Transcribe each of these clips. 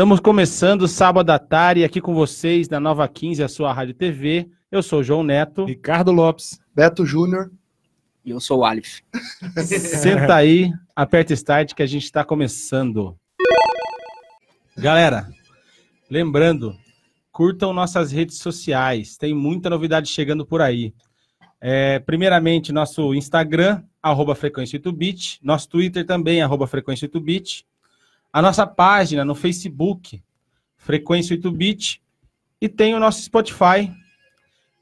Estamos começando sábado à tarde aqui com vocês na Nova 15, a sua rádio TV. Eu sou o João Neto. Ricardo Lopes. Beto Júnior. E eu sou o Alif. Senta aí, aperta start que a gente está começando. Galera, lembrando, curtam nossas redes sociais, tem muita novidade chegando por aí. É, primeiramente, nosso Instagram, arroba Frequência 8bit, nosso Twitter também, arroba Frequência 8bit, a nossa página no Facebook, Frequência 8bit, e tem o nosso Spotify,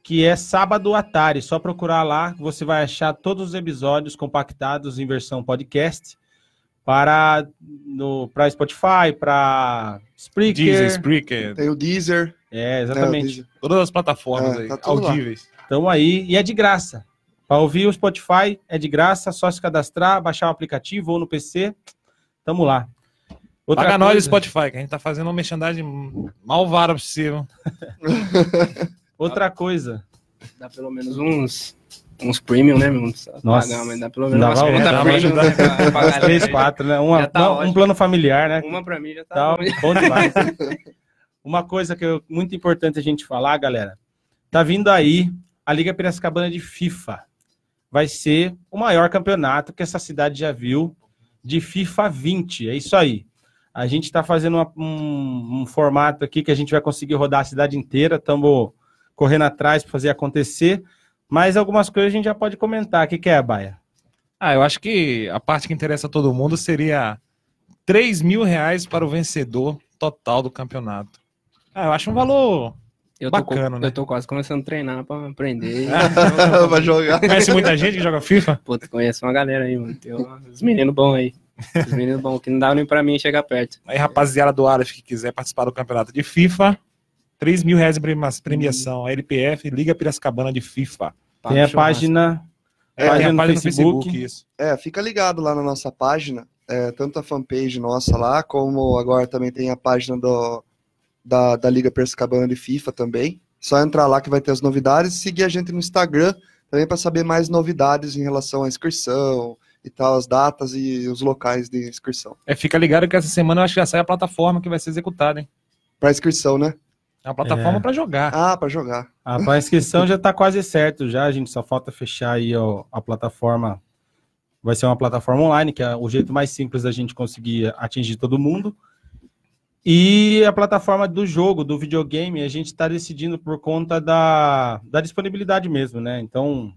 que é Sábado Atari. Só procurar lá, você vai achar todos os episódios compactados em versão podcast para no para Spotify, para Spreaker. Deezer, Spreaker. Tem o Deezer. É, exatamente. Deezer. Todas as plataformas É, aí, tá audíveis. Então aí, e é de graça. Para ouvir o Spotify é de graça, só se cadastrar, baixar o aplicativo ou no PC. Tamo lá. Outra Paga nós coisa- Spotify, que a gente tá fazendo uma merchandising malvada possível. Outra coisa. Dá pelo menos uns, uns premium, né, meu? Nossa. pagar, mas dá pelo menos Dá umas pra- contas premium né, pra- galera três, aí. quatro, né? Uma- tá uma- um plano familiar, né? Uma pra mim já tá. Tá bom. bom demais. Uma coisa que é muito importante a gente falar, galera. Tá vindo aí a Liga Piracicabana de FIFA. Vai ser o maior campeonato que essa cidade já viu de FIFA 20. É isso aí. A gente está fazendo uma- um, um formato aqui que a gente vai conseguir rodar a cidade inteira. Estamos correndo atrás para fazer acontecer. Mas algumas coisas a gente já pode comentar. O que, que é, Baia? Ah, eu acho que a parte que interessa a todo mundo seria 3 mil reais para o vencedor total do campeonato. Ah, eu acho um valor. Eu tô, Bacana, né? eu tô quase começando a treinar pra aprender. Vai jogar. Conhece muita gente que joga FIFA? Pô, tu conhece uma galera aí, mano. Tem uns meninos bons aí. Os meninos bons que não dá nem pra mim chegar perto. Aí, rapaziada do Arif que quiser participar do campeonato de FIFA, 3 mil reais em premi- premiação. A LPF, Liga Piracicabana de FIFA. Papo Tem a página, É, página tem a página no Facebook. Facebook, isso. É, fica ligado lá na nossa página, é, tanto a fanpage nossa lá, como agora também tem a página do, da, da Liga Persicabana de FIFA também. Só entrar lá que vai ter as novidades e seguir a gente no Instagram também para saber mais novidades em relação à inscrição e tal, as datas e os locais de inscrição. É, fica ligado que essa semana eu acho que já sai a plataforma que vai ser executada, hein? Para inscrição, né? É uma plataforma É. para jogar. Ah, para jogar. A pra inscrição já está quase certo já, a gente só falta fechar aí ó, a plataforma. Vai ser uma plataforma online, que é o jeito mais simples da gente conseguir atingir todo mundo. E a plataforma do jogo, do videogame, a gente está decidindo por conta da, da disponibilidade mesmo, né? Então,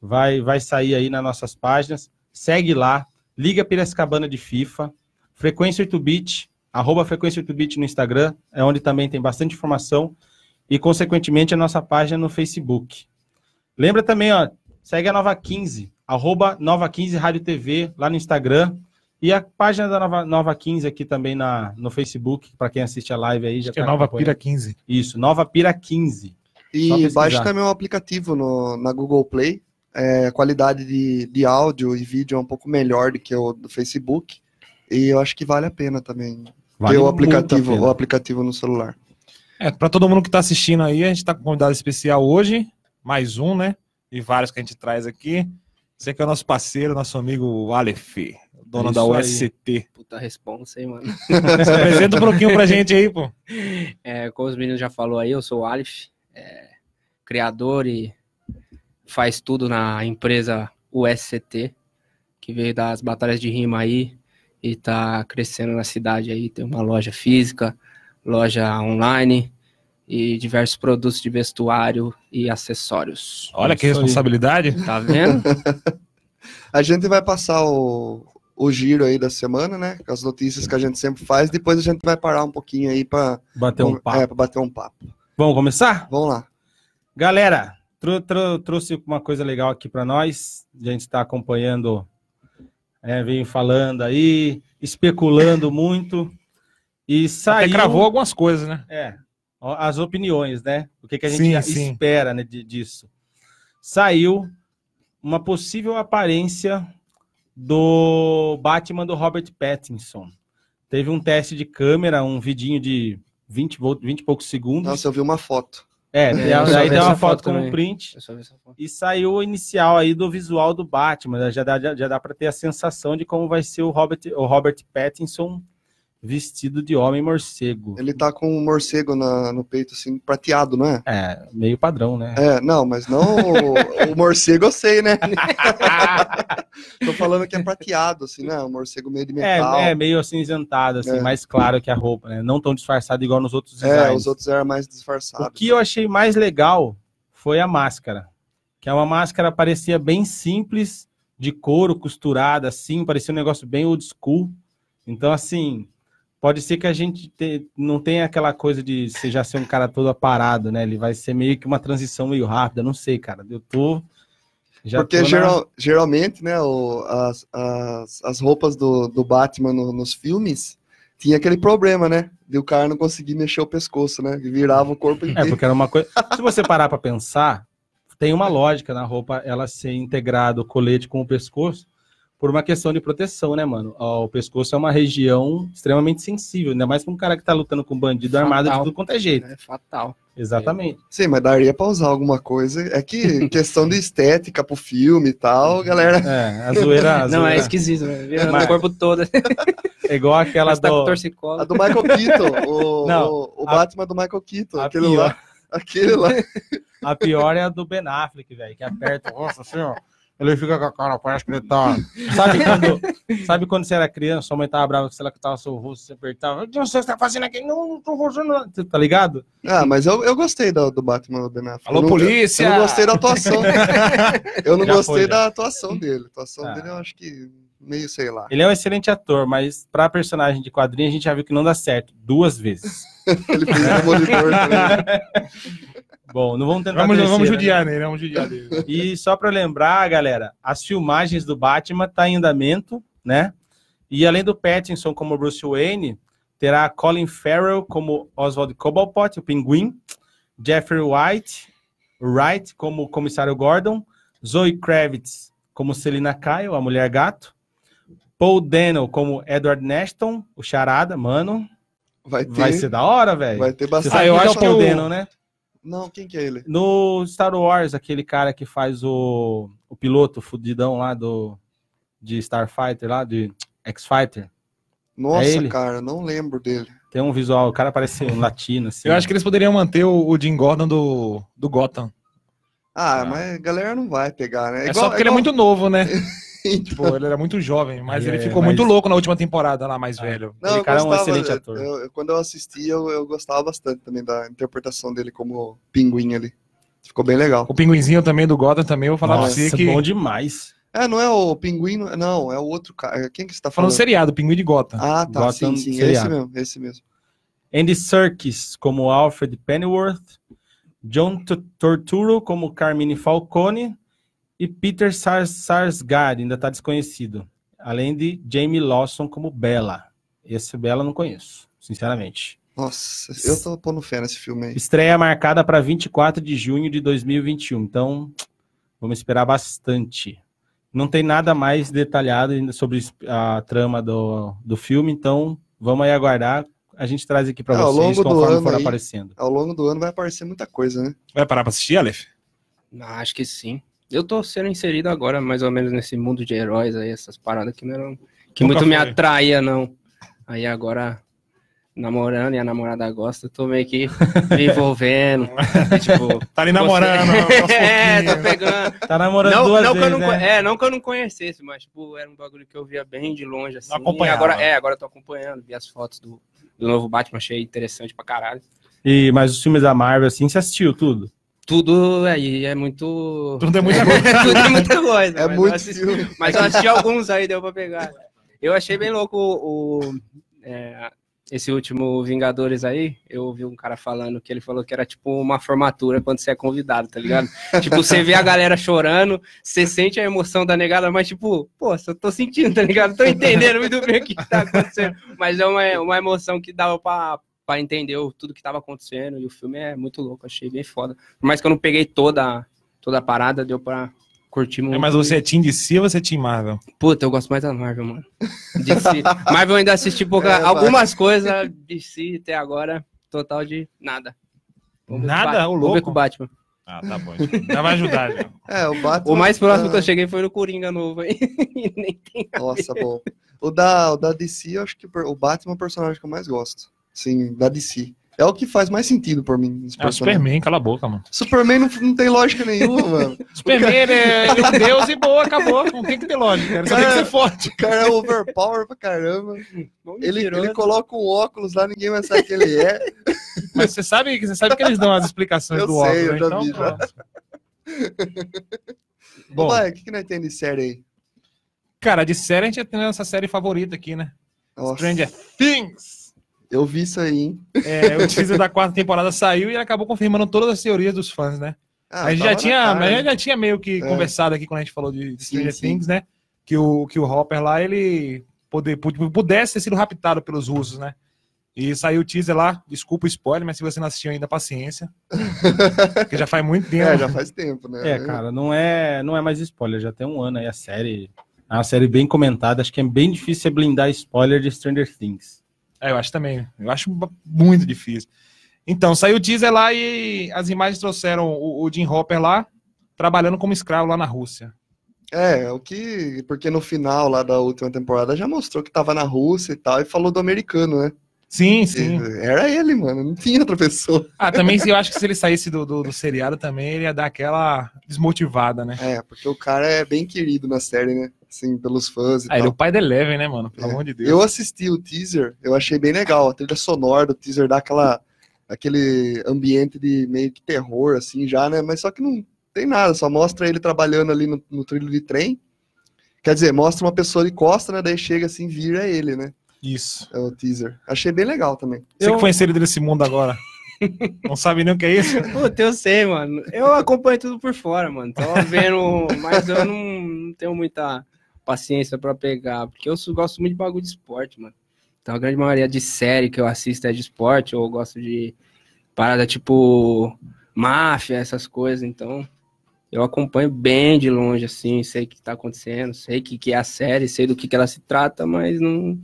vai, vai sair aí nas nossas páginas. Segue lá, Liga Piracicabana de FIFA, Frequência 8bit, arroba Frequência 8bit no Instagram, é onde também tem bastante informação e, consequentemente, a nossa página no Facebook. Lembra também, ó, segue a Nova 15, arroba Nova 15 Rádio TV, lá no Instagram, e a página da Nova, Nova 15 aqui também na, no Facebook, para quem assiste a live aí. Já Acho que é tá Nova acompanhando. Pira 15. Isso, Nova Pira 15. Só E baixa também um aplicativo no, na Google Play. É, a qualidade de, de áudio e vídeo é um pouco melhor do que o do Facebook. E eu acho que vale a pena também Vale ter o aplicativo, o aplicativo no celular. É, para todo mundo que tá assistindo aí, a gente tá com um convidado especial hoje, mais um, né? E vários que a gente traz aqui. Você que é o nosso parceiro, nosso amigo Aleph, dono É da isso aí. USCT. Puta responsa aí, mano. Se apresenta um pouquinho pra gente aí, pô. É, como os meninos já falou aí, eu sou o Alif, é, criador e faz tudo na empresa USCT, que veio das batalhas de rima aí e tá crescendo na cidade aí. Tem uma loja física, loja online e diversos produtos de vestuário e acessórios. Olha que Isso aí. responsabilidade. Tá vendo? A gente vai passar o, o giro aí da semana, né? Com as notícias que a gente sempre faz. Depois a gente vai parar um pouquinho aí para Bater um papo. É, pra bater um papo. Vamos começar? Vamos lá. Galera, trou- trou- trouxe uma coisa legal aqui para nós. A gente está acompanhando, é, vem falando aí, especulando muito. E Até saiu. cravou algumas coisas, né? É, as opiniões, né? O que, que a gente Sim, já sim. espera né, de- disso. Saiu uma possível aparência do Batman do Robert Pattinson. Teve um teste de câmera, um vidinho de 20, vo- 20 e poucos segundos. Nossa, eu vi uma foto. É, É, aí tem uma foto foto como também. print e saiu o inicial aí do visual do Batman. né? Já dá, já, já dá para ter a sensação de como vai ser o Robert, o Robert Pattinson vestido de homem morcego. Ele tá com um morcego na- no peito, assim, prateado, não é? É, meio padrão, né? É, não, mas não o, o morcego eu sei, né? Tô falando que é prateado, assim, né? Um morcego meio de metal. É, é meio acinzentado, assim, É. mais claro que a roupa, né? Não tão disfarçado igual nos outros É, designs. os outros eram mais O disfarçados. que eu achei mais legal foi a máscara. Que é uma máscara parecia bem simples, de couro, costurada, assim, parecia um negócio bem old school. Então, assim, pode ser que a gente te- não tenha aquela coisa de você já ser um cara todo aparado, né? Ele vai ser meio que uma transição meio rápida, não sei, cara. Eu tô. Já Porque tô na- geral- geralmente, né, o- as, as, as roupas do, do Batman no- nos filmes tinha aquele problema, né? De o cara não conseguir mexer o pescoço, né? E virava o corpo É, inteiro. porque era uma coisa. Se você parar pra pensar, tem uma lógica na roupa ela ser integrado o colete com o pescoço por uma questão de proteção, né, mano? O pescoço é uma região extremamente sensível, ainda mais pra um cara que tá lutando com bandido armado de Fatal. tudo quanto é jeito. É fatal. Exatamente. Sim, mas daria pra usar alguma coisa. É que questão de estética pro filme e tal, galera. É, a zoeira, a Não, é zoeira esquisito, né? Mas- o corpo todo. é igual aquela Mas tá com do... A do Michael Keaton, o, Não, o, o a- Batman do Michael Keaton, a aquele pior. lá. Aquele lá. A pior é a do Ben Affleck, velho, que aperta o rosto assim, ó. Ele fica com a cara, parece que ele tá. Sabe quando, sabe quando você era criança, sua mãe tava brava que você tava seu rosto, você apertava. O que você tá fazendo aqui? Não, não tô. Você Tá ligado? Ah, mas eu, eu gostei do, do Batman do Ben Affleck. Alô, eu não, polícia! Eu não gostei da atuação. eu não Já gostei foi, da atuação dele. A atuação Ah. dele eu acho que meio, sei lá. Ele é um excelente ator, mas pra personagem de quadrinho a gente já viu que não dá certo duas vezes. Ele fez o Demolidor também. Bom, não vamos tentar. Vamos, terceira, vamos né? judiar nele, vamos judiar dele. E só para lembrar, galera, as filmagens do Batman tá em andamento, né? E além do Pattinson como Bruce Wayne, terá Colin Farrell como Oswald Cobblepot, o Pinguim, Jeffrey White, Wright como Comissário Gordon, Zoe Kravitz como Selina Kyle, a Mulher Gato, Paul Dano como Edward Neston, o Charada, mano, Vai ter, vai ser da hora, velho. vai ter bastante. sabe eu é acho o que Paul o- Dano, né? Não, quem que é ele? No Star Wars, aquele cara que faz o, o piloto fudidão lá do de Starfighter, lá de X-Fighter, Nossa, É cara, não lembro dele. tem um visual, o cara parece um latino, assim. Eu acho que eles poderiam manter o, o Jim Gordon do, do Gotham. Ah, Ah. mas a galera não vai pegar, né? É, só porque ele é muito novo, né? Então, Tipo, ele era muito jovem, mas ele é, ficou mas- muito louco na última temporada lá, mais Ah. velho. Não, eu cara é um gostava, excelente ator. eu- eu- quando eu assisti, eu, eu gostava bastante também da interpretação dele como pinguim ali. Ficou bem legal. O pinguinzinho também do Gotham também, eu vou falar Nossa, pra você que... bom demais. É, não é o pinguim, não- é o outro cara. Quem que você tá Falando falando? do seriado, Pinguim de Gotham. Ah, tá, Gotham sim, sim, seriado. esse mesmo, esse mesmo. Andy Serkis como Alfred Pennyworth, John Torturo como Carmine Falcone e Peter Sars Sarsgaard, ainda está desconhecido. Além de Jamie Lawson como Bella. Esse Bella eu não conheço, sinceramente. Nossa, eu tô pondo fé nesse filme aí. Estreia marcada para 24 de junho de 2021. Então, vamos esperar bastante. Não tem nada mais detalhado ainda sobre a trama do, do filme, então vamos aí aguardar. A gente traz aqui para É, ao vocês longo do conforme ano for aí. aparecendo. Ao longo do ano vai aparecer muita coisa, né? Vai parar pra assistir, Aleph? Acho que sim. Eu tô sendo inserido agora, mais ou menos, nesse mundo de heróis aí, essas paradas que não eram. Que Nunca muito me foi. atraía, não. Aí agora, namorando e a namorada gosta, eu tô meio que me envolvendo. tipo. Tá ali namorando. aos é, tô pegando. Tá namorando Não, duas não vezes, não, né? é, não que eu não conhecesse, mas tipo, era um bagulho que eu via bem de longe, assim. E agora, é, agora eu tô acompanhando, vi as fotos do, do novo Batman, achei interessante pra caralho. E, mas os filmes da Marvel, assim, você assistiu tudo? Tudo aí é muito. Tudo é muita coisa. Tudo é muita coisa. É mas eu muito assisti- filme. Mas eu assisti alguns aí, deu pra pegar. Eu achei bem louco o, o, é, esse último Vingadores aí. Eu ouvi um cara falando que ele falou que era tipo uma formatura quando você é convidado, tá ligado? tipo, você vê a galera chorando, você sente a emoção da negada, mas tipo, pô, eu tô sentindo, tá ligado? Tô entendendo muito bem o que, que tá acontecendo. Mas é uma, uma emoção que dava pra, pra entender o- tudo que tava acontecendo. E o filme é muito louco, achei bem foda. Por mais que eu não peguei toda, toda a parada, deu pra curtir muito. É, mas você é Team DC ou você é Team Marvel? Puta, eu gosto mais da Marvel, mano. DC. Marvel eu ainda assisti pouca, É, algumas coisas, DC até agora, total de nada. Vamos Nada? o. Ô, Vamos ver louco. com o Batman. Ah, tá bom. Já vai ajudar, já. É, o Batman. O mais próximo ah, que eu cheguei foi no Coringa novo aí. E nem tem. Nossa, bom. O da, o da DC, eu acho que o Batman é o personagem que eu mais gosto. Sim, da DC. É o que faz mais sentido por mim. É. Superman, cala a boca, mano. Superman não, não tem lógica nenhuma, mano. Superman ele é ele é um deus e boa, acabou. Não tem que ter lógica, cara. Só tem que ser forte. O cara é overpower pra caramba. Bom, Ele, ele coloca um óculos lá, ninguém vai saber que ele é. Mas você sabe, você sabe que eles dão as explicações Eu do sei, óculos, eu né? já Então, vi, já. Bom, o que, que nós tem de série aí? cara, de série a gente tem essa série favorita aqui, né? Nossa, Stranger Things. Eu vi isso aí, hein? É, o teaser da quarta temporada saiu e acabou confirmando todas as teorias dos fãs, né? Ah, a gente já tinha, a gente já tinha meio que É. conversado aqui quando a gente falou de, de Sim, Stranger sim. Things, né? Que o, que o Hopper lá, ele poder, pu- pudesse ter sido raptado pelos russos, né? E saiu o teaser lá, desculpa o spoiler, mas se você não assistiu ainda, paciência. Porque já faz muito tempo. É, já faz tempo, né? É, cara, não é, não é mais spoiler, já tem um ano aí a série. É uma série bem comentada, acho que é bem difícil você blindar spoiler de Stranger Things. É, eu acho também. Eu acho muito difícil. Então, saiu o teaser lá e as imagens trouxeram o, o Jim Hopper lá, trabalhando como escravo lá na Rússia. É, o que. Porque no final lá da última temporada já mostrou que tava na Rússia e tal, e falou do americano, né? Sim, sim. Era ele, mano, não tinha outra pessoa. Ah, também eu acho que se ele saísse do, do, do seriado também, ele ia dar aquela desmotivada, né? É, porque o cara é bem querido na série, né? Assim, pelos fãs e Ah, ele é tal. o pai da Eleven, né, mano? Pelo É. amor de Deus. Eu assisti o teaser, eu achei bem legal. A trilha sonora do teaser dá aquela, aquele ambiente de meio que terror, assim, já, né? Mas só que não tem nada, só mostra ele trabalhando ali no, no trilho de trem. Quer dizer, mostra uma pessoa de costa, né? Daí chega assim, vira ele, né? Isso. É o teaser. Achei bem legal também. Você Eu- que foi inserido nesse mundo agora. Não sabe nem o que é isso? Puta, eu sei, mano. Eu acompanho tudo por fora, mano. Tava vendo, mas eu não, não tenho muita paciência pra pegar, porque eu só gosto muito de bagulho de esporte, mano. Então a grande maioria de série que eu assisto é de esporte, ou eu gosto de parada tipo máfia, essas coisas, então eu acompanho bem de longe, assim, sei o que tá acontecendo, sei o que, que é a série, sei do que, que ela se trata, mas não,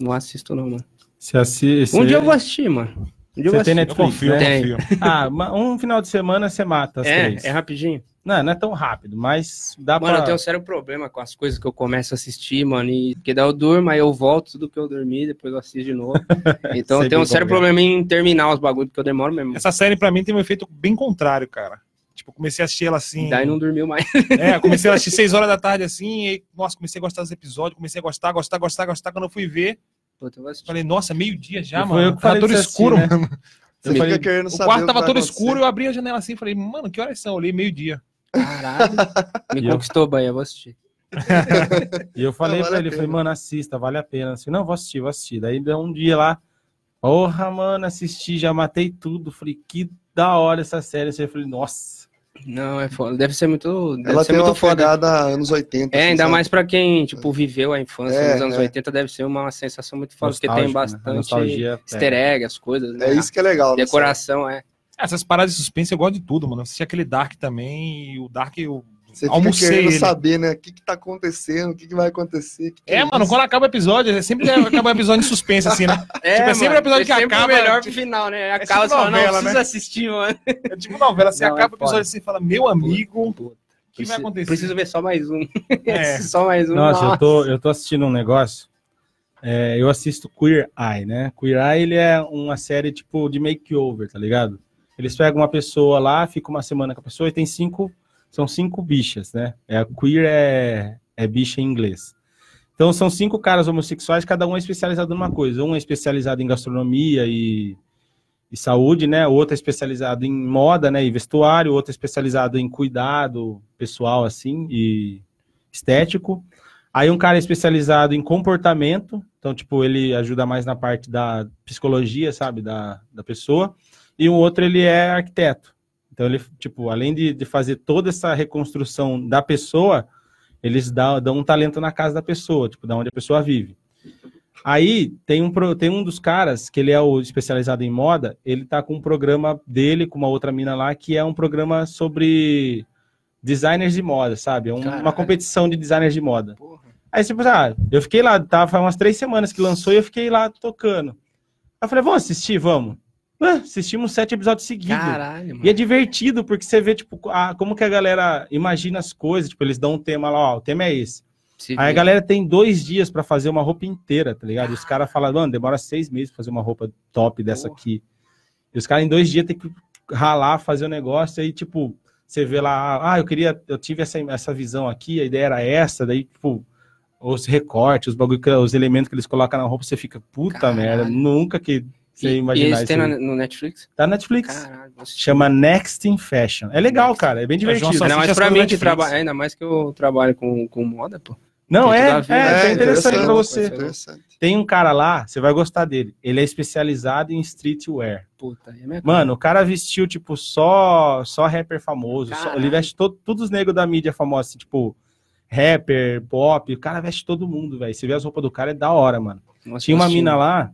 não assisto não, mano. Se assi- Um dia eu vou assistir, mano. Um dia eu Você vou tem assistir. Eu Netflix, confio, eu né? Tem. confio. Ah, um final de semana você mata as três. É, é rapidinho. Não, não é tão rápido, mas dá Mano, eu pra... tenho um sério problema com as coisas que eu começo a assistir, mano. E que daí eu durmo, aí eu volto tudo que eu dormi, depois eu assisto de novo. Então eu tenho um sério é. problema em terminar os bagulhos, porque eu demoro mesmo. Essa série, pra mim, tem um efeito bem contrário, cara. Tipo, eu comecei a assistir ela assim. Daí não dormiu mais. É, eu comecei a assistir 6 horas da tarde assim, e nossa, comecei a gostar dos episódios, comecei a gostar, gostar, gostar, gostar. Quando eu fui ver, Puta, eu falei, nossa, meio-dia já, E foi mano. eu falei todo escuro, assistir, né? mano. Você Eu fica falei- querendo O saber quarto tava todo acontecer. escuro, eu abri a janela assim e falei, mano, que horas são? Eu olhei meio-dia. Caralho. Me E eu- conquistou, banho, eu vou assistir. E eu falei Não, vale pra ele, falei, mano, assista, vale a pena. Assim, não, vou assistir, vou assistir. Daí deu um dia lá, porra, mano, assisti, já matei tudo. Falei, que da hora essa série. Assim, eu falei, nossa. Não, é foda. Deve ser muito, deve Ela ser tem muito uma foda. pegada anos 80. É, assim, ainda sabe? mais pra quem, tipo, viveu a infância É, nos anos é. 80, deve ser uma sensação muito foda, porque tem né? Bastante nostalgia easter egg, as coisas, né? É isso que é legal. né, Decoração, é. Essas paradas de suspense eu gosto de tudo, mano. Eu assisti aquele Dark também, e o Dark eu Você fica almocei querendo ele. saber, né? O que, que tá acontecendo, o que, que vai acontecer. que que É, mano, isso? quando acaba o episódio, é sempre acaba o episódio em suspense, assim, né? É, Tipo, é sempre um episódio que é sempre acaba, o melhor tipo- final, né? tipo Acaba, você fala, não, novela, precisa né? assistir, mano. É tipo novela, você Não, é acaba o episódio assim e fala, meu amigo, Puta, o que vai acontecer? Preciso ver só mais um. É. só mais um. Nossa, eu tô, eu tô assistindo um negócio. é, eu assisto Queer Eye, né? Queer Eye, ele é uma série tipo de makeover, tá ligado? Eles pegam uma pessoa lá, fica uma semana com a pessoa e tem cinco, são cinco bichas, né? É, queer é, é bicha em inglês. Então são cinco caras homossexuais, cada um é especializado numa coisa. Um é especializado em gastronomia e, e saúde, né? Outro é especializado em moda, né? E vestuário. Outro é especializado em cuidado pessoal, assim, e estético. Aí um cara é especializado em comportamento, então, tipo, ele ajuda mais na parte da psicologia, sabe, da, da pessoa. E o outro, ele é arquiteto. Então, ele, tipo, além de, de fazer toda essa reconstrução da pessoa, eles dão, dão um talento na casa da pessoa, tipo, da onde a pessoa vive. Aí, tem um, tem um dos caras, que ele é o especializado em moda, ele tá com um programa dele, com uma outra mina lá, que é um programa sobre designers de moda, sabe? É um- uma competição de designers de moda. Porra. Aí, tipo, ah, eu fiquei lá, tava faz umas três semanas que lançou e eu fiquei lá tocando. Aí eu falei, vamos assistir? Vamos. Assistimos sete episódios seguidos. Caralho, mano. E é divertido, porque você vê, tipo, a- como que a galera imagina as coisas. Tipo, eles dão um tema lá, ó, o tema é esse. Se Aí a vira. galera tem dois dias pra fazer uma roupa inteira, tá ligado? E os caras falam, mano, demora seis meses pra fazer uma roupa top dessa Porra. aqui. E os caras em dois dias tem que ralar, fazer o negócio, aí, tipo, você vê lá, ah, eu queria, eu tive essa, essa visão aqui, a ideia era essa, daí, tipo, os recortes, os bagulho, os elementos que eles colocam na roupa, você fica, puta Caralho. merda, nunca que você E, e imaginar esse isso. tem aí. no Netflix? Tá na Netflix. Caralho. Chama Next in Fashion. É legal, cara, é bem João divertido. só Ainda mais pra mim que trabalha, ainda mais que eu trabalho com, com moda, pô. Não, é, é, ver, é, né? interessante pra Interessante. você. Interessante. Tem um cara lá, você vai gostar dele. Ele é especializado em streetwear. Puta, é minha Mano, o cara vestiu, tipo, só só rapper famoso. só- ele veste todo, todos os negros da mídia famosa, assim, tipo, rapper, pop. O cara veste todo mundo, velho. Você vê as roupas do cara, é da hora, mano. Nossa, Tinha uma mina lá,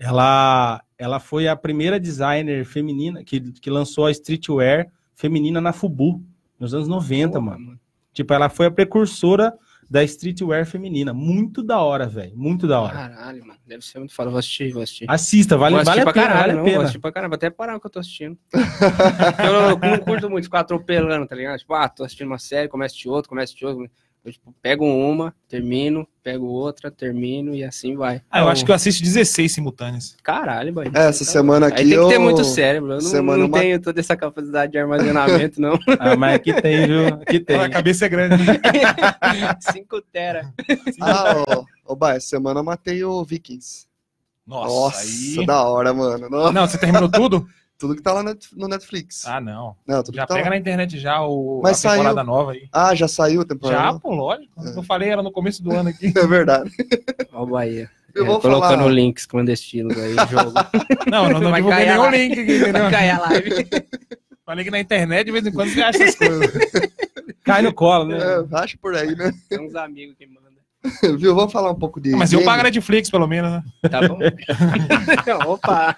ela, ela foi a primeira designer feminina que, que lançou a streetwear feminina na Fubu, nos anos 90, Porra, mano. Tipo, ela foi a precursora da streetwear feminina. Muito da hora, velho. Muito da hora. Caralho, mano. Deve ser muito foda. Vou assistir, vou assistir. Assista, vale, vou assistir vale a pena, caralho, vale não, vou pena. assistir pra caralho. Vou até parar o que eu tô assistindo. eu não, não curto muito ficar atropelando, tá ligado? Tipo, ah, tô assistindo uma série, começo de outra, começo de outra. Eu, tipo, pego uma, termino, pego outra, termino e assim vai. Ah, eu acho que eu assisto 16 simultâneas. Caralho, boy. É, Essa semana aqui Aí tem que ter eu- muito cérebro. Eu não, semana não uma- tenho toda essa capacidade de armazenamento, não. Ah, mas aqui tem, viu? Aqui tem. A cabeça é grande. 5 tera. Ah, ô, ô, essa semana eu matei o Vikings. Nossa, Nossa, aí... da hora, mano. Nossa, Não, você terminou tudo? Tudo que tá lá no Netflix. Ah, não. Não, tudo Já que tá pega lá. na internet já o, Mas a temporada saiu. nova aí. Ah, já saiu a temporada? Já, pô, lógico. Eu falei, era no começo do ano aqui. É verdade. Ó, o Bahia. Eu É, vou colocando falar. links clandestinos aí, jogo. Não, não, não Vai divulguei nenhum live. link aqui, entendeu? Vai cair a live. Falei que na internet, de vez em quando, você acha essas coisas. Cai no colo, né? É, acho por aí, né? Tem uns amigos que mandam. Viu? Vamos falar um pouco de. Mas eu game? pago a Netflix, pelo menos, né? Tá bom? Opa!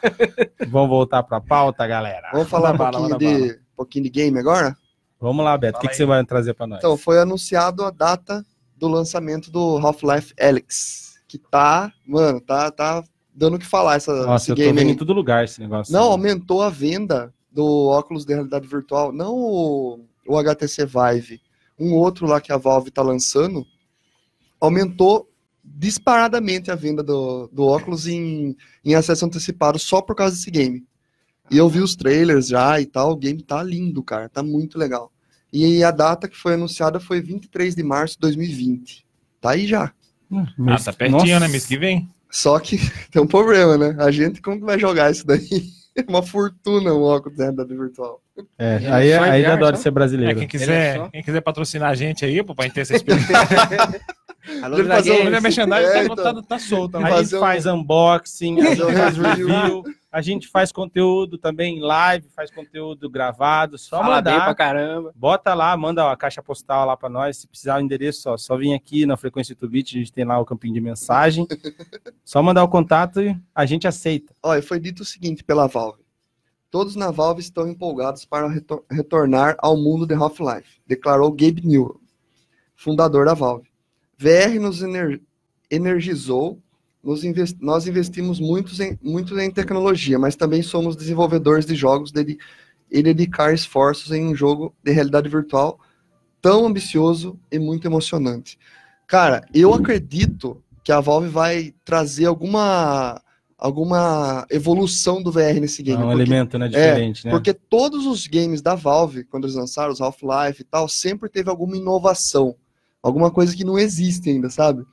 Vamos voltar pra pauta, galera. Vamos falar um bala, pouquinho, de, um pouquinho de game agora? Vamos lá, Beto. O que, que você vai trazer pra nós? Então, foi anunciado a data do lançamento do Half-Life Alyx. Que tá, mano, tá, tá dando o que falar essa, Nossa, esse eu tô game vendo aí. em todo lugar esse negócio. Não, aumentou a venda do óculos de realidade virtual. Não o, o HTC Vive. Um outro lá que a Valve tá lançando. Aumentou disparadamente a venda do, do óculos em, em acesso antecipado só por causa desse game. E eu vi os trailers já e tal. O game tá lindo, cara. Tá muito legal. E a data que foi anunciada foi 23 de março de 2020. Tá aí já. Hum, Ah, mês- tá pertinho, Nossa. né? Mês que vem. Só que tem um problema, né? A gente, como que vai jogar isso daí? É uma fortuna o óculos de realidade virtual. É, É, aí, aí já enviar, adoro só? ser É, brasileiro. quem, Ele é quiser, só- quem quiser patrocinar a gente aí, pô, pra gente ter essa experiência. Alô, fazer um- a merchandising É, tá, então. tá, tá solta. A né? fazer gente um- faz unboxing, a um gente faz review. A gente faz conteúdo também live, faz conteúdo gravado, só Fala bem pra mandar. caramba. Bota lá, manda a caixa postal lá pra nós. Se precisar o endereço, ó, só vir aqui na frequência do Bit, a gente tem lá o campinho de mensagem. só mandar o contato e a gente aceita. Olha, foi dito o seguinte pela Valve. Todos na Valve estão empolgados para retor- retornar ao mundo de Half-Life, declarou Gabe Newell, fundador da Valve. VR nos ener- energizou, nos inves- nós investimos muitos em, muito em tecnologia, mas também somos desenvolvedores de jogos dedi- e dedicar esforços em um jogo de realidade virtual tão ambicioso e muito emocionante. Cara, eu acredito que a Valve vai trazer alguma alguma evolução do VR nesse É game. um porque- elemento né, diferente, né? porque todos os games da Valve, quando eles lançaram os Half-Life e tal, sempre teve alguma inovação. Alguma coisa que não existe ainda, sabe?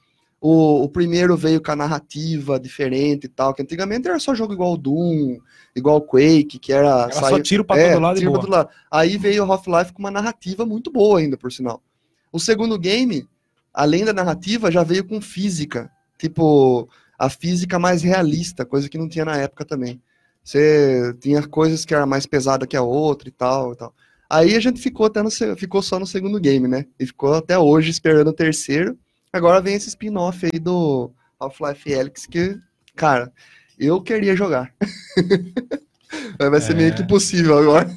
O, o primeiro veio com a narrativa diferente e tal, que antigamente era só jogo igual o Doom, igual o Quake, que era... Era só tiro pra é, todo lado e tiro pra boa. todo lado. Aí veio o Half-Life com uma narrativa muito boa ainda, por sinal. O segundo game, além da narrativa, já veio com física. Tipo, a física mais realista, coisa que não tinha na época também. Você tinha coisas que era mais pesada que a outra e tal, e tal. Aí a gente ficou até no, ficou só no segundo game, né? E ficou até hoje esperando o terceiro. Agora vem esse spin-off aí do Half-Life Alyx que, cara, eu queria jogar. Mas vai ser É. meio que impossível agora.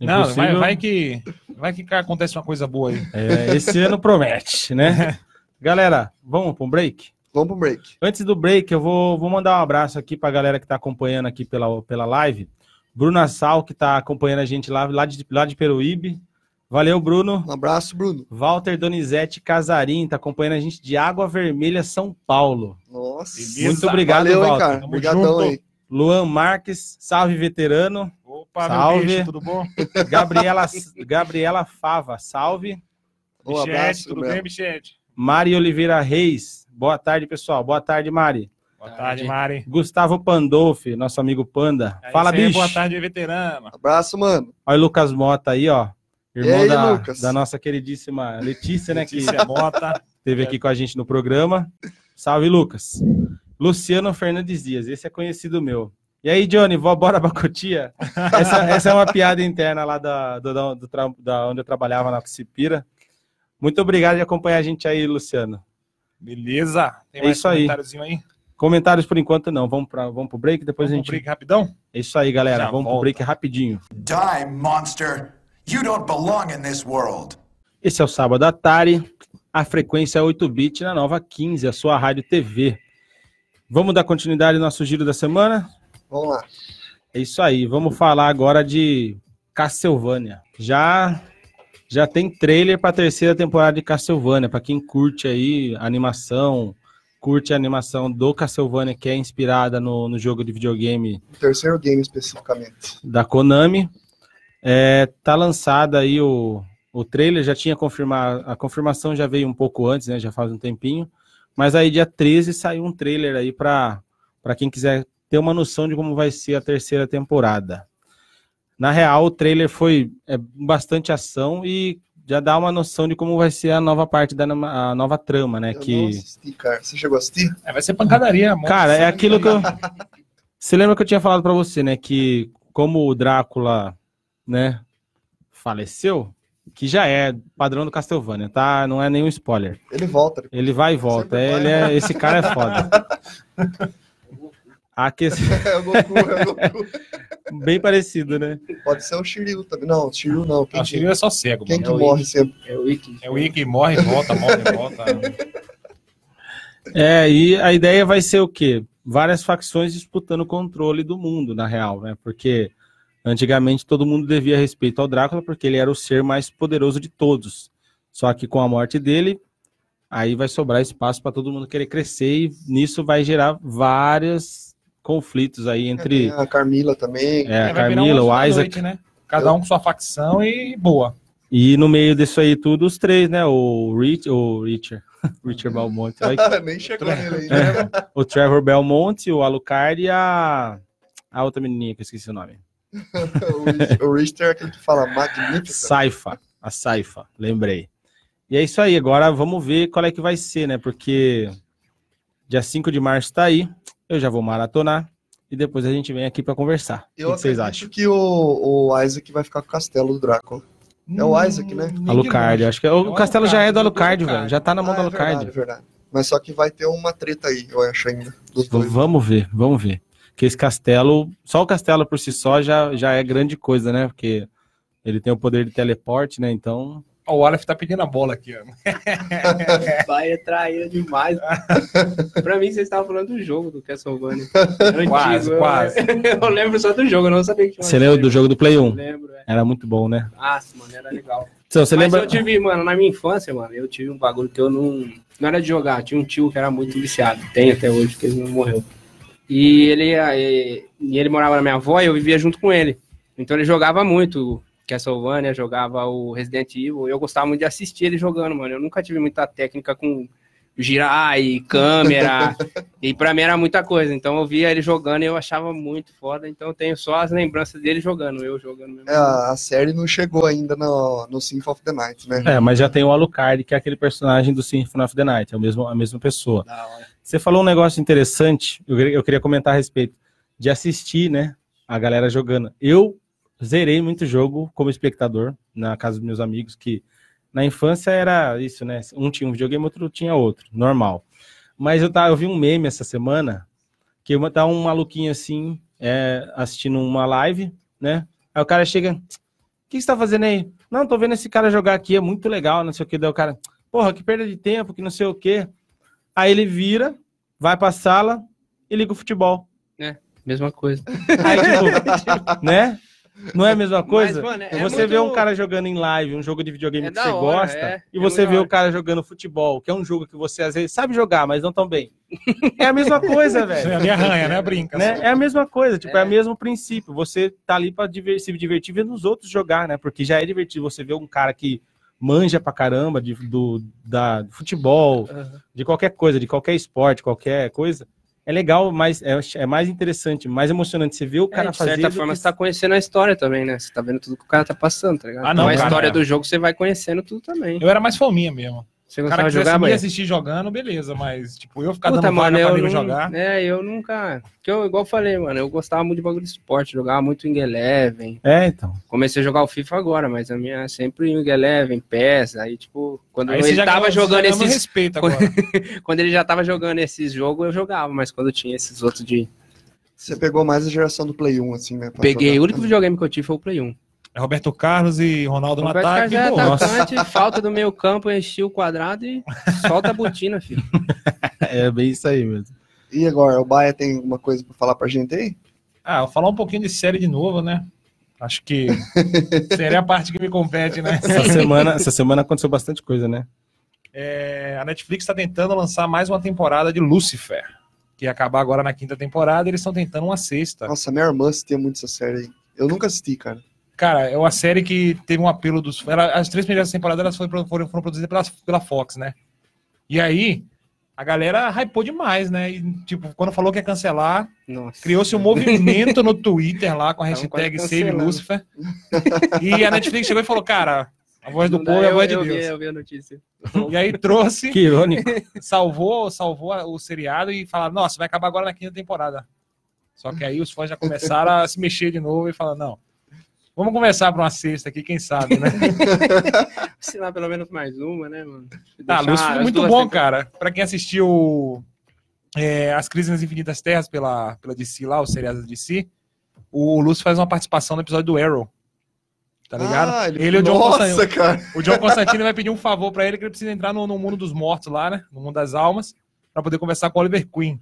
Não, vai, Impossível. vai que vai que acontece uma coisa boa aí. É, esse ano promete, né? Galera, vamos para um break? Vamos pro break. Antes do break, eu vou, vou mandar um abraço aqui para a galera que está acompanhando aqui pela, pela live. Bruna Sal, que está acompanhando a gente lá, lá, de, lá de Peruíbe. Valeu, Bruno. Um abraço, Bruno. Walter Donizete Casarim tá acompanhando a gente de Água Vermelha, São Paulo. Nossa. Beleza. Muito obrigado, Valeu, hein, Walter. cara. Tamo Obrigadão junto. aí. Luan Marques, salve veterano. Opa, Salve. meu bicho, tudo bom? Gabriela, Gabriela Fava, salve. Bichete, abraço, tudo bem, Bichete? Mari Oliveira Reis, boa tarde, pessoal. Boa tarde, Mari. Boa Tarde. Mari. Gustavo Pandolfi, nosso amigo Panda. É Fala, aí, bicho. Boa tarde, veterano. Abraço, mano. Olha o Lucas Mota aí, ó. Irmão aí, da, Lucas? da nossa queridíssima Letícia, né? Que Letícia Mota. esteve aqui com a gente no programa. Salve, Lucas. Luciano Fernandes Dias, esse é conhecido meu. E aí, Johnny, vó, bora pra Cotia? Essa, essa é uma piada interna lá da, do, do da onde eu trabalhava na Cipira. Muito obrigado de acompanhar a gente aí, Luciano. Beleza. Tem É mais isso aí. comentáriozinho aí? Comentários por enquanto não. Vamos, pra, vamos pro break, depois Vamos a pro gente. break rapidão? É isso aí, galera. Já vamos pro volta. break rapidinho. Die, monster! You don't belong in this world. Esse é o Sábado Atari. A frequência é 8-bit na nova 15, a sua rádio TV. Vamos dar continuidade ao nosso giro da semana? Vamos lá. É isso aí. Vamos falar agora de Castlevania. Já já tem trailer para a terceira temporada de Castlevania. Para quem curte aí a animação, curte a animação do Castlevania, que é inspirada no, no jogo de videogame O terceiro game especificamente. da Konami. É, tá lançado aí o, o trailer, já tinha confirmado, a confirmação já veio um pouco antes, né? Já faz um tempinho. Mas aí dia 13 saiu um trailer aí para quem quiser ter uma noção de como vai ser a terceira temporada. Na real, o trailer foi é, bastante ação e já dá uma noção de como vai ser a nova parte da a nova trama, né? Eu que não assisti, cara. Você chegou a assistir? É, vai ser pancadaria. monte Cara, é aquilo que eu. Você lembra que eu tinha falado pra você, né? Que como o Drácula, né, faleceu, que já é padrão do Castlevania, tá? Não é nenhum spoiler. Ele volta. Ele vai e volta. Vai. Ele é, esse cara é foda. A que... É o Goku, é o Goku. Bem parecido, né? Pode ser o Shiryu também. Não, o Shiryu não. Quem, O Shiryu é só cego, quem mano. que É morre Ikki. sempre? É o Wiki. É o Ikki morre, volta, morre, volta. É, e a ideia vai ser o quê? Várias facções disputando o controle do mundo, na real, né? Porque antigamente todo mundo devia respeito ao Drácula, porque ele era o ser mais poderoso de todos. Só que com a morte dele, aí vai sobrar espaço para todo mundo querer crescer, e nisso vai gerar vários conflitos aí entre Tem a Carmila também. é, a vai virar Carmila, o Isaac. noite, né? Cada um com sua facção e boa. E no meio disso aí tudo, os três, né? O Rich, o Richard, Richard Belmonte, ai, Nem chegou É. nele ainda. o Trevor Belmonte, o Alucard e a, a outra menininha que eu esqueci o nome. o Rich- o Richter é aquele que fala magnífico. Saifa, a Saifa, lembrei. E é isso aí, agora vamos ver qual é que vai ser, né? Porque dia 5 de março tá aí, eu já vou maratonar e depois a gente vem aqui para conversar. Eu o que vocês acham? que o, o Isaac vai ficar com o castelo do Drácula. É o Isaac, né? De Alucard, acho que é- É o o castelo já é do Alucard, Alucard, do velho. Já tá na mão Ah, do é Alucard. verdade, é verdade. Mas só que vai ter uma treta aí, eu acho ainda. Dos V- dois. Vamos ver, vamos ver. Que esse castelo, só o castelo por si só já, já é grande coisa, né? Porque ele tem o poder de teleporte, né? Então, o Aleph tá pedindo a bola aqui, ó. Vai é traíra demais. pra mim, vocês estavam falando do jogo do Castlevania. Antigo, Quase, eu- quase. Eu lembro só do jogo, eu não sabia que tinha você lembra do jogo do Play 1? Lembro, é. Era muito bom, né? Nossa, mano, era legal. Então, você Mas lembra? eu tive, mano, na minha infância, mano, eu tive um bagulho que eu não. Não era de jogar, tinha um tio que era muito viciado. Tem até hoje, porque ele não morreu. E ele, e, ele morava na minha avó e eu vivia junto com ele. Então ele jogava muito Castlevania, jogava o Resident Evil. E eu gostava muito de assistir ele jogando, mano. Eu nunca tive muita técnica com girar e câmera. e pra mim era muita coisa. Então eu via ele jogando e eu achava muito foda. Então eu tenho só as lembranças dele jogando, eu jogando mesmo. É, a, a série não chegou ainda no, no Symphony of the Night, né? É, mas já tem o Alucard, que é aquele personagem do Symphony of the Night, é o mesmo, a mesma pessoa. Da hora. Você falou um negócio interessante, eu, queria- eu queria comentar a respeito de assistir, né, a galera jogando. Eu zerei muito jogo como espectador na casa dos meus amigos, que na infância era isso, né? Um tinha um videogame, outro tinha outro, normal. Mas eu, tava, eu vi um meme essa semana que uma- tá um maluquinho assim, é, assistindo uma live, né? Aí o cara chega, o que você tá fazendo aí? Não, tô vendo esse cara jogar aqui, é muito legal, não sei o que. Daí o cara, porra, que perda de tempo, que não sei o que. Aí ele vira, vai pra sala e liga o futebol. Mesma coisa. Aí, tipo, né? Não é a mesma coisa? mano, é- é você muito- vê um cara jogando em live, um jogo de videogame É que você hora, gosta, é. e É você vê o cara jogando futebol, que é um jogo que você às vezes sabe jogar, mas não tão bem. É a mesma coisa, velho. Ali arranha, né? Brinca. Né? É a mesma coisa, tipo, é, É. o mesmo princípio. Você tá ali pra se divertir vendo os outros jogar, né? Porque já é divertido você ver um cara que manja pra caramba de, do, da, do futebol, Aham. de qualquer coisa, de qualquer esporte, qualquer coisa. É legal, mas é, é mais interessante, mais emocionante você ver o cara É, de fazer. certa do forma, que- você tá conhecendo a história também, né? Você tá vendo tudo que o cara tá passando, tá ligado? Ah, não, Então, a cara, história é. do jogo você vai conhecendo tudo também. Eu era mais fominha mesmo. Você O cara gostava que de jogar, me mãe? assistir jogando, beleza, mas, tipo, eu ficar Puta, dando mano, vaga pra não, jogar. É, eu nunca. Que eu, igual eu falei, mano, eu gostava muito de bagulho de esporte, jogava muito em Eleven. É, então. Comecei a jogar o FIFA agora, mas a minha é sempre em Eleven, PES. Aí, tipo, quando Aí ele já tava já jogando esses. respeito agora. Quando ele já tava jogando esses jogos, eu jogava, mas quando tinha esses outros de. Você pegou mais a geração do Play 1, assim, né? Peguei, jogar. o único videogame que eu tive foi o Play 1. É Roberto Carlos e Ronaldo no Roberto ataque. Carlos é pô, atacante, falta do meio campo, enchi o quadrado e solta a botina, filho. É bem isso aí mesmo. E agora, o Baia tem alguma coisa pra falar pra gente aí? Ah, vou falar um pouquinho de série de novo, né? Acho que seria a parte que me compete, né? Essa semana, essa semana aconteceu bastante coisa, né? É, a Netflix está tentando lançar mais uma temporada de Lucifer, que ia acabar agora na quinta temporada, e eles estão tentando uma sexta. Nossa, minha irmã assistia muito essa série aí. Eu nunca assisti, cara. Cara, é uma série que teve um apelo dos. ela- as três primeiras temporadas elas foram, foram, foram produzidas pela, pela Fox, né? E aí, a galera hypou demais, né? E, tipo, quando falou que ia cancelar, criou-se um movimento no Twitter lá com a hashtag Save. Lucifer. E a Netflix chegou e falou: cara, a voz do Não povo dá, é a eu, voz de eu vi, Deus. eu vi a notícia. E aí trouxe, Que irônico. salvou, salvou o seriado e falaram: nossa, vai acabar agora na quinta temporada. Só que aí os fãs já começaram a se mexer de novo e falaram: não. Vamos começar para uma sexta aqui, quem sabe, né? Lá pelo menos mais uma, né, mano? Ah, Deixar as foi muito bom, temporadas. cara. Pra quem assistiu é, As Crises nas Infinitas Terras pela, pela DC lá, o seriado da DC, o Lúcio faz uma participação no episódio do Arrow. Tá ligado? Ah, ele e o John Nossa, Constantine. cara. O John Constantine vai pedir um favor pra ele que ele precisa entrar no, no mundo dos mortos lá, né? No mundo das almas, pra poder conversar com o Oliver Queen.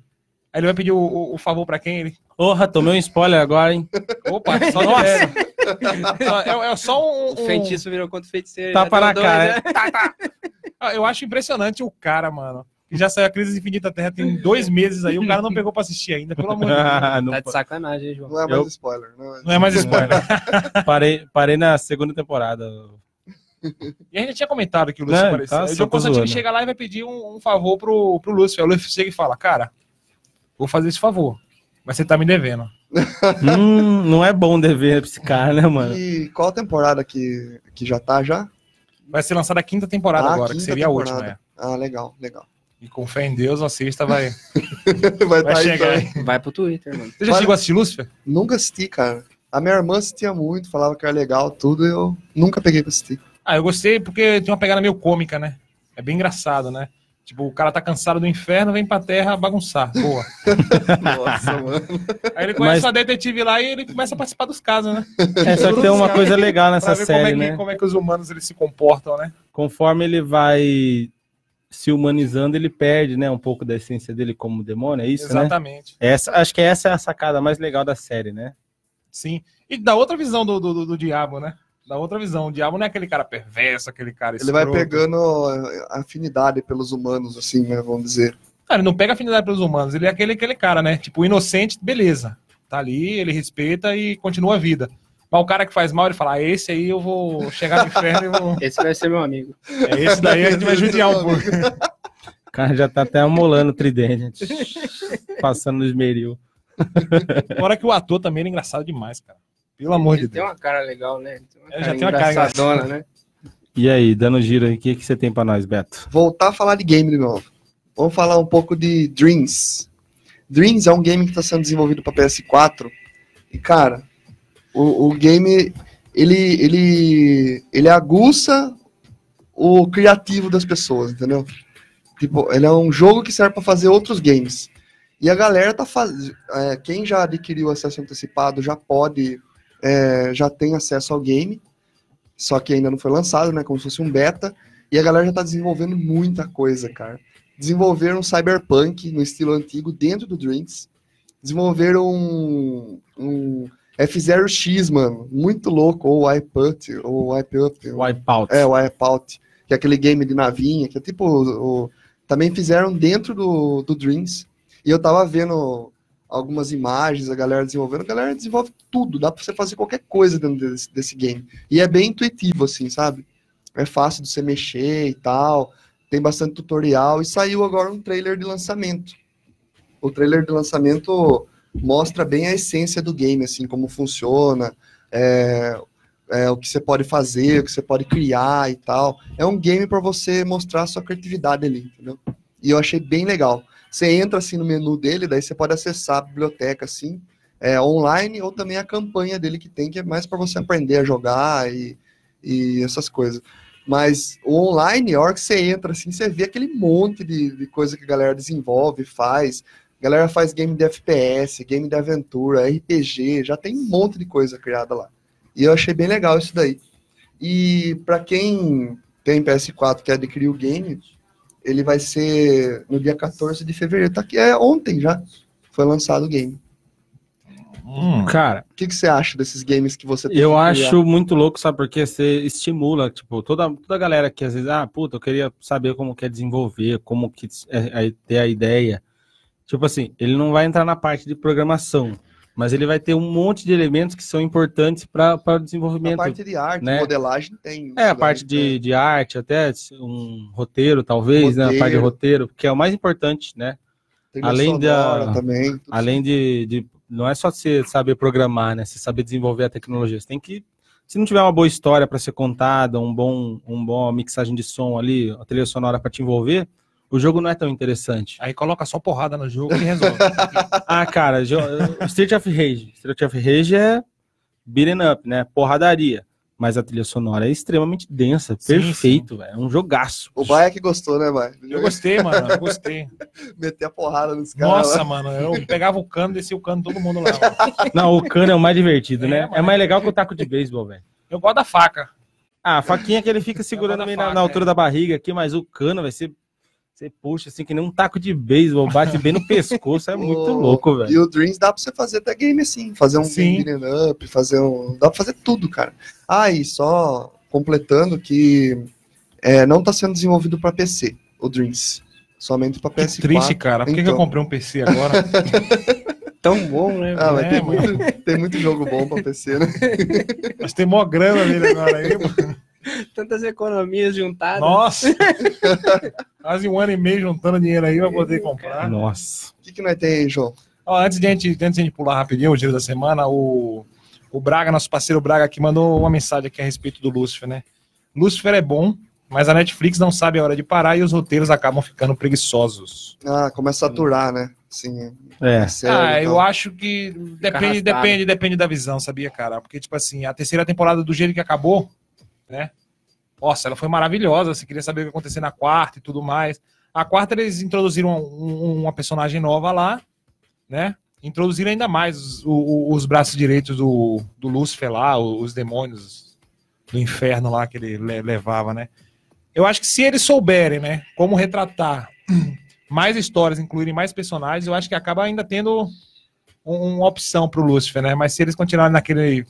Aí ele vai pedir o, o- o favor pra quem? Ele. Porra, tomei um spoiler agora, hein? Opa, só leve. Só- é, é só um, O um- feitiço virou contra o feiticeiro. Tapa na deu dois, cara. né? Ah, Eu acho impressionante o cara, mano. Que já saiu a Crise Infinita Terra tem dois meses aí, o cara não pegou pra assistir ainda, pelo amor de Deus. Não Tá de sacanagem, hein, João? Não é mais Eu- spoiler. Não é... Não é mais spoiler. parei, parei na segunda temporada. E a gente tinha comentado que o Lúcio Não, apareceu. tá, o John zoando. chega lá e vai pedir um, um favor pro, pro Lúcio. Aí o Lúcio chega e fala, cara, vou fazer esse favor, mas você tá me devendo. hum, não é bom dever pra esse cara, né, mano? E qual temporada que, que já tá já? Vai ser lançada a quinta temporada Ah, agora, que quinta seria a temporada. última, né? Ah, legal, legal. E com fé em Deus, a sexta vai, Vai, vai tá aí chegar. aí. Vai pro Twitter, mano. Você já Vai- chegou a assistir Lúcifer? Nunca assisti, cara. A minha irmã assistia muito, falava que era legal, tudo, e eu nunca peguei pra assistir. Ah, eu gostei porque tem uma pegada meio cômica, né? É bem engraçado, né? Tipo, o cara tá cansado do inferno, vem pra terra bagunçar. Boa. Nossa, mano. Aí ele conhece Mas- uma detetive lá e ele começa a participar dos casos, né? É, só que tem uma coisa legal Pra nessa ver como, é série, que, né? como é que os humanos eles se comportam, né? Conforme ele vai se humanizando, ele perde, né, um pouco da essência dele como demônio, é isso, né? Exatamente. Essa, acho que essa é a sacada mais legal da série, né? Sim. E dá outra visão do, do, do- do diabo, né? Dá outra visão. O diabo não é aquele cara perverso, aquele cara Ele vai escroto. pegando afinidade pelos humanos, assim, né, vamos dizer. Cara, ele não pega afinidade pelos humanos. Ele é aquele, aquele cara, né? Tipo, inocente, beleza. Tá ali, ele respeita e continua a vida. Mas o cara que faz mal, ele fala, ah, esse aí eu vou chegar no inferno e vou... Esse vai ser meu amigo. É esse daí a gente vai judiar um pouco. O cara já tá até amolando o tridente, passando no esmeril. Fora que o ator também é engraçado demais, cara. Pelo amor de Ele tem Deus. uma cara legal, né? Ele Tem uma É, cara já tem uma cara engraçadona, né? E aí, dando giro aí, o que, que você tem pra nós, Beto? Voltar a falar de game de novo. Vamos falar um pouco de Dreams. Dreams é um game que está sendo desenvolvido para PS4. E, cara, o, o game, ele, ele, ele aguça o criativo das pessoas, entendeu? Tipo, ele é um jogo que serve para fazer outros games. E a galera tá fazendo. quem já adquiriu acesso antecipado já pode. É, já tem acesso ao game. Só que ainda não foi lançado, né? Como se fosse um beta. E a galera já tá desenvolvendo muita coisa, cara. Desenvolveram um cyberpunk no estilo antigo dentro do Dreams. Desenvolveram um, um F-Zero X, mano. Muito louco. Ou Wipeout, ou Wipeout. Wipeout. É, o Wipeout. Que é aquele game de navinha, que é tipo. O, o- também fizeram dentro do, do Dreams. E eu tava vendo algumas imagens, a galera desenvolvendo. A galera desenvolve tudo, dá pra você fazer qualquer coisa dentro desse, desse game. E é bem intuitivo, assim, sabe? É fácil de você mexer e tal. Tem bastante tutorial. E saiu agora um trailer de lançamento. O trailer de lançamento mostra bem a essência do game, assim, como funciona, é, é, o que você pode fazer, o que você pode criar e tal. É um game para você mostrar sua criatividade ali, entendeu? E eu achei bem legal. Você entra assim no menu dele, daí você pode acessar a biblioteca assim, é, online ou também a campanha dele que tem, que é mais para você aprender a jogar e, e essas coisas. Mas o online, a hora que você entra assim, você vê aquele monte de, de coisa que a galera desenvolve, faz. A galera faz game de FPS, game de aventura, RPG, já tem um monte de coisa criada lá. E eu achei bem legal isso daí. E para quem tem PS4 que adquiriu o game, ele vai ser no dia 14 de fevereiro. Tá aqui, é ontem já. Foi lançado o game. Hum. Cara, O que, que você acha desses games que você tem eu que criar? acho muito louco, sabe? Porque você estimula, tipo, toda, toda a galera que às vezes, ah, puta, eu queria saber como que é desenvolver, como que é, é ter a ideia. Tipo assim, ele não vai entrar na parte de programação, mas ele vai ter um monte de elementos que são importantes para o A desenvolvimento. parte de arte, né? modelagem tem. É, a parte de, de arte, até um roteiro, talvez, né? A parte de Roteiro. roteiro, que é o mais importante, né? trilha além da- também. Além de, de- Não é só você saber programar, né? Você saber desenvolver a tecnologia. Você tem que. Se não tiver uma boa história para ser contada, um bom, um bom mixagem de som ali, a trilha sonora para te envolver, o jogo não é tão interessante. Aí coloca só porrada no jogo e resolve. Ah, cara, Street of Rage. Street of Rage é beating up, né? Porradaria. Mas a trilha sonora é extremamente densa, Sim, perfeito, velho. É um jogaço. O Baia que gostou, né, Baia? eu gostei, mano. Eu gostei. Meter a porrada nos caras. Nossa, lá. mano. Eu pegava o cano, descia o cano todo mundo lá. mano. Não, o cano é o mais divertido, É, né? mano. É mais legal que o taco de beisebol, velho. Eu gosto da faca. Ah, a faquinha que ele fica segurando na, faca, na altura é. da barriga aqui, mas o cano vai ser. Você puxa assim que nem um taco de beisebol, bate bem no pescoço, é muito O- louco, velho. E o Dreams dá pra você fazer até game assim, fazer um Sim. game up, fazer um. Dá pra fazer tudo, cara. Ah, e só completando que é, não tá sendo desenvolvido pra PC, o Dreams. Somente pra Que PS4. triste, cara. Por que, que eu Então. comprei um PC agora? Tão bom, né? Ah, mas É, tem, muito, tem muito jogo bom pra PC, né? Mas tem mó grana nele agora aí, mano. Tantas economias juntadas. Nossa! Quase um ano e meio juntando dinheiro aí pra poder comprar. Nossa. O que, que nós tem aí, João? Ó, antes, de a gente, antes de a gente pular rapidinho o giro da semana, o, o Braga, nosso parceiro Braga aqui, mandou uma mensagem aqui a respeito do Lúcifer, né? Lúcifer é bom, mas a Netflix não sabe a hora de parar e os roteiros acabam ficando preguiçosos. Ah, começa a saturar, né? Sim. É. sério, ah, então. eu acho que depende, depende, depende da visão, sabia, cara? Porque, tipo assim, a terceira temporada do jeito que acabou, né? Nossa, ela foi maravilhosa. Você queria saber o que ia acontecer na quarta e tudo mais. A quarta, eles introduziram um- um- uma personagem nova lá, né? Introduziram ainda mais os, o- o- os braços direitos do, do Lúcifer lá, o- os demônios do inferno lá que ele le- levava, né? Eu acho que se eles souberem, né, como retratar mais histórias, incluírem mais personagens, eu acho que acaba ainda tendo um- uma opção pro Lúcifer, né? Mas se eles continuarem naquele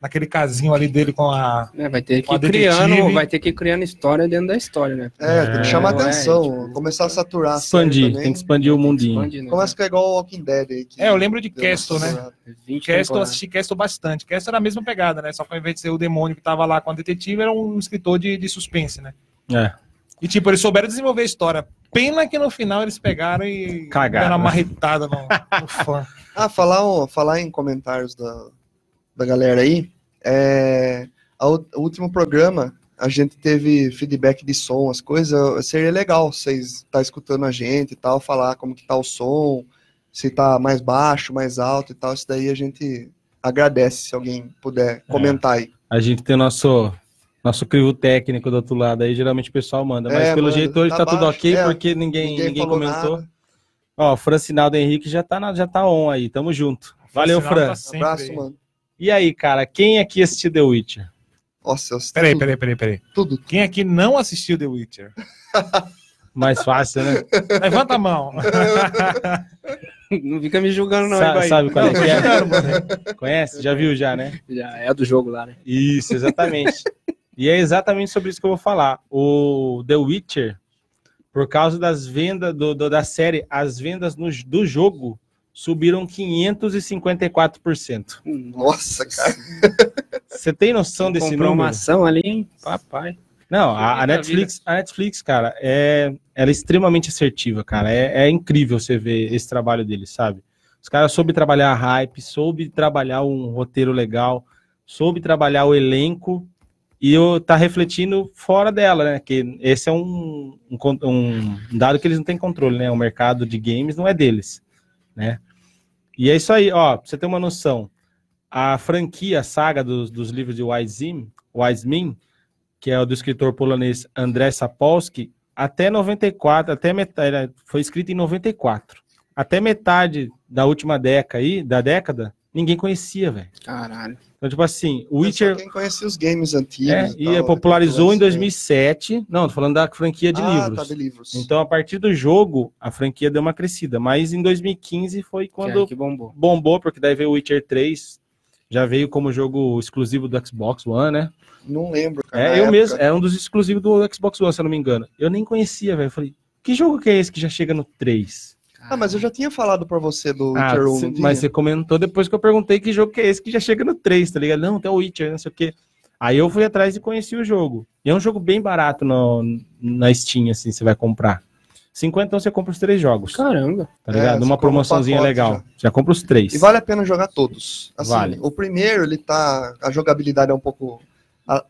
naquele casinho ali dele com a É, vai ter que a ir criando, vai ter que ir criando história dentro da história, né? É, tem que chamar É, atenção, tipo, começar a saturar. a Expandir, tem que expandir o mundinho. Expande, né? Começa a ficar igual o Walking Dead aí. que É, eu lembro de Castle, né? saturada. 20 Castle, eu assisti Castle bastante. Castle era a mesma pegada, né? Só que ao invés de ser o demônio que tava lá com a detetive, era um escritor de, de suspense, né? É. E tipo, eles souberam desenvolver a história. Pena que no final eles pegaram e Cagaram. deram uma marretada no, no fã. Ah, falar, falar em comentários da, da galera aí. É, a o último programa, a gente teve feedback de som, as coisas. Seria legal vocês estar tá escutando a gente e tal, falar como que tá o som, se tá mais baixo, mais alto e tal. Isso daí a gente agradece se alguém puder comentar aí. A gente tem o nosso, nosso crivo técnico do outro lado aí, geralmente o pessoal manda. Mas É, pelo manda. jeito hoje Tá tá, tudo ok, é. porque ninguém, ninguém, falou comentou. nada. Ó, o Francinaldo Henrique já tá, na, já tá on aí, tamo junto. Valeu, Fran. tá sempre Abraço, aí. mano. E aí, cara, quem aqui assistiu The Witcher? Nossa, eu assisti Peraí, tudo, peraí, peraí, peraí. tudo. Quem aqui não assistiu The Witcher? Mais fácil, né? Levanta a mão. Não fica me julgando, não, Sa- hein, sabe qual é que é? Conhece? Já viu já, né? Já é do jogo lá, né? Isso, exatamente. e é exatamente sobre isso que eu vou falar. O The Witcher, por causa das vendas do, do- da série, as vendas no- do jogo subiram 554%. Nossa, cara. Você tem noção desse Comprou uma número? ação ali, hein? Papai. Não, a, a Netflix, a Netflix, cara, é, ela é extremamente assertiva, cara. É, é incrível você ver esse trabalho deles, sabe? Os caras soube trabalhar a hype, soube trabalhar um roteiro legal, soube trabalhar o elenco e eu, tá refletindo fora dela, né? Que esse é um, um, um dado que eles não têm controle, né? O mercado de games não é deles, né? E é isso aí, ó, pra você ter uma noção. A franquia, a saga dos, dos livros de Wiseman, Wiseman que é o do escritor polonês André Sapolsky, até 94, até metade, foi escrito em 94. Até metade da última década aí, da década, ninguém conhecia, velho. Caralho. Então, tipo assim, o Witcher quem conhecia os games antigos. é, e tal, popularizou em depois, 2007. Não, tô falando da franquia de ah, livros. tá, de livros. Então, a partir do jogo, a franquia deu uma crescida. Mas em 2015 foi Quando quando que bombou. bombou, porque daí veio o Witcher 3. Já veio como jogo exclusivo do Xbox One, né? Não lembro, cara. É, eu época. mesmo, é um dos exclusivos do Xbox One, se eu não me engano. Eu nem conhecia, velho. Eu Falei, que jogo que é esse que já chega no 3? Ah, mas eu já tinha falado pra você do Ah, Witcher 1, cê- mas você comentou depois que eu perguntei que jogo que é esse que já chega no 3, tá ligado? Não, tem o Witcher, não sei o quê. Aí eu fui atrás e conheci o jogo. E é um jogo bem barato no, na Steam, assim, você vai comprar. 50 então você compra os três jogos, Caramba. tá É, ligado? você Numa compra um promoçãozinha pacote legal. já. Já. compra os três. E vale a pena jogar todos. Assim, Vale. O primeiro, ele tá. A jogabilidade é um pouco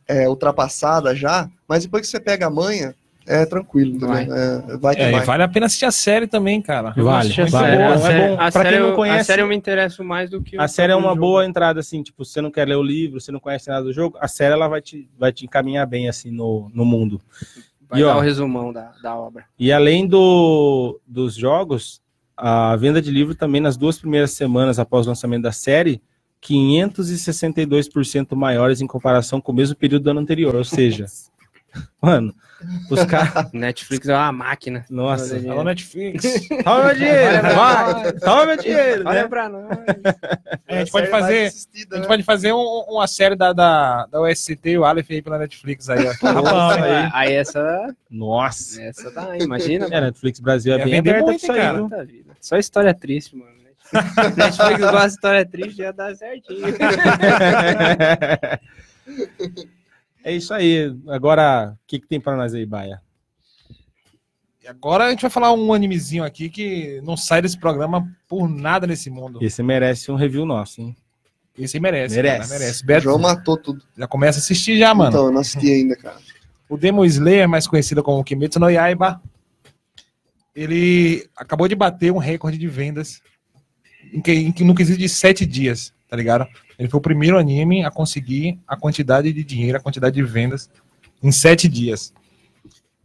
é, ultrapassada já, mas depois que você pega a manha, é tranquilo? Vai. É, vai que É, e vai. vale a pena assistir a série também, cara. Vale, vale. É a bom. série, a Pra série quem não eu- conhece- a série eu me interesso mais do que o A série é uma próprio boa jogo. entrada, assim, tipo, se você não quer ler o livro, você não conhece nada do jogo, a série ela vai te, vai te encaminhar bem, assim, no, no mundo. Vai E, ó, o resumão da, da obra. E além do, dos jogos, a venda de livro também nas duas primeiras semanas após o lançamento da série, 562% maiores em comparação com o mesmo período do ano anterior. Ou seja, mano, os caras. Netflix é uma máquina. Nossa, Alô, Netflix. toma meu dinheiro, vai, toma meu dinheiro. Olha Né? pra nós. A gente É pode fazer. assistida, A gente né? pode fazer um- uma série da, da, da USCT e o Aleph aí pela Netflix aí, ó. Tá Nossa, aí. Aí essa, Nossa. essa tá aí, imagina. É, Netflix Brasil é Ia bem aberta muito, disso aí, cara. viu? Só história triste, mano. Netflix gosta de história triste, já dá certinho. É isso aí. Agora, o que, que tem pra nós aí, Baia? E agora a gente vai falar um animezinho aqui que não sai desse programa por nada nesse mundo. Esse merece um review nosso, hein? Esse aí merece. Merece. Cara, merece. O Beto, João matou tudo. já começa a assistir já, mano. Então, eu não assisti ainda, cara. O Demon Slayer, mais conhecido como Kimetsu no Yaiba, ele acabou de bater um recorde de vendas em que, em que no quesito de sete dias, tá ligado? Ele foi o primeiro anime a conseguir a quantidade de dinheiro, a quantidade de vendas em sete dias.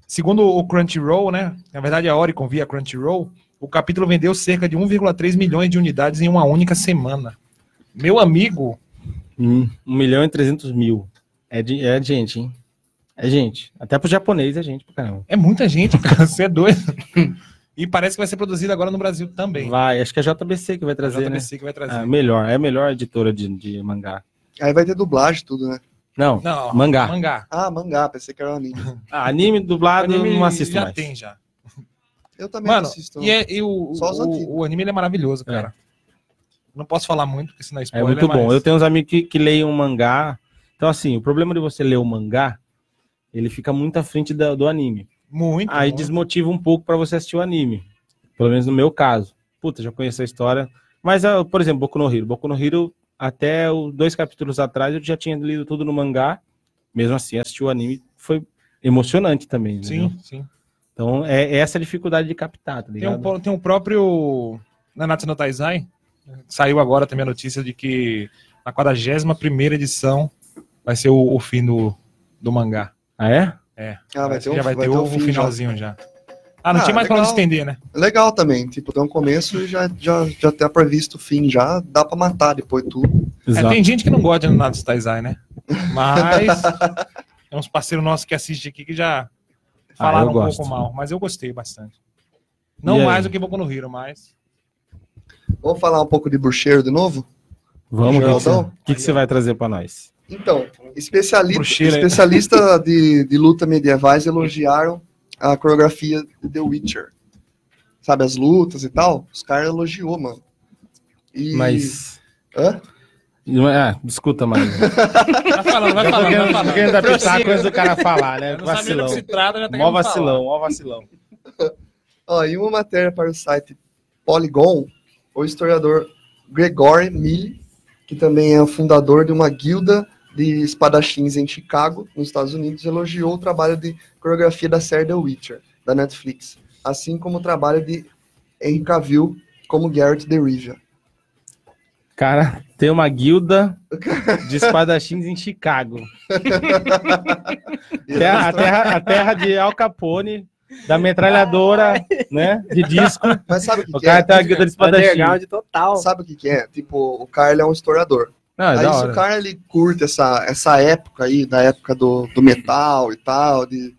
Segundo o Crunchyroll, né? Na verdade, a Oricon via Crunchyroll, o capítulo vendeu cerca de 1,3 milhões de unidades em uma única semana. Meu amigo, Um, um milhão e trezentos mil. É, de, é gente, hein? É gente. Até pro japonês é gente pra caramba. é muita gente, cara. Você é doido. E parece que vai ser produzido agora no Brasil também. Vai, acho que é a JBC que vai A trazer, né? JBC que vai trazer. Ah, melhor, é a melhor editora de, de mangá. Aí vai ter dublagem e tudo, né? Não, Não, mangá. Mangá. Ah, mangá, pensei que era um anime. Ah, anime dublado anime não assisto já mais. tem já. Eu também Mano, não assisto. e, é- e o, Só os o, o anime ele é maravilhoso, cara. Não posso falar muito, porque senão é É spoiler, muito bom. mas- Eu tenho uns amigos que, que leem um mangá. Então, assim, o problema de você ler o mangá, ele fica muito à frente da- do anime. Muito. Aí muito. desmotiva um pouco pra você assistir o anime. Pelo menos no meu caso. Puta, já conheço a história. Mas, ah, por exemplo, Boku no Hero. Boku no Hero, até os dois capítulos atrás, eu já tinha lido tudo no mangá. Mesmo assim, assistir o anime foi emocionante também. entendeu? Sim, sim. Então, é é essa dificuldade de captar, tá Tem ligado? um, po- tem um próprio Nanatsu no Taizai. Saiu agora também a notícia de que na 41ª edição vai ser o, o fim do, do mangá. Ah, é? É. Ah, vai ter um, já vai, ter ter o, um fim já. finalzinho já. Ah, não Ah, tinha mais pra onde legal. estender, né? Legal também, tipo, tem um começo e já, já, já tá previsto o fim, já dá pra matar depois tudo. É, tem gente que não gosta de Nanatsu Taizai, né? Mas tem uns parceiros nossos que assistem aqui que já falaram Ah, um gosto. pouco mal, mas eu gostei bastante. Não E aí? mais do que Boku no Hero, mas Vamos falar um pouco de bruxeiro de novo? Vamos, o que, que, você, que que você vai trazer pra nós? Então, especialista, Bruxeira, especialista de, de luta medievais elogiaram a coreografia de The Witcher. Sabe, as lutas e tal? Os caras elogiou, mano. E... Mas. Hã? Ah, escuta, mano. Vai falando, vai falando, vai falando. Querendo dar pitaco antes do cara falar, né? Vacilão. que se trata, já tá Mó vacilão, mó vacilão. Ó, em uma matéria para o site Polygon, o historiador Gregory Mill, que também é o fundador de uma guilda de espadachins em Chicago, nos Estados Unidos, elogiou o trabalho de coreografia da série The Witcher, da Netflix, assim como o trabalho de Henry Cavill como Geralt de Rivia. Cara, tem uma guilda de espadachins em Chicago. Terra- a, terra, a terra de Al Capone, da metralhadora, né? De disco. Mas sabe o que, O que cara é? tem uma guilda de espadachim. Underground total. Sabe o que, que é? Tipo, o cara ele é um historiador. Não, é Aí se o cara ele curte essa, essa época aí, da época do, do metal e tal, de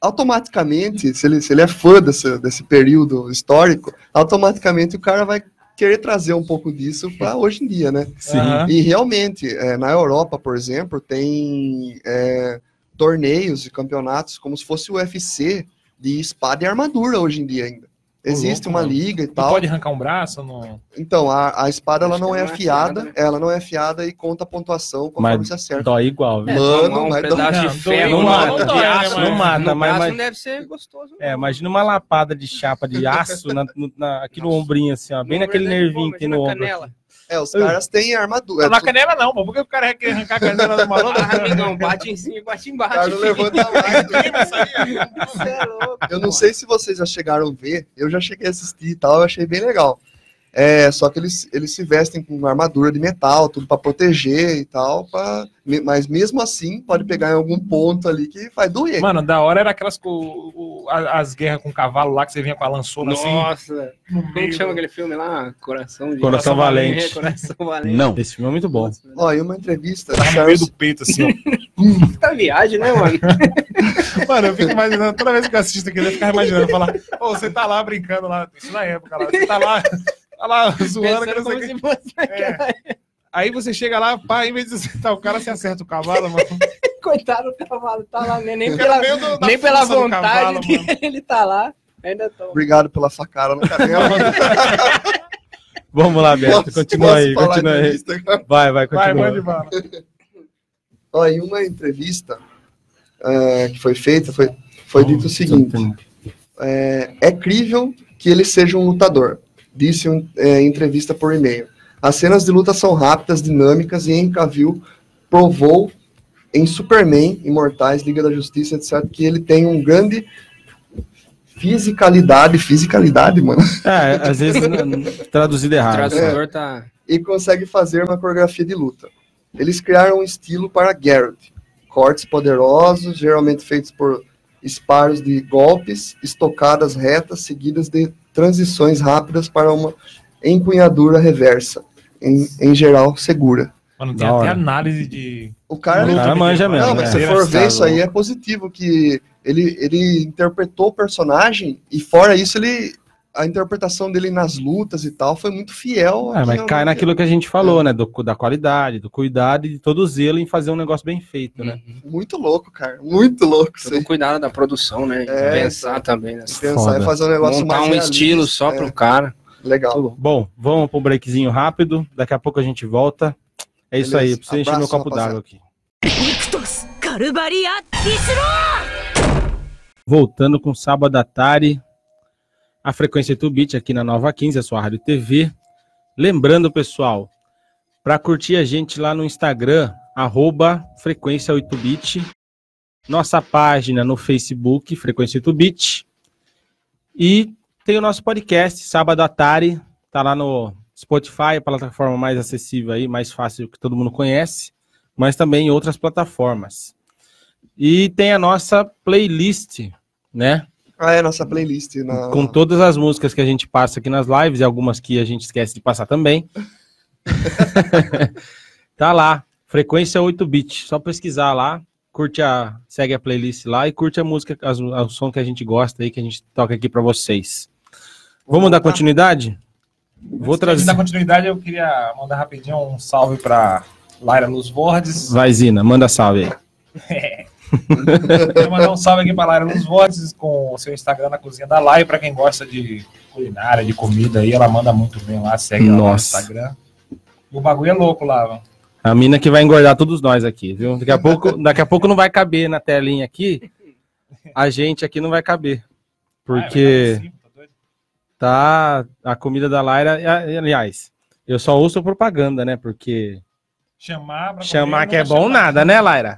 automaticamente, se ele, se ele é fã desse, desse período histórico, automaticamente o cara vai querer trazer um pouco disso para hoje em dia, né? Sim. Aham. E realmente, é, na Europa, por exemplo, tem é, torneios e campeonatos como se fosse o UFC de espada e armadura hoje em dia ainda. Existe louco, uma mano. liga e Não tal. pode arrancar um braço? Não... Então, a, a espada ela não é não é afiada, afiada, né? ela não é afiada e conta a pontuação conforme Mas você acerta. Dói igual, viu? É, Mano, tomar um mas pedaço não- de ferro não no- mata, no dói, braço, né, Não mas- mata, no mas, mas- deve ser gostoso. É, imagina uma lapada de chapa de aço na- no- na- aqui no ombrinho, assim, ó. Bem Não, naquele nervinho que tem no a ombro. canela. É, os caras têm armadura. na É, tu- canela não, pô. Por que o cara quer arrancar a canela do maluco? Ah, amigão, bate em cima, bate o embaixo. cara não levanta mais. Eu não sei se vocês já chegaram a ver, eu já cheguei a assistir e tal, eu achei bem legal. É, só que eles, eles se vestem com armadura de metal, tudo pra proteger e tal, pra, mas mesmo assim pode pegar em algum ponto ali que vai doer. Mano, da hora era aquelas com o- o- a- as guerras com cavalo lá que você vinha com a lançona assim. Nossa, No como meio. que chama aquele filme lá? Coração de... Coração Valente. É, Coração Valente. Não. Esse filme é muito bom. Ó, em uma entrevista, no meio do peito, assim, ó. Tá viagem, né, mano? Mano, eu fico imaginando, toda vez que eu assisto aquilo, eu fico imaginando, falar, ô, você tá lá brincando lá, isso na época lá, você tá lá, tá lá zoando, que não sei É. Aí você chega lá, pá, em vez de acertar o cara, você acerta o cavalo, mano. Coitado do cavalo, tá lá, né? Nem pela, do- nem pela vontade cavalo, que mano. ele tá lá. Ainda tô. obrigado pela facada no canela. Vamos lá, Beto. Posso- Continua posso aí, continua aí. Vai, vai, Vai, continua. bala. Ó, em uma entrevista é, que foi feita, foi, foi dito o seguinte: é, é crível que ele seja um lutador, disse um, é, em entrevista por e-mail. As cenas de luta são rápidas, dinâmicas e Henry Cavill provou em Superman, Imortais, Liga da Justiça, etc., que ele tem um grande fisicalidade, fisicalidade, mano, É, às vezes n- traduzido O errado. tradutor tá. e consegue fazer uma coreografia de luta. Eles criaram um estilo para Garrett, cortes poderosos, geralmente feitos por disparos de golpes, estocadas retas, seguidas de transições rápidas para uma empunhadura reversa, em, em geral segura. Mano, tem Da até hora. análise de. O cara, O cara manja mesmo. não, mas né? se for ver isso aí é positivo que ele, ele interpretou o personagem e fora isso ele a interpretação dele nas lutas e tal foi muito fiel. É, mas cai naquilo que a gente falou, é. né? Do, da qualidade, do cuidado e de todo zelo em fazer um negócio bem feito, né? Uhum. Muito louco, cara. Muito louco. Todo o cuidado da produção, né? É, pensar também. Né? Pensar e fazer um negócio Montar mais um realista, estilo só é. pro cara. Legal. Bom, vamos para um breakzinho rápido. Daqui a pouco a gente volta. É Beleza. isso aí. Preciso encher meu copo d'água aqui. Voltando com Sábado à Tarde a frequência 2bit aqui na Nova 15, a sua rádio TV. Lembrando, pessoal, para curtir a gente lá no Instagram, frequência 8bit, nossa página no Facebook, frequência 8bit, e tem o nosso podcast, Sábado à Tarde, tá lá no Spotify, a plataforma mais acessível aí, mais fácil que todo mundo conhece, mas também em outras plataformas. E tem a nossa playlist, né? Ah, é nossa playlist. Na... Com todas as músicas que a gente passa aqui nas lives e algumas que a gente esquece de passar também. tá lá, frequência 8-bit. Só pesquisar lá, curte a, segue a playlist lá e curte a música, as- o som que a gente gosta aí, que a gente toca aqui pra vocês. Vamos dar continuidade? Vou Antes trazer. da continuidade, eu queria mandar rapidinho um salve pra Laira Luz Vordes. Vai, Zina, manda salve aí. Quero mandar um salve aqui pra Laira Luz Vordes com o seu Instagram na Cozinha da Lai. Pra quem gosta de culinária, de comida aí, ela manda muito bem lá. Segue lá no. Instagram. O bagulho é louco lá, mano. A mina que vai engordar todos nós aqui, viu? Daqui a pouco, daqui a pouco não vai caber na telinha aqui. A gente aqui não vai caber. Porque Ah, cima, tá tá a comida da Laira. e, Aliás, eu só ouço propaganda, né? Porque Chamar, pra chamar comer, que é bom chamar. nada, né, Laira?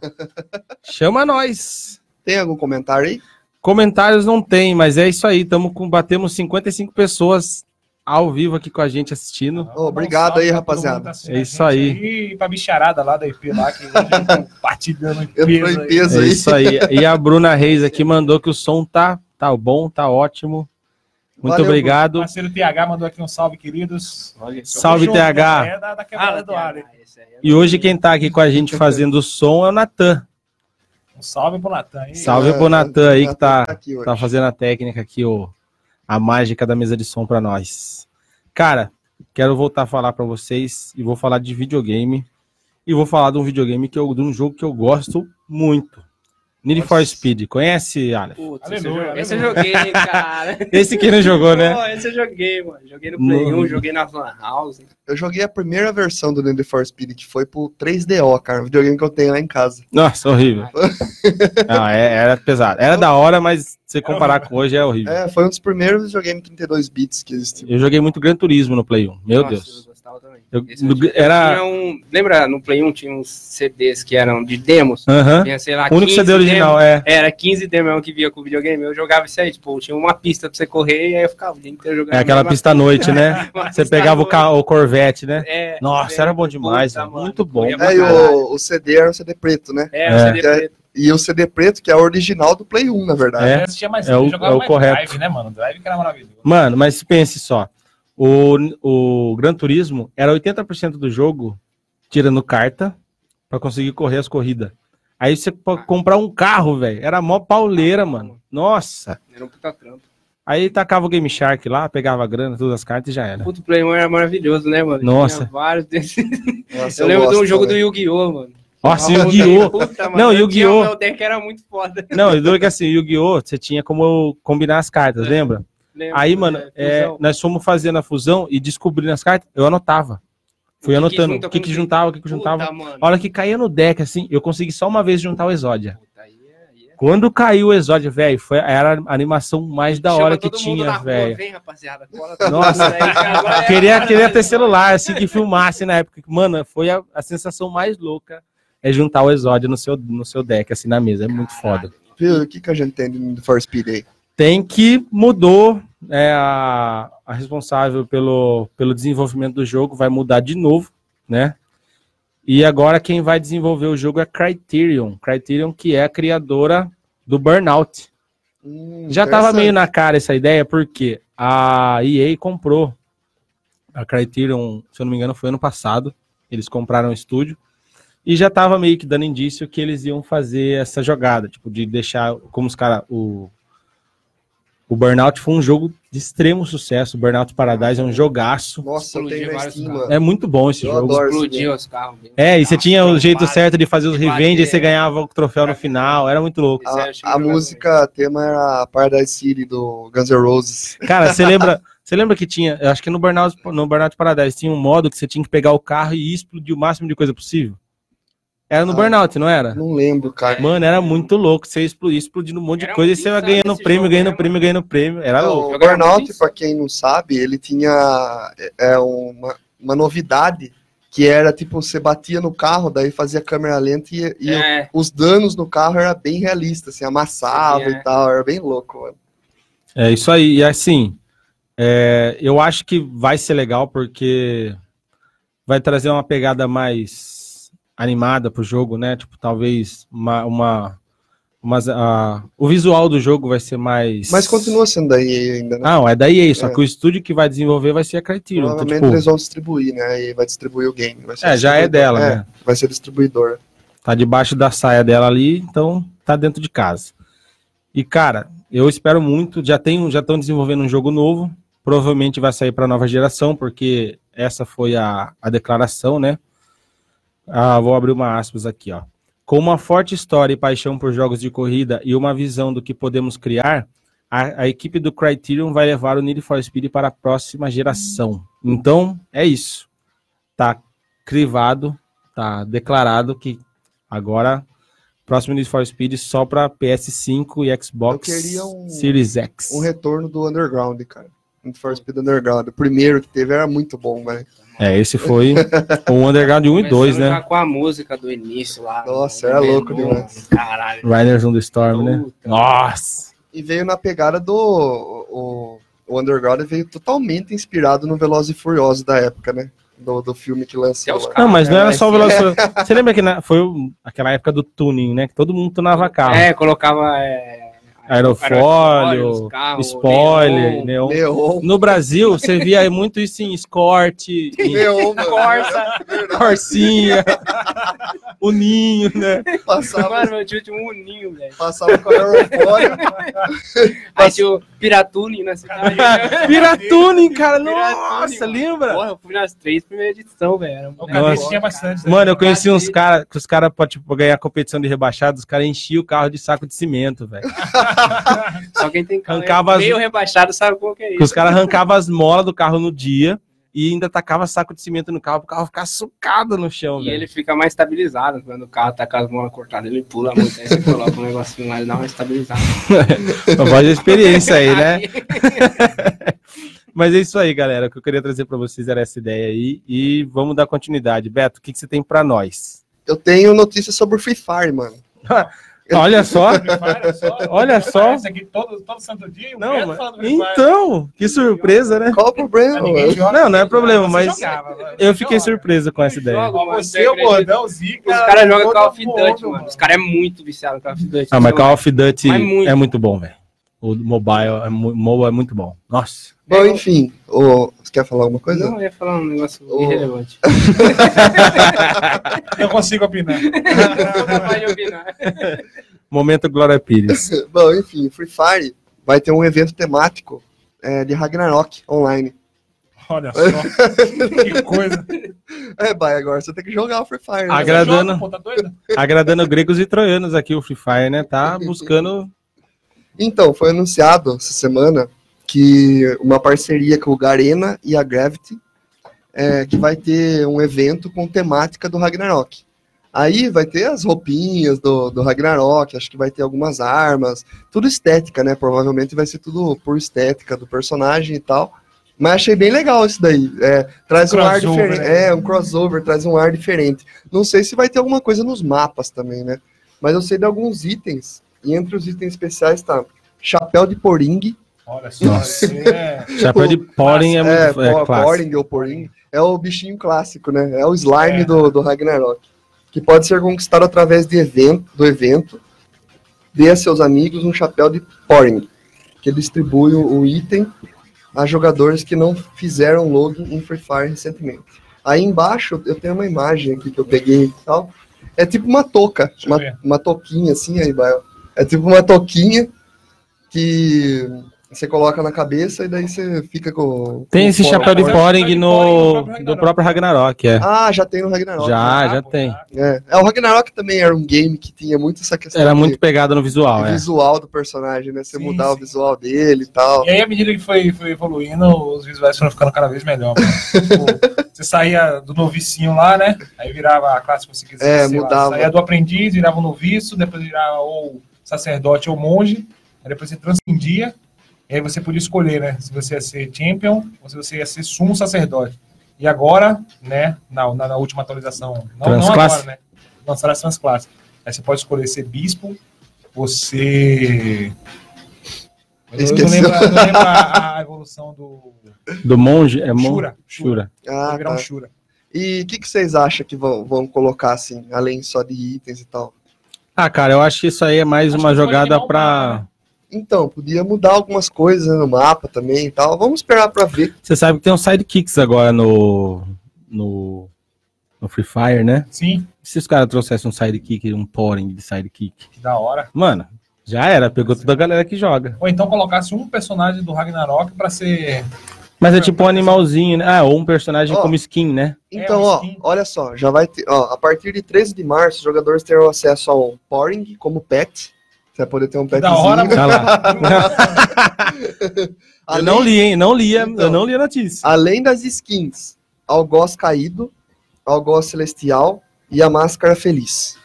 Chama nós. Tem algum comentário aí? Comentários não tem, mas é isso aí. Tamo com, batemos 55 pessoas ao vivo aqui com a gente assistindo. Um obrigado aí, rapaziada. tá É isso aí. E pra bicharada lá da IP lá, que hoje partilhando em peso em aí. peso É aí. isso aí. E a Bruna Reis aqui mandou que o som tá, tá bom, tá ótimo. Muito Valeu, O obrigado. parceiro TH mandou aqui um salve, queridos. Salve, Tamo junto, TH. É da, da quebrada do ar. hein? E hoje quem tá aqui com a gente fazendo o som é o Natan. Um salve pro Natan aí. Salve É, pro Natan aí que tá, hoje. tá fazendo a técnica aqui, o, a mágica da mesa de som pra nós. Cara, quero voltar a falar pra vocês e vou falar de videogame. E vou falar de um videogame que eu, de um jogo que eu gosto muito. Need for Nossa. Speed. Conhece, Aleph? Putz, Aleluia, esse, esse eu joguei, cara. Esse que não jogou, né? Pô, esse eu joguei, mano. Joguei no Play Mano. 1, joguei na Lan House. Eu joguei a primeira versão do Need for Speed, que foi pro 3DO, cara. O videogame que eu tenho lá em casa. Nossa, horrível. Não, é- era pesado. Era da hora, mas se comparar com hoje é horrível. É, foi um dos primeiros videogames 32 bits que existiu. Eu joguei muito Gran Turismo no Play 1. Meu Nossa, Deus. Gostava também. Eu- no- tinha- era- tinha um, lembra, no Play 1 tinha uns CDs que eram de demos? Aham. Tinha, sei lá, O único 15 CD original, demos. é. Era 15 demos que via com o videogame. Eu jogava isso aí, tipo, tinha uma pista pra você correr e aí eu ficava o dia inteiro jogando. É aquela pista à noite, né? Você pegava o, o Corvette, né? É, Nossa, é, era bom demais, puta, Muito bom. É, e o, o CD era um CD preto, né? É, É. o CD preto. E o CD preto, que é o original do Play 1, na verdade. É. Mais, é o- eu jogava é o mais correto. Drive, né, mano? Drive que era maravilhoso. Mano, mas pense só. O, o Gran Turismo era 80% do jogo tirando carta pra conseguir correr as corridas. Aí você pode comprar um carro, velho. Era mó pauleira, mano. Nossa. Era um puta trampo. Aí tacava o Game Shark lá, pegava a grana, todas as cartas e já era. Puto Play 1 era maravilhoso, né, mano? Nossa. Tinha vários desses. Nossa, Eu lembro de um gosto jogo do. Yu-Gi-Oh, mano. Nossa, Yu-Gi-Oh! Não, eu Yu-Gi-Oh! Meu deck era muito foda. Não, e duro que assim, Yu-Gi-Oh! Você tinha como combinar as cartas, É. lembra? Lembro, Aí, mano, é, é, nós fomos fazendo a fusão e descobrindo as cartas, eu anotava. Fui anotando o que, que juntava, o que, que juntava. A hora que caía no deck, assim, eu consegui só uma vez juntar o Exódia. Puta, é- é- Quando caiu o Exódia, velho, foi era a animação mais da Chama hora que tinha, velho. Vem, rapaziada. cola tudo Nossa. aí, é Queria, queria né? ter celular, assim, que filmasse na época. Mano, foi a, a sensação mais louca é juntar o Exódia no seu, no seu deck, assim, na mesa. É muito foda. Viu? O que, que a gente tem Need for Speed aí? Tem que mudou é, a, a responsável pelo, pelo desenvolvimento do jogo vai mudar de novo, né? E agora quem vai desenvolver o jogo é Criterion, Criterion que é a criadora do Burnout. Hum, Já tava interessante. meio na cara essa ideia porque a EA comprou a Criterion, se eu não me engano, foi ano passado. Eles compraram o estúdio e já tava meio que dando indício que eles iam fazer essa jogada, tipo de deixar como os caras o o Burnout foi um jogo de extremo sucesso. O Burnout Paradise é um jogaço. Nossa, eu tenho. É muito bom esse Eu jogo. adoro. Explodiu os carros. É, e você Nossa, tinha o jeito certo de fazer os revenge, aí você ganhava o troféu no final. Era muito louco. A, a música tema era Paradise City do Guns N' Roses. Cara, você lembra, você lembra que tinha, eu acho que no Burnout, no Burnout Paradise tinha um modo que você tinha que pegar o carro e explodir o máximo de coisa possível? Era no Ah. Burnout, não era? Não lembro, cara. Mano, era muito louco. Você explodir, explodindo um monte de Era coisa e muito você insano ganhando prêmio, jogo, ganhando né, prêmio, mano? ganhando prêmio. Era Não, louco. o Burnout, pra quem não sabe, ele tinha é, uma, uma novidade que era tipo, você batia no carro, daí fazia câmera lenta e, e É, os danos no carro era bem realista, assim, amassava Sim, é. e tal, era bem louco, mano. É isso aí. E assim, é, eu acho que vai ser legal porque vai trazer uma pegada mais animada pro jogo, né? Tipo, talvez uma. uma, umas, ah, o visual do jogo vai ser mais. Mas continua sendo daí ainda, né? Não, é da EA, só É. que o estúdio que vai desenvolver vai ser a Criterion. Então, Provavelmente tipo, eles vão distribuir, né? E vai distribuir o game. é, já é dela, É, né? Vai ser distribuidor. Tá debaixo da saia dela ali, então tá dentro de casa. E, cara, eu espero muito. Já tem, já estão desenvolvendo um jogo novo, provavelmente vai sair para nova geração, porque essa foi a, a declaração, né? Ah, vou abrir uma aspas aqui, ó. Com uma forte história e paixão por jogos de corrida e uma visão do que podemos criar, a, a equipe do Criterion vai levar o Need for Speed para a próxima geração. Então, é isso. Tá crivado, tá declarado que agora próximo Need for Speed só para PS5 e Xbox Eu queria um- Series X. Um retorno do Underground, cara. Need for Speed Underground. O primeiro que teve era muito bom, velho. É, esse foi o Underground 1 e 2, Começando né? com a música do início lá. Nossa, no era menu. louco demais. Caralho. Riders on the Storm, né? Puta. Nossa! E veio na pegada do. O, o Underground veio totalmente inspirado no Velozes e Furiosos da época, né? Do, do filme que lançou. Lá. Não, mas não era É, só o mas- Velocity. Você lembra que na- foi aquela época do tuning, né? Que todo mundo tunava carro. É, colocava. É, Aerofólio, spoiler, neon, neon. Neon. No Brasil, você via muito isso em Escort, em Neon. Corsa. Corsinha, o Ninho, né? Passava, Mano, meu tio tinha um uninho, velho. passava com aerofólio. Aí tinha o Piratune na cidade. Piratuning, cara, Piratuning, nossa, mano. lembra? Porra, eu fui nas três primeiras edições, velho. Tinha bastante. né? Mano, eu conheci uns caras que os caras, pra tipo, ganhar competição de rebaixado, os caras enchiam o carro de saco de cimento, velho. Só quem tem carro Arrancava as- meio rebaixado sabe qual que é isso. os caras arrancavam as molas do carro no dia e ainda tacava saco de cimento no carro pro carro ficar sucado no chão, E velho. ele fica mais estabilizado. Quando o carro tá com as molas cortadas, ele pula muito. Aí você coloca um negocinho lá e dá uma estabilizada. Uma voz de experiência aí, né? Mas é isso aí, galera. O que eu queria trazer pra vocês era essa ideia aí. E vamos dar continuidade. Beto, o que, que você tem pra nós? Eu tenho notícias sobre o Free Fire, mano. Olha só. Olha só. Isso aqui todo, todo santo dia. o Não, mas... então, que surpresa, né? Qual o problema, Não, não é problema, mas jogava. Eu fiquei surpreso com essa ideia. Você, o gordão, o Zica. Os caras jogam Call of Duty, mano. Os caras é muito viciado no Call of Duty. Ah, mas Call of Duty é muito bom, velho. O mobile é, mobile é muito bom. Nossa. Bom, enfim. O... Você quer falar alguma coisa? Não, eu ia falar um negócio Ô. irrelevante. Eu consigo opinar. Não pode opinar. Momento Glória Pires. Bom, enfim, Free Fire vai ter um evento temático é, de Ragnarok online. Olha só. que coisa. É, vai, agora você tem que jogar o Free Fire. né? Agra- Agradando. Joga, pô, tá doido? Agradando gregos e troianos aqui, o Free Fire, né? Tá buscando. Então, foi anunciado essa semana que uma parceria com o Garena e a Gravity, é, que vai ter um evento com temática do Ragnarok. Aí vai ter as roupinhas do, do Ragnarok, acho que vai ter algumas armas, tudo estética, né? Provavelmente vai ser tudo por estética do personagem e tal. Mas achei bem legal isso daí. É, traz um, ar Crossover, diferente. né? É, um crossover, traz um ar diferente. Não sei se vai ter alguma coisa nos mapas também, né? Mas eu sei de alguns itens. E entre os itens especiais tá chapéu de poringue. Olha só. Nossa. esse é- Chapéu de Poring é É, muito é, po- clássico. poring ou poring. É o bichinho clássico, né? É o slime É. do, do Ragnarok. Que pode ser conquistado através de evento, do evento. Dê a seus amigos um chapéu de poring. Que distribui o, o item a jogadores que não fizeram login em Free Fire recentemente. Aí embaixo eu tenho uma imagem aqui que eu peguei e tal. É tipo uma touca, uma, uma touquinha assim, aí vai. É tipo uma touquinha que você coloca na cabeça e daí você fica com. Tem com esse fora- chapéu de Poring no do próprio Ragnarok, é. Ah, já tem no Ragnarok. Já, Ah, já tem. É. É, o Ragnarok também era um game que tinha muito essa questão Era de- muito pegado no visual, é. visual do personagem, né? Você Sim, mudar o sim. visual dele e tal. E aí, à medida que foi, foi evoluindo, os visuais foram ficando cada vez melhor. mano. Tipo, você saía do novicinho lá, né? Aí virava a classe que você quisesse. É, sei lá, mudava. saía do aprendiz, virava o noviço, depois virava ou sacerdote ou monge. Aí depois você transcendia. E aí você podia escolher, né? Se você ia ser champion ou se você ia ser sumo sacerdote. E agora, né? Na, na, na última atualização. Não, não Transclasse? agora, né? Lançaram as transclasses. Aí você pode escolher ser bispo, você. Eu não Esqueci. lembro, eu não lembro a, a evolução do. Do monge é mon... Shura. Shura. Ah, virar tá. um Shura. E o que, que vocês acham que vão, vão colocar assim, além só de itens e tal? Ah, cara, eu acho que isso aí é mais Acho uma jogada pra. né? Então, podia mudar algumas coisas né, no mapa também e tal. Vamos esperar pra ver. Você sabe que tem uns sidekicks agora no. no. no Free Fire, né? Sim, E se os caras trouxessem um sidekick, um Poring de sidekick? que da hora. Mano, já era, pegou toda a galera que joga. Ou então colocasse um personagem do Ragnarok pra ser Mas é tipo um animalzinho, né? Ah, ou um personagem Ó. como skin, né? Então, um ó, skin. olha só, já vai ter, ó, a partir de 13 de março, os jogadores terão acesso ao Poring como pet. Você vai poder ter um petzinho. da hora, lá. Eu Além, não li, hein? Não li, a- Então. eu não li a notícia. além das skins, algoz caído, algoz celestial e a máscara feliz.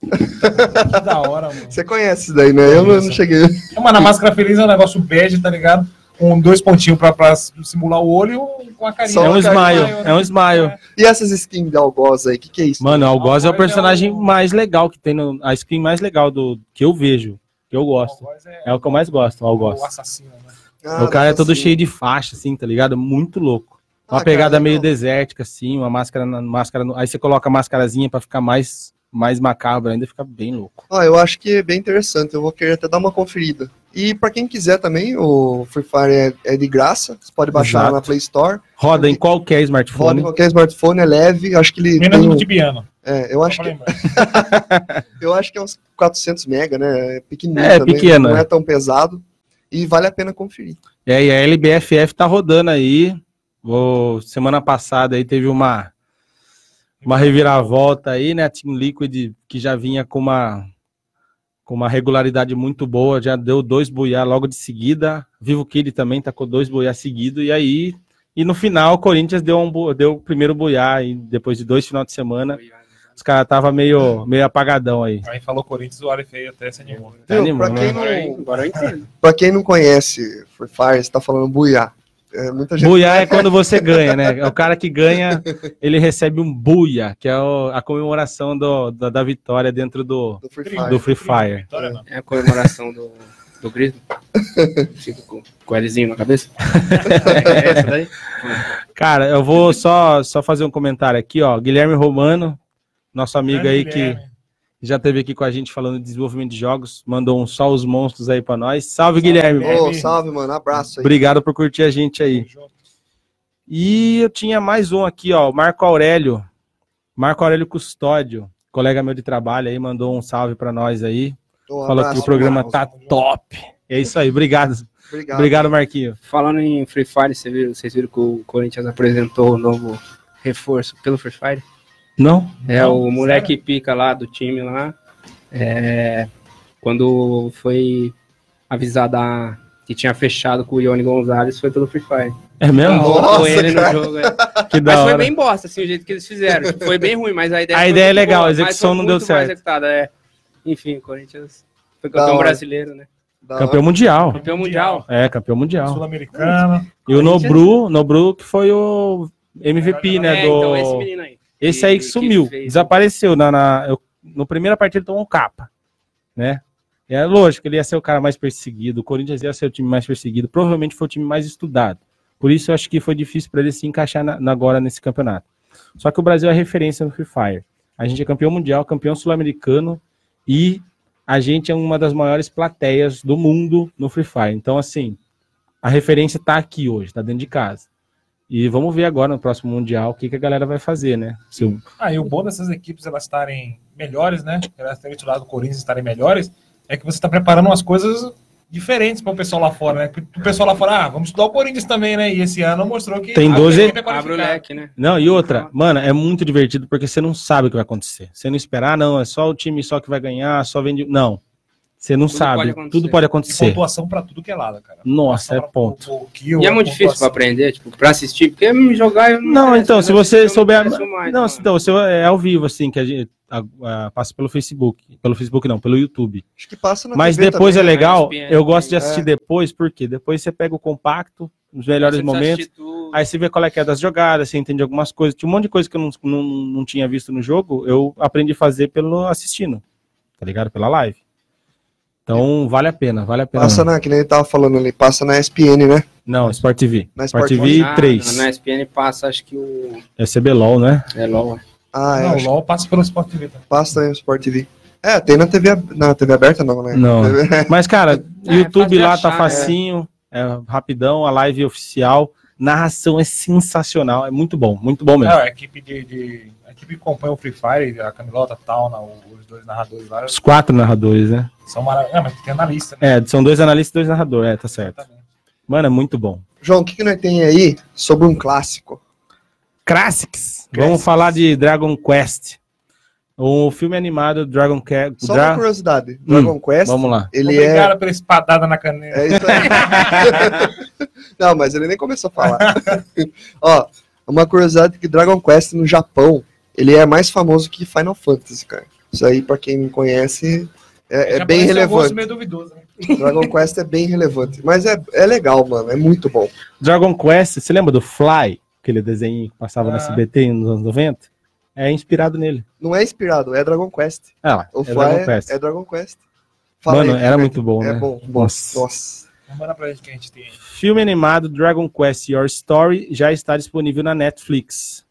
Que da hora, mano. Você conhece isso daí, né? Eu não, não cheguei. Mano, a máscara feliz é um negócio bege, tá ligado? Com dois pontinhos pra, pra simular o olho e com a carinha. Só É um smile, é um smile. E essas skins de algoz aí, o que, que é isso? Mano, Algoz é o é personagem o- mais legal que tem, no, a skin mais legal do que eu vejo, que eu gosto. É, É o que eu mais gosto, o Algoz. o assassino, né? Ah, o cara é todo assim. cheio de faixa, assim, tá ligado? Muito louco. Uma Ah, pegada cara, meio legal. desértica, assim, uma máscara, na- máscara no- aí você coloca a máscarazinha pra ficar mais, mais macabro ainda, fica bem louco. Ah, eu acho que é bem interessante. Eu vou querer até dar uma conferida. E pra quem quiser também, o Free Fire é, é de graça. Você pode baixar Exato. na Play Store. Roda em qualquer Roda em smartphone. qualquer smartphone, é leve. Acho que ele Menos tem do um- tibiano. é, eu acho que eu acho que é uns 400 mega, né? É pequenininho É, também, pequeno, não é. é tão pesado e vale a pena conferir. É, e a LBFF tá rodando aí. Vou- semana passada aí teve uma, uma reviravolta aí, né? A Team Liquid que já vinha com uma, com uma regularidade muito boa, já deu dois buiá logo de seguida. Vivo Kid também tá com dois buiá seguidos. E aí, e no final, o Corinthians deu, um, deu o primeiro buiá e depois de dois finais de semana. Os caras tava meio, meio apagadão aí. Aí falou Corinthians, o aí até se animou. Tá Viu? animando, Pra quem, Agora, eu- não, pra quem não conhece Free Fire, você tá falando buiá. É, muita gente Buiá é quando você ganha, né? É o cara que ganha, ele recebe um buia, que é o- a comemoração do- da, da vitória dentro do, do Free Fire. do Free Fire. Não. É a comemoração do, do grito. Fica com, com o Lzinho na cabeça. é essa daí? Cara, eu vou só, só fazer um comentário aqui, ó. Guilherme Romano, nosso amigo aí que Guilherme. Já esteve aqui com a gente falando de desenvolvimento de jogos, mandou um só os monstros aí pra nós. Salve, Guilherme. Guilherme. Ô, salve, mano. Abraço aí. Obrigado por curtir a gente aí. E eu tinha mais um aqui, ó, o Marco Aurélio. Marco Aurélio Custódio, colega meu de trabalho aí, mandou um salve pra nós aí. Ô, Falou que abraço, o programa Marcos. tá top. É isso aí, obrigado. Obrigado. Obrigado, Marquinho. Falando em Free Fire, você viu- vocês viram que o Corinthians apresentou o novo reforço pelo Free Fire? Não? É Não, o moleque pica lá do time lá. É, quando foi avisado a- que tinha fechado com o Ione Gonzalez, foi pelo Free Fire. É mesmo? Nossa, ele cara. no jogo. é. Que da Mas foi bem bosta, assim, o jeito que eles fizeram. Foi bem ruim, mas a ideia A foi ideia é legal, a boa, mas execução não deu certo. executada, é. Enfim, o Corinthians foi campeão brasileiro, né? Da hora. Campeão mundial. Campeão mundial. É, campeão mundial. Sul-Americana. E o Nobru, Nobru que foi o MVP, né? É, do... então esse menino aí. Esse aí que que sumiu, fez- desapareceu na, na eu, no primeira partida tomou um capa, né? É lógico, ele ia ser o cara mais perseguido, o Corinthians ia ser o time mais perseguido, provavelmente foi o time mais estudado. Por isso eu acho que foi difícil para ele se encaixar na- na- agora nesse campeonato. Só que o Brasil é referência no Free Fire. A gente é campeão mundial, campeão sul-americano e a gente é uma das maiores plateias do mundo no Free Fire. Então, assim, a referência tá aqui hoje, tá dentro de casa. E vamos ver agora no próximo Mundial o que, que a galera vai fazer, né? Se o- Ah, e o bom dessas equipes elas estarem melhores, né? Elas terem tirado do Corinthians estarem melhores, é que você está preparando umas coisas diferentes para o pessoal lá fora, né? O pessoal lá fora, ah, vamos estudar o Corinthians também, né? E esse ano mostrou que Tem a 12 equipe é Abre o leque, né? Não, e outra, mano, é muito divertido porque você não sabe o que vai acontecer. Você não esperar, ah, não, é só o time só que vai ganhar, só vende. Não. Você não Tudo sabe. pode tudo pode E acontecer. pontuação para tudo que é lado, cara. Nossa, é Pontuação ponto. pro- pro kill, E é muito difícil pra pontuação. aprender, tipo, pra assistir, porque me jogar eu Não, interesso, então, mas se você souber. mais, não, então, se é ao vivo, assim, que a gente a- a- passa pelo Facebook. Pelo Facebook não, pelo YouTube. Acho que passa na Mas TV depois é também, né? legal, ESPN, eu gosto de é. assistir depois, porque depois você pega o compacto, os melhores Você momentos. Aí você vê qual é que é das jogadas, você entende algumas coisas. Tinha um monte de coisa que eu não, não, não tinha visto no jogo, eu aprendi a fazer pelo assistindo, tá ligado? Pela live. Então, vale a pena, vale a pena. Passa na, que nem ele tava falando ali, passa na ESPN, né? Não, Sport TV. Na Sport, Sport TV Ah, 3. Na ESPN passa, acho que o. É CBLOL, né? É LOL. Ah, é, Não, o acho LOL passa pelo Sport TV também. passa também no Sport TV. É, tem na TV, na TV aberta não, né? Não. Mas, cara, É, YouTube lá tá achar, facinho, é rapidão, a live oficial. Narração é sensacional, é muito bom, muito bom mesmo. Não, a equipe de, de- a equipe que acompanha o Free Fire, a Camilota, tal, os dois narradores lá, Os quatro narradores, né? são maravilhosos. É, mas tem analista, né? É, são dois analistas e dois narradores, é, tá certo. Exatamente. Mano, é muito bom. João, o que, que nós tem aí sobre um clássico? Classics. Vamos falar de Dragon Quest. O filme animado Dragon Quest. Só uma curiosidade. Dragon Quest, Vamos lá. ele Obrigado é... pela espadada na canela. É isso aí. Não, mas ele nem começou a falar. Ó, uma curiosidade que Dragon Quest no Japão, ele é mais famoso que Final Fantasy, cara. Isso aí, pra quem não conhece, é, é bem um relevante. meio duvidoso, né? Dragon Quest é bem relevante. Mas é, é legal, mano. É muito bom. Dragon Quest, você lembra do Fly? Aquele desenho que passava no Ah. SBT nos anos 90? É inspirado nele. Não é inspirado, é Dragon Quest. Ah, lá, O é Fly Dragon é, Quest. é Dragon Quest. Fala Mano, aí, era Roberto. muito bom, É né? bom, bom. Nossa. Nossa. Manda pra gente que a gente tem. Filme animado Dragon Quest Your Story já está disponível na Netflix.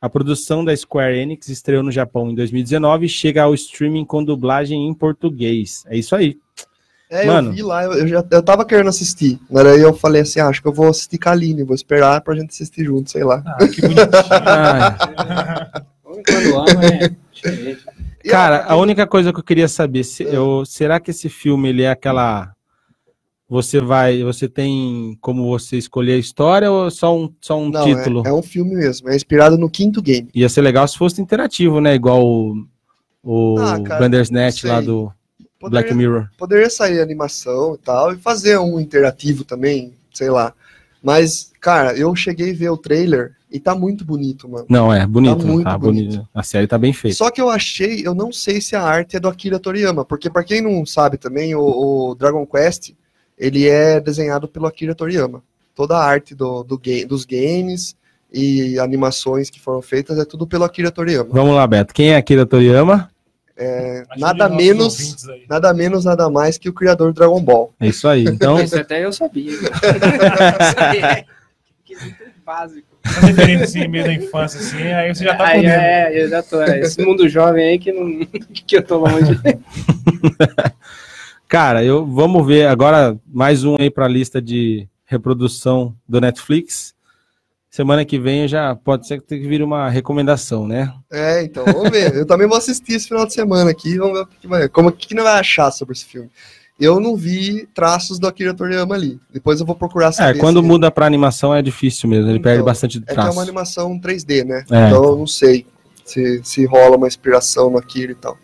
A produção da Square Enix estreou no Japão em 2019 e chega ao streaming com dublagem em português. É isso aí. É, Mano. eu vi lá, eu, já eu tava querendo assistir. Mas aí eu falei assim, ah, acho que eu vou assistir com a Aline, vou esperar pra gente assistir junto, sei lá. Ah, que bonitinho. Ah, é. E, cara, a única coisa que eu queria saber, se, eu, será que esse filme ele é aquela você vai, você tem como você escolher a história ou só um, só um não, título? É, é um filme mesmo, é inspirado no quinto game. Ia ser legal se fosse interativo, né? Igual o, o Ah, cara, Bandersnatch lá do Poderia, Black Mirror. poderia sair animação e tal, e fazer um interativo também, sei lá. Mas, cara, eu cheguei a ver o trailer e tá muito bonito, mano. Não, é bonito. Tá Tá muito bonito. bonito. A série tá bem feita. Só que eu achei, eu não sei se a arte é do Akira Toriyama, porque pra quem não sabe também, o, o Dragon Quest, ele é desenhado pelo Akira Toriyama. Toda a arte do, do game, dos games e animações que foram feitas é tudo pelo Akira Toriyama. Vamos lá, Beto. Quem é Akira Toriyama? Ajude Nada menos, nada menos, nada mais que o criador do Dragon Ball. É isso aí. Então, Isso até eu sabia. É quesito básico. Assim, meio da infância, assim, aí você já tá Aí, é, eu já tô. é, Esse mundo jovem aí que, não, que eu tô longe. cara, eu vamos ver agora mais um aí pra lista de reprodução do Netflix. Semana que vem já pode ser que tenha que vir uma recomendação, né? É, então, vamos ver. Eu também vou assistir esse final de semana aqui, vamos ver o que vai, como que não vai achar sobre esse filme. Eu não vi traços do Akira Toriyama ali. Depois eu vou procurar É, saber. quando se- muda pra animação é difícil mesmo, ele perde Então, bastante É que é traço. uma animação 3D, né? É. Então eu não sei se, se rola uma inspiração no Akira e tal.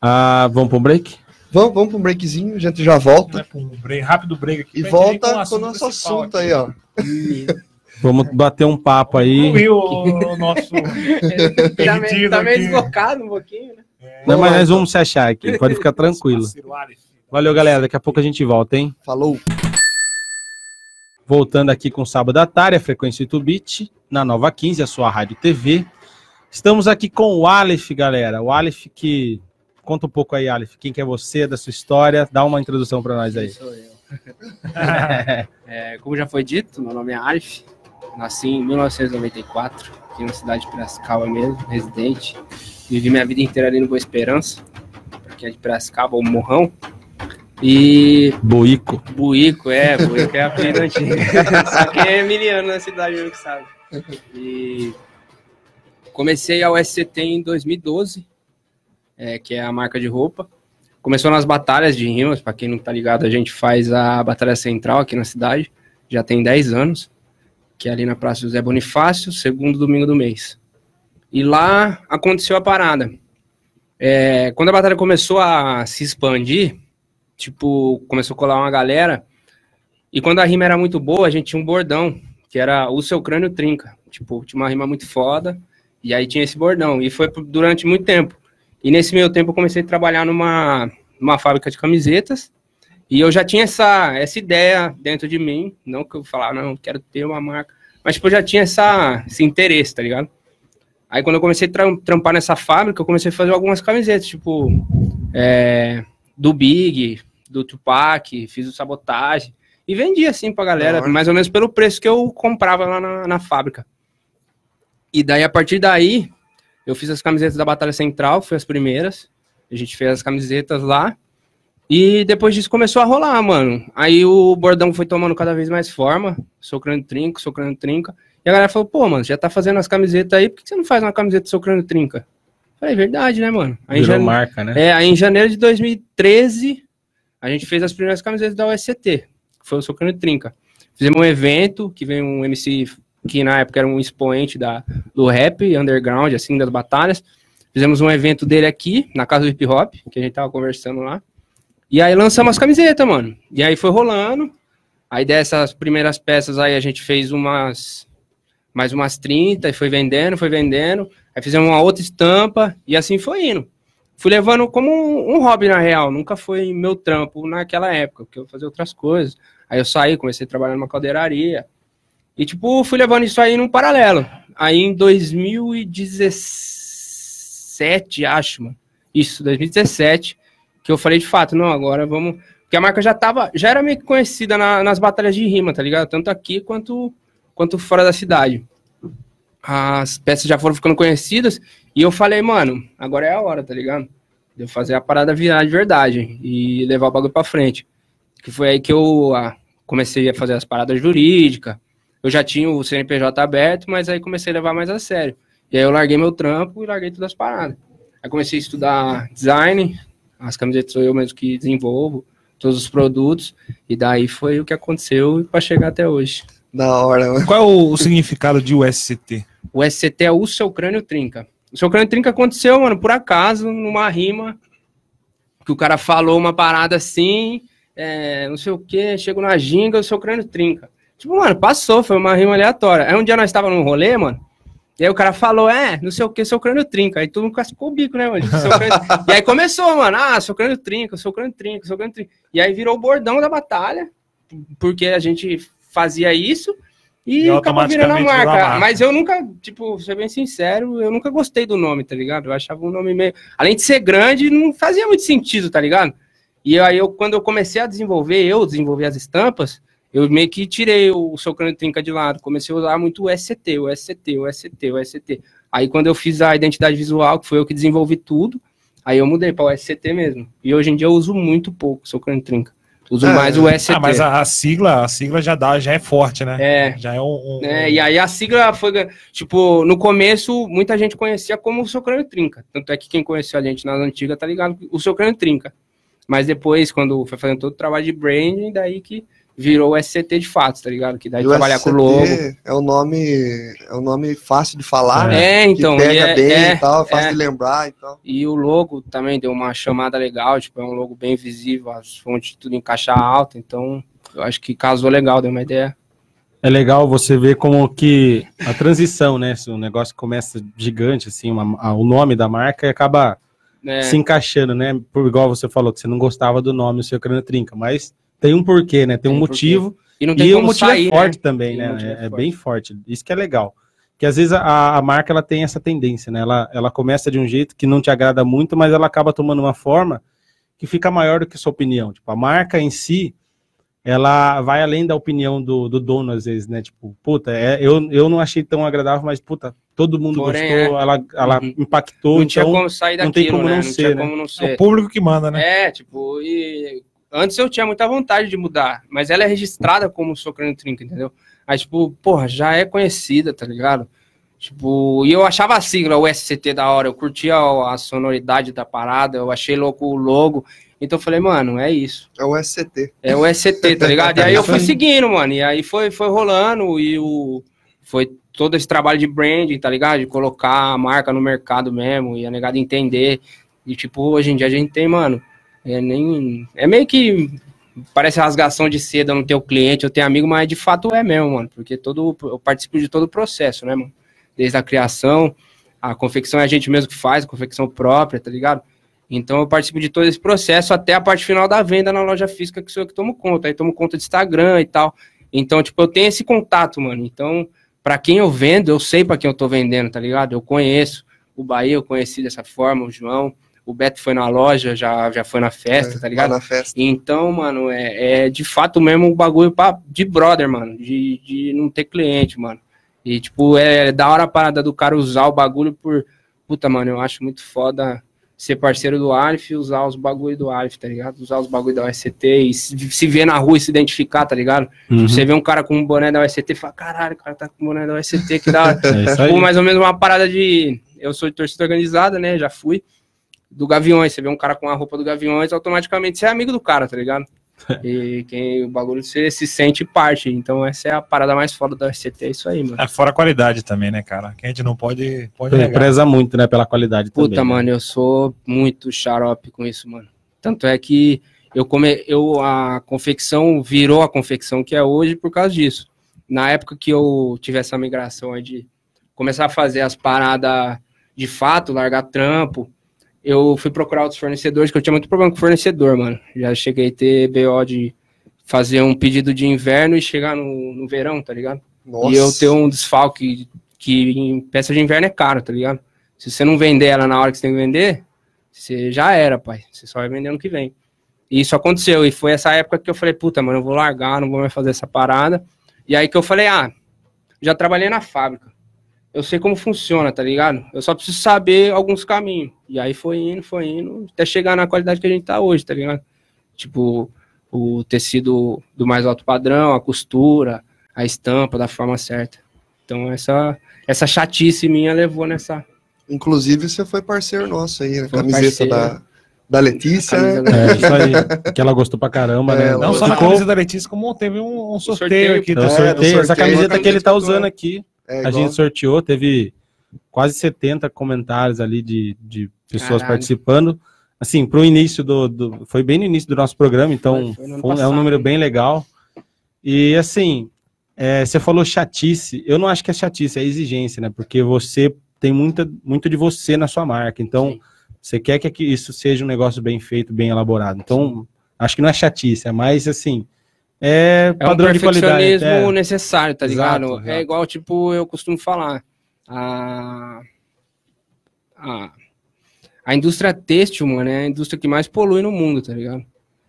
Ah, vamos pro break? Vamos, vamos para um breakzinho, a gente já volta. um break, rápido break aqui. E volta com o nosso assunto aqui. aí, ó. Vamos bater um papo aí. Concluir o, o nosso. tá meio, Perdido tá meio deslocado um pouquinho, né? Não, mas nós vamos se achar aqui, pode ficar tranquilo. Valeu, galera. Daqui a pouco a gente volta, hein? Falou. Voltando aqui com o Sábado à Tarde, a frequência 8-bit, na Nova 15, a sua rádio TV. Estamos aqui com o Aleph, galera. O Aleph que. Conta um pouco aí, Aleph. Quem que é você, da sua história? Dá uma introdução para nós aí. Sou eu. É, como já foi dito, meu nome é Arif. Nasci em 1994, aqui na cidade de Piracicaba mesmo, residente. Vivi minha vida inteira ali no Boa Esperança, que é de Piracicaba, ou Morrão. E Boico. Buico, é, Buico é a apelido antigo. Só que é miliano na cidade, mesmo que sabe. E comecei a USCT em 2012, é, que é a marca de roupa. Começou nas batalhas de rimas, para quem não tá ligado, a gente faz a Batalha Central aqui na cidade, já tem 10 anos, que é ali na Praça José Bonifácio, segundo domingo do mês. E lá aconteceu a parada. É, quando a batalha começou a se expandir, tipo, começou a colar uma galera, e quando a rima era muito boa, a gente tinha um bordão, que era o seu crânio trinca. Tipo, tinha uma rima muito foda, e aí tinha esse bordão, e foi durante muito tempo. E nesse meio tempo eu comecei a trabalhar numa, numa fábrica de camisetas. E eu já tinha essa, essa ideia dentro de mim. Não que eu falava, não, quero ter uma marca. Mas tipo, eu já tinha essa, esse interesse, tá ligado? Aí quando eu comecei a tra- trampar nessa fábrica, eu comecei a fazer algumas camisetas, tipo, é, do Big, do Tupac, fiz o Sabotagem. E vendi assim pra galera, mais ou menos pelo preço que eu comprava lá na, na fábrica. E daí, a partir daí, eu fiz as camisetas da Batalha Central, foi as primeiras. A gente fez as camisetas lá. E depois disso começou a rolar, mano. Aí o bordão foi tomando cada vez mais forma. Socrando trinca, socrando trinca. E a galera falou, pô, mano, já tá fazendo as camisetas aí, por que você não faz uma camiseta socrando trinca? Falei, verdade, né, mano? Aí Virou já- marca, né? é, aí em janeiro de 2013, a gente fez as primeiras camisetas da USCT, que foi o Socrando Trinca. Fizemos um evento que veio um MC que na época era um expoente da, do rap underground, assim, das batalhas. Fizemos um evento dele aqui, na casa do hip hop, que a gente tava conversando lá. E aí lançamos as camisetas, mano. E aí foi rolando. Aí dessas primeiras peças aí a gente fez umas mais umas 30 e foi vendendo, foi vendendo. Aí fizemos uma outra estampa e assim foi indo. Fui levando como um, um hobby na real, nunca foi meu trampo naquela época, porque eu fazia outras coisas. Aí eu saí, comecei a trabalhar numa caldeiraria. E tipo, fui levando isso aí num paralelo. Aí em 2017, acho, mano. Isso, 2017, que eu falei de fato, não, agora vamos porque a marca já tava, já era meio que conhecida na- nas batalhas de rima, tá ligado? Tanto aqui quanto, quanto fora da cidade. As peças já foram ficando conhecidas e eu falei, mano, agora é a hora, tá ligado? De eu fazer a parada virar de verdade e levar o bagulho pra frente. Que foi aí que eu ah, comecei a fazer as paradas jurídicas. Eu já tinha o CNPJ aberto, mas aí comecei a levar mais a sério. E aí eu larguei meu trampo e larguei todas as paradas. Aí comecei a estudar design, as camisetas sou eu mesmo que desenvolvo, todos os produtos, e daí foi o que aconteceu para chegar até hoje. Da hora, mano. Qual é o, o significado de USCT? O SCT é o seu crânio trinca. O seu crânio trinca aconteceu, mano, por acaso, numa rima, que o cara falou uma parada assim, é, não sei o que, chego na ginga, o seu crânio trinca. Tipo, mano, passou, foi uma rima aleatória. Aí um dia nós estávamos num rolê, mano, e aí o cara falou, é, não sei o que, seu crânio trinca. Aí todo mundo cascou o bico, né, mano? Crânio- e aí começou, mano, ah, seu crânio trinca, seu crânio trinca, seu crânio trinca. E aí virou o bordão da batalha, porque a gente fazia isso e, E acabou virando a marca. marca. Mas eu nunca, tipo, ser bem sincero, eu nunca gostei do nome, tá ligado? Eu achava um nome meio. Além de ser grande, não fazia muito sentido, tá ligado? E aí, eu, quando eu comecei a desenvolver, eu desenvolver as estampas, eu meio que tirei o seu crânio trinca de lado. Comecei a usar muito o SCT, o SCT, o SCT, o SCT. Aí, quando eu fiz a identidade visual, que foi eu que desenvolvi tudo, aí eu mudei para o SCT mesmo. E hoje em dia eu uso muito pouco o seu crânio trinca. Uso É. mais o SCT. Ah, mas a, a sigla, a sigla já dá, já é forte, né? É, Já é um. um- é, e aí a sigla foi, tipo, no começo muita gente conhecia como o seu crânio trinca. Tanto é que quem conheceu a gente nas antigas tá ligado o seu crânio trinca. Mas depois, quando foi fazendo todo o trabalho de branding, daí que virou o SCT de fato, tá ligado? Que daí E o trabalhar com o SCT logo. É um nome, é um nome fácil de falar, né? É, então. que e pega é- bem é, e tal, é fácil é. de lembrar e tal. E o logo também deu uma chamada legal, tipo, é um logo bem visível, as fontes tudo em caixa alta, então eu acho que casou legal, deu uma ideia. É legal você ver como que a transição, né? Se o negócio começa gigante, assim, uma- a- o nome da marca e acaba É, se encaixando, né? Por igual você falou, que você não gostava do nome, o seu crânio trinca, mas tem um porquê, né? Tem um Tem porquê. motivo. e não tem E o como motivo sair, é forte né? também, E o né? É, é é forte. bem forte. Isso que é legal. Que às vezes a, a marca ela tem essa tendência, né? Ela, ela começa de um jeito que não te agrada muito, mas ela acaba tomando uma forma que fica maior do que sua opinião. Tipo, a marca em si, ela vai além da opinião do, do dono, às vezes, né? Tipo, puta, é, eu, eu não achei tão agradável, mas, puta, todo mundo Porém, gostou, ela, ela Uhum. impactou, Não tinha então... como sair não daquilo, tem como né? não Não ser, tinha né? como não É ser. o público que manda, né? É, tipo, e antes eu tinha muita vontade de mudar, mas ela é registrada como Socrânio Trinca, entendeu? Aí, tipo, porra, já é conhecida, tá ligado? Tipo, e eu achava a sigla, o SCT da hora, eu curtia a, a sonoridade da parada, eu achei louco o logo. Então eu falei, mano, é isso. É o SCT. É o SCT, tá ligado? E aí eu fui seguindo, mano. E aí foi, foi rolando e o foi todo esse trabalho de branding, tá ligado? De colocar a marca no mercado mesmo e a negada entender. E tipo, hoje em dia a gente tem, mano, é nem é meio que parece rasgação de seda no teu cliente, eu tenho amigo, mas de fato é mesmo, mano, porque todo eu participo de todo o processo, né, mano? Desde a criação, a confecção é a gente mesmo que faz, a confecção própria, tá ligado? Então eu participo de todo esse processo até a parte final da venda na loja física, que sou eu que tomo conta. Aí tomo conta de Instagram e tal. Então, tipo, eu tenho esse contato, mano. Então, pra quem eu vendo, eu sei pra quem eu tô vendendo, tá ligado? Eu conheço. O Bahia eu conheci dessa forma, o João. O Beto foi na loja, já, já foi na festa, tá ligado? Lá na festa. Então, mano, é, é de fato mesmo um bagulho pra, de brother, mano. De, de não ter cliente, mano. E, tipo, é da hora a parada do cara usar o bagulho por. Puta, mano, eu acho muito foda ser parceiro do Alif e usar os bagulho do Alif, tá ligado? Usar os bagulho da OSCT e se, se ver na rua e se identificar, tá ligado? Uhum. Você vê um cara com um boné da OSCT e fala, caralho, o cara tá com um boné da OSCT, que da hora. É. Tipo, mais ou menos uma parada de. Eu sou de torcida organizada, né? Já fui. Do Gaviões. Você vê um cara com a roupa do Gaviões, automaticamente você é amigo do cara, tá ligado? E quem o bagulho você se sente parte. Então essa é a parada mais foda da SCT, é isso aí, mano. É fora a qualidade também, né, cara? Que a gente não pode, pode negar. Preza muito, né, pela qualidade Puta, também. né? mano, eu sou muito xarope com isso, mano. Tanto é que eu come... eu a confecção virou a confecção que é hoje por causa disso. Na época que eu tive essa migração aí de começar a fazer as paradas de fato, largar trampo, eu fui procurar outros fornecedores, que eu tinha muito problema com fornecedor, mano. Já cheguei a ter BO de fazer um pedido de inverno e chegar no, no verão, tá ligado? Nossa. E eu ter um desfalque que em peça de inverno é caro, tá ligado? Se você não vender ela na hora que você tem que vender, você já era, pai. Você só vai vender ano que vem. E isso aconteceu. E foi essa época que eu falei, puta, mano, eu vou largar, não vou mais fazer essa parada. E aí que eu falei, ah, já trabalhei na fábrica. Eu sei como funciona, tá ligado? Eu só preciso saber alguns caminhos. E aí foi indo, foi indo, até chegar na qualidade que a gente tá hoje, tá ligado? Tipo, o tecido do mais alto padrão, a costura, a estampa da forma certa. Então essa essa chatice minha levou nessa Inclusive, você foi parceiro nosso aí, na Foi camiseta parceiro. da, da Letícia, camisa né? da- É, isso aí. Que ela gostou pra caramba, né? É, Não só na Ficou- camisa da Letícia, como teve um, um sorteio, sorteio, aqui. É, o tá? É, sorteio, do sorteio, essa camiseta que ele tá usando do- aqui, É, a igual- gente sorteou, teve quase 70 comentários ali de, de pessoas Caralho. participando. Assim, pro início do, do- Foi bem no início do nosso programa, então Foi, foi foi- é um passado, número hein? bem legal. E assim, é, você falou chatice, eu não acho que é chatice, é exigência, né? Porque você tem muita, muito de você na sua marca. Então, Sim. você quer que isso seja um negócio bem feito, bem elaborado. Então, acho que não é chatice, é mais assim. É É um padrão de qualidade. perfeccionismo é. necessário, tá Exato, ligado? exato. É igual, tipo, eu costumo falar. A, a, a indústria têxtil, mano, é a indústria que mais polui no mundo, tá ligado?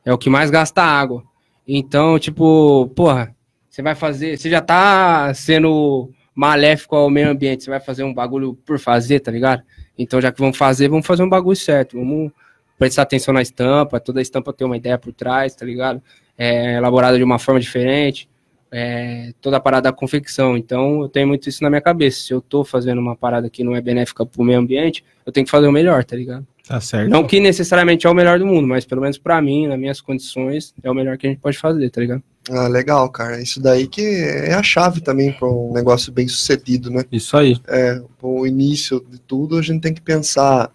É o que mais gasta água. Então, tipo, porra, você vai fazer. Você já tá sendo maléfico ao meio ambiente, você vai fazer um bagulho por fazer, tá ligado? Então, já que vamos fazer, vamos fazer um bagulho certo. Vamos prestar atenção na estampa, toda estampa tem uma ideia por trás, tá ligado? É elaborada de uma forma diferente, é, toda a parada da confecção. Então, eu tenho muito isso na minha cabeça. Se eu tô fazendo uma parada que não é benéfica pro meio ambiente, eu tenho que fazer o melhor, tá ligado? Tá certo. Não que necessariamente é o melhor do mundo, mas pelo menos pra mim, nas minhas condições, é o melhor que a gente pode fazer, tá ligado? Ah, legal, cara. Isso daí que é a chave também para um negócio bem sucedido, né? Isso aí. O início de tudo, a gente tem que pensar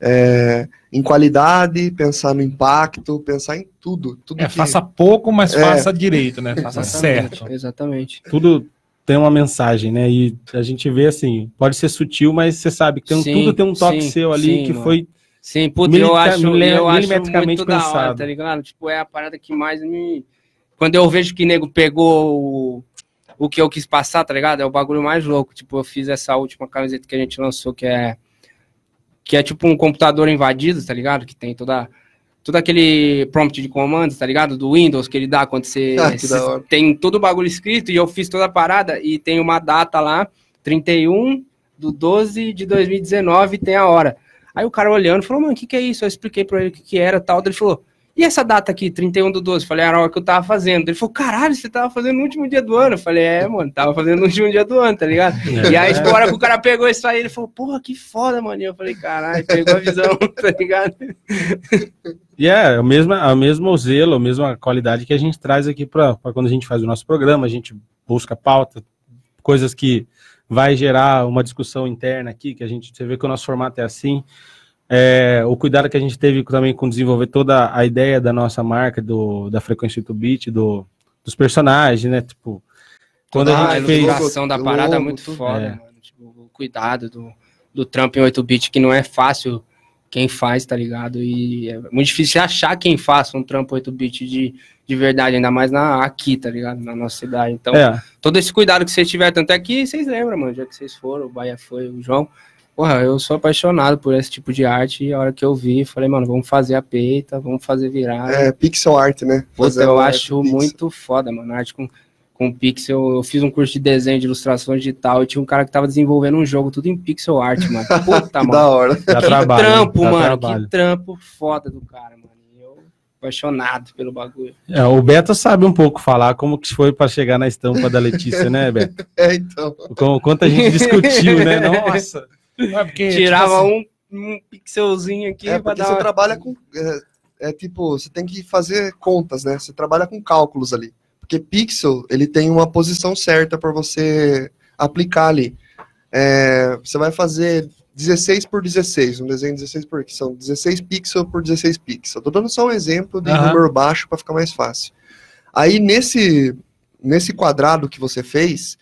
é, em qualidade, pensar no impacto, pensar em tudo. tudo É, que- faça pouco, mas É. faça direito, né? Faça Exatamente, certo. Exatamente. tudo tem uma mensagem, né? E a gente vê assim, pode ser sutil, mas você sabe que tem Sim, tudo tem um toque sim, seu ali sim, que mano. foi. Sim, puta, eu acho, eu acho milimetricamente muito da hora, pensado. tá ligado? Tipo, é a parada que mais me... Quando eu vejo que nego pegou o, o que eu quis passar, tá ligado? É o bagulho mais louco. Tipo, eu fiz essa última camiseta que a gente lançou, que é... Que é tipo um computador invadido, tá ligado? Que tem toda... Todo aquele prompt de comandos, tá ligado? Do Windows que ele dá quando você... Ah, tem todo o bagulho escrito e eu fiz toda a parada e tem uma data lá, 31 do 12 de 2019 e tem a hora. Aí o cara olhando falou, mano, o que, que é isso? Eu expliquei pra ele o que, que era tal. Ele falou, e essa data aqui, 31 do 12? Falei, era a hora que eu tava fazendo. Ele falou, caralho, você tava fazendo no último dia do ano. Eu falei, é, mano, tava fazendo no último dia do ano, tá ligado? E aí, tipo, a hora que o cara pegou isso aí, ele falou, porra, que foda, mano. E eu falei, caralho, pegou a visão, tá ligado? E é o mesmo, a mesmo zelo, a mesma qualidade que a gente traz aqui para quando a gente faz o nosso programa, a gente busca pauta, coisas que vai gerar uma discussão interna aqui, que a gente, você vê que o nosso formato é assim. É, o cuidado que a gente teve também com desenvolver toda a ideia da nossa marca, do, da frequência do beat, do, dos personagens, né? Tipo, quando Toda a gente fez. ilustração da parada é logo, muito tudo. foda, É. mano. Tipo, o cuidado do, do trampo em 8-bit, que não é fácil quem faz, tá ligado? E é muito difícil achar quem faça um trampo 8-bit de, de verdade, ainda mais na, aqui, tá ligado? Na nossa cidade. Então, É, todo esse cuidado que vocês tiveram, tanto é que vocês lembram, mano, já que vocês foram, o Bahia foi, o João. Porra, eu sou apaixonado por esse tipo de arte e a hora que eu vi, falei, mano, vamos fazer a peita, vamos fazer virar. É pixel art, né? Puta, Fazer eu acho muito foda, mano. Arte com, com pixel. Eu fiz um curso de desenho de ilustração digital e tinha um cara que tava desenvolvendo um jogo tudo em pixel art, mano. Puta, Que mano. da hora. Que trabalho. trampo, mano. trabalho. Que trampo foda do cara, mano. Eu apaixonado pelo bagulho. É, o Beto sabe um pouco falar como que foi para chegar na estampa da Letícia, né, Beto? É, então. Com- Quanto a gente discutiu, né? Nossa. Não é porque, Tirava tipo assim, um, um pixelzinho aqui É porque dar você uma... trabalha com. é, é tipo, você tem que fazer contas, né? Você trabalha com cálculos ali. Porque pixel, ele tem uma posição certa para você aplicar ali. É, você vai fazer 16 por 16, um desenho 16 por que são 16 pixels por 16 pixels. Tô dando só um exemplo de Aham. número baixo para ficar mais fácil. Aí nesse nesse quadrado que você fez,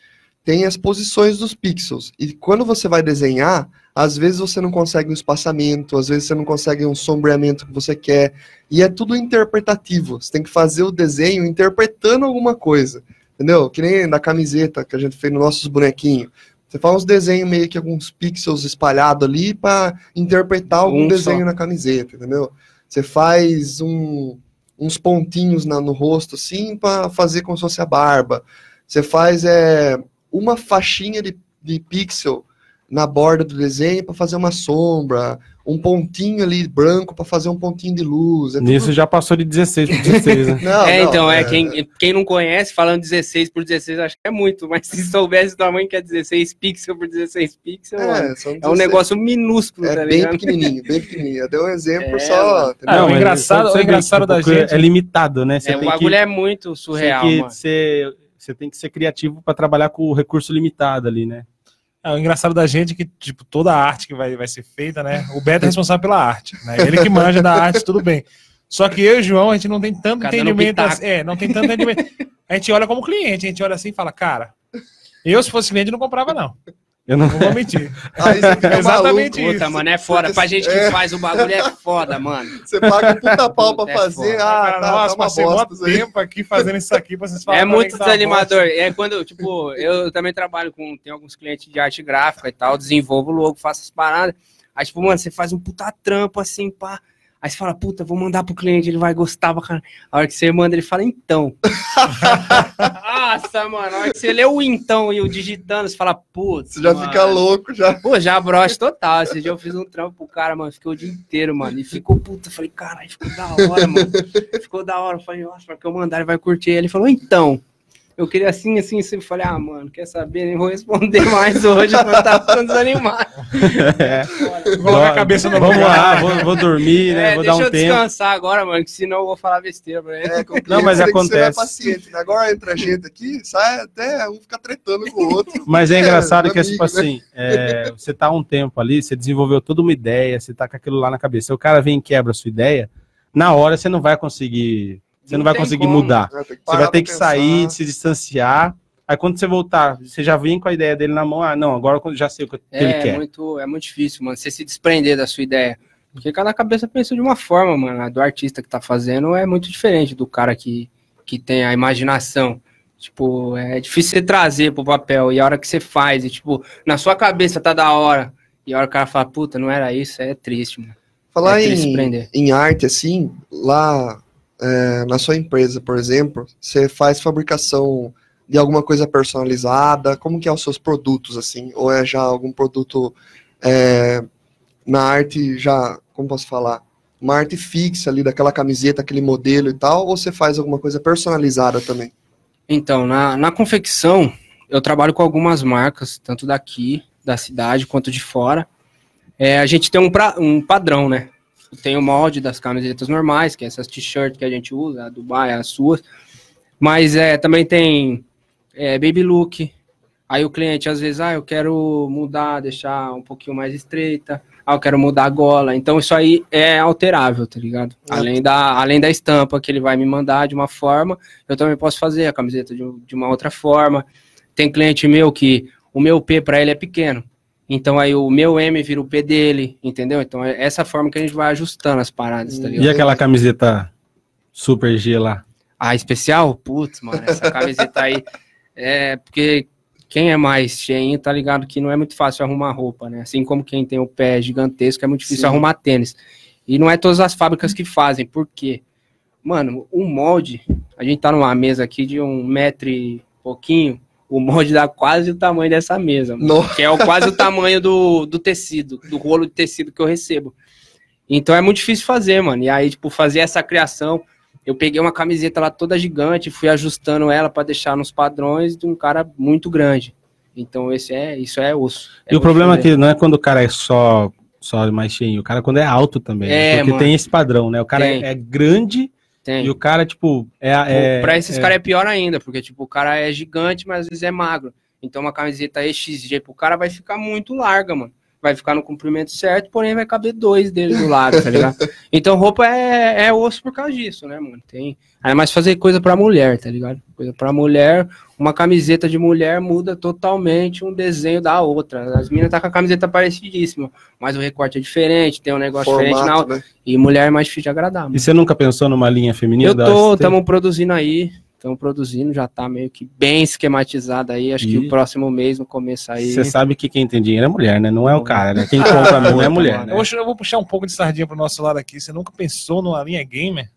tem as posições dos pixels. E quando você vai desenhar, às vezes você não consegue um espaçamento, às vezes você não consegue um sombreamento que você quer. E é tudo interpretativo. Você tem que fazer o desenho interpretando alguma coisa. Entendeu? Que nem na camiseta que a gente fez nos nossos bonequinhos. Você faz uns desenhos meio que alguns pixels espalhados ali para interpretar algum Um desenho só. na camiseta, entendeu? Você faz um- uns pontinhos na- no rosto assim para fazer como se fosse a barba. Você faz é, uma faixinha de, de pixel na borda do desenho para fazer uma sombra, um pontinho ali branco para fazer um pontinho de luz. É tudo- Nisso já passou de 16 por 16, né? Não, é, não, então, é, Quem, quem não conhece, falando 16 por 16, acho que é muito, mas se soubesse o tamanho que é 16 pixels por 16 pixels, mano, É, são é um 16. negócio minúsculo, É tá bem pequenininho, bem pequenininho. Eu dei um exemplo É, só. mano. entendeu? Ah, o engraçado- você o engraçado da pouco gente- É limitado, né? Você É, o bagulho que, é muito você surreal, tem que mano. ser, você tem que ser criativo para trabalhar com o recurso limitado ali, né? É, o engraçado da gente é que, tipo, toda a arte que vai, vai ser feita, né? O Beto é responsável pela arte, né? Ele que manja da arte, tudo bem. Só que eu e o João, a gente não tem tanto dando entendimento. assim- é, não tem tanto entendimento. A gente olha como cliente, a gente olha assim e fala, cara, eu se fosse cliente não comprava, não. Eu não, Não vou mentir. Aí você fica Exatamente maluco. Puta, mano, é foda. Pra gente que É. faz o bagulho é foda, mano. Você paga um puta pau pra É fazer. foda. Ah, Cara, tá, nossa, tá uma passei mó isso tempo aqui fazendo isso aqui pra vocês falarem É pra mim muito tá desanimador. É quando, tipo, eu também trabalho com. Tem alguns clientes de arte gráfica e tal, desenvolvo logo, faço as paradas. Aí, tipo, mano, você faz um puta trampo assim, pá. Aí você fala, puta, vou mandar pro cliente, ele vai gostar pra caralho. A hora que você manda, ele fala, então. Nossa, mano, hora que você lê o então e o digitando, você fala, putz. Você já mano. fica louco já. Pô, já broche total. Esse dia eu fiz um trampo pro cara, mano. Fiquei o dia inteiro, mano. E ficou puta. Falei, caralho, ficou da hora, mano. Ficou da hora. Falei, nossa, pra que eu mandar, ele vai curtir. Ele falou, então. Eu queria assim, assim, assim. Falei, ah, mano, quer saber? Nem vou responder mais hoje, porque tá ficando desanimado. É. Colocar a cabeça no Vamos lá, vou, vou dormir, né? É, vou deixa dar um eu tempo. descansar agora, mano, que senão eu vou falar besteira pra ele. É, Não, mas acontece. paciente. né? Agora entra a gente aqui, sai até um ficar tretando com o outro. Mas é engraçado É, que, é, amigo, tipo assim, é, você tá um tempo ali, você desenvolveu toda uma ideia, você tá com aquilo lá na cabeça. Se o cara vem e quebra a sua ideia, na hora você não vai conseguir, você não, Não vai conseguir como. mudar. É, tem Você vai ter que pensar. sair, se distanciar. Aí quando você voltar, você já vem com a ideia dele na mão. Ah, não, agora eu já sei o que ele É, quer. muito, é muito difícil, mano, você se desprender da sua ideia. Porque cada cabeça pensa de uma forma, mano. A do artista que tá fazendo é muito diferente do cara que, que tem a imaginação. Tipo, é difícil você trazer pro papel. E a hora que você faz, e tipo, na sua cabeça tá da hora. E a hora que o cara fala, puta, não era isso, é triste, mano. Falar É triste em, em arte, assim, lá é, na sua empresa, por exemplo, você faz fabricação de alguma coisa personalizada? Como que é os seus produtos, assim? Ou é já algum produto é, na arte já, como posso falar? Uma arte fixa ali, daquela camiseta, aquele modelo e tal? Ou você faz alguma coisa personalizada também? Então, na, na confecção, eu trabalho com algumas marcas, tanto daqui, da cidade, quanto de fora. É, a gente tem um, pra- um padrão, né? Tem o molde das camisetas normais, que é essas t-shirts que a gente usa, a Dubai, as suas. Mas é, também tem é, baby look. Aí o cliente, às vezes, ah, eu quero mudar, deixar um pouquinho mais estreita. Ah, eu quero mudar a gola. Então, isso aí é alterável, tá ligado? É. Além da, além da estampa que ele vai me mandar de uma forma, eu também posso fazer a camiseta de, de uma outra forma. Tem cliente meu que o meu P para ele é pequeno. Então aí o meu M vira o P dele, entendeu? Então é essa forma que a gente vai ajustando as paradas, tá ligado? E aquela camiseta Super G lá? A especial? Putz, mano, essa camiseta aí é porque quem é mais cheinho tá ligado que não é muito fácil arrumar roupa, né? Assim como quem tem o pé gigantesco é muito difícil Sim. arrumar tênis. E não é todas as fábricas que fazem, por quê? Mano, o molde, a gente tá numa mesa aqui de um metro e pouquinho, o molde dá quase o tamanho dessa mesa, que é o, quase o tamanho do, do tecido, do rolo de tecido que eu recebo. Então é muito difícil fazer, mano. E aí, tipo, fazer essa criação, eu peguei uma camiseta lá toda gigante, fui ajustando ela para deixar nos padrões de um cara muito grande. Então esse é, isso é osso. É E o problema é fazer. que não é quando o cara é só só mais cheinho. O cara quando é alto também. né? É, Porque mano. tem esse padrão, né? O cara é, é grande Tem. e o cara, tipo, é. é pra esses é- caras é pior ainda, porque, tipo, o cara é gigante, mas às vezes é magro. Então uma camiseta XG pro cara vai ficar muito larga, mano. Vai ficar no comprimento certo, porém vai caber dois dele do lado, tá ligado? Então roupa é, é osso por causa disso, né, mano? Tem. Ainda mais fazer coisa pra mulher, tá ligado? Coisa pra mulher, uma camiseta de mulher muda totalmente um desenho da outra. As meninas tá com a camiseta parecidíssima, mas o recorte é diferente, tem um negócio diferente na Formato, outra. né? E mulher é mais difícil de agradar, mano. E você nunca pensou numa linha feminina? Eu tô, ST? estamos produzindo aí. Estamos produzindo, já tá meio que bem esquematizado aí. Acho que E- o próximo mês, no começo aí. Você sabe que quem tem dinheiro é mulher, né? Não é o cara, né? Quem compra mesmo é mulher, né? vou, eu vou puxar um pouco de sardinha pro nosso lado aqui. Você nunca pensou numa linha gamer?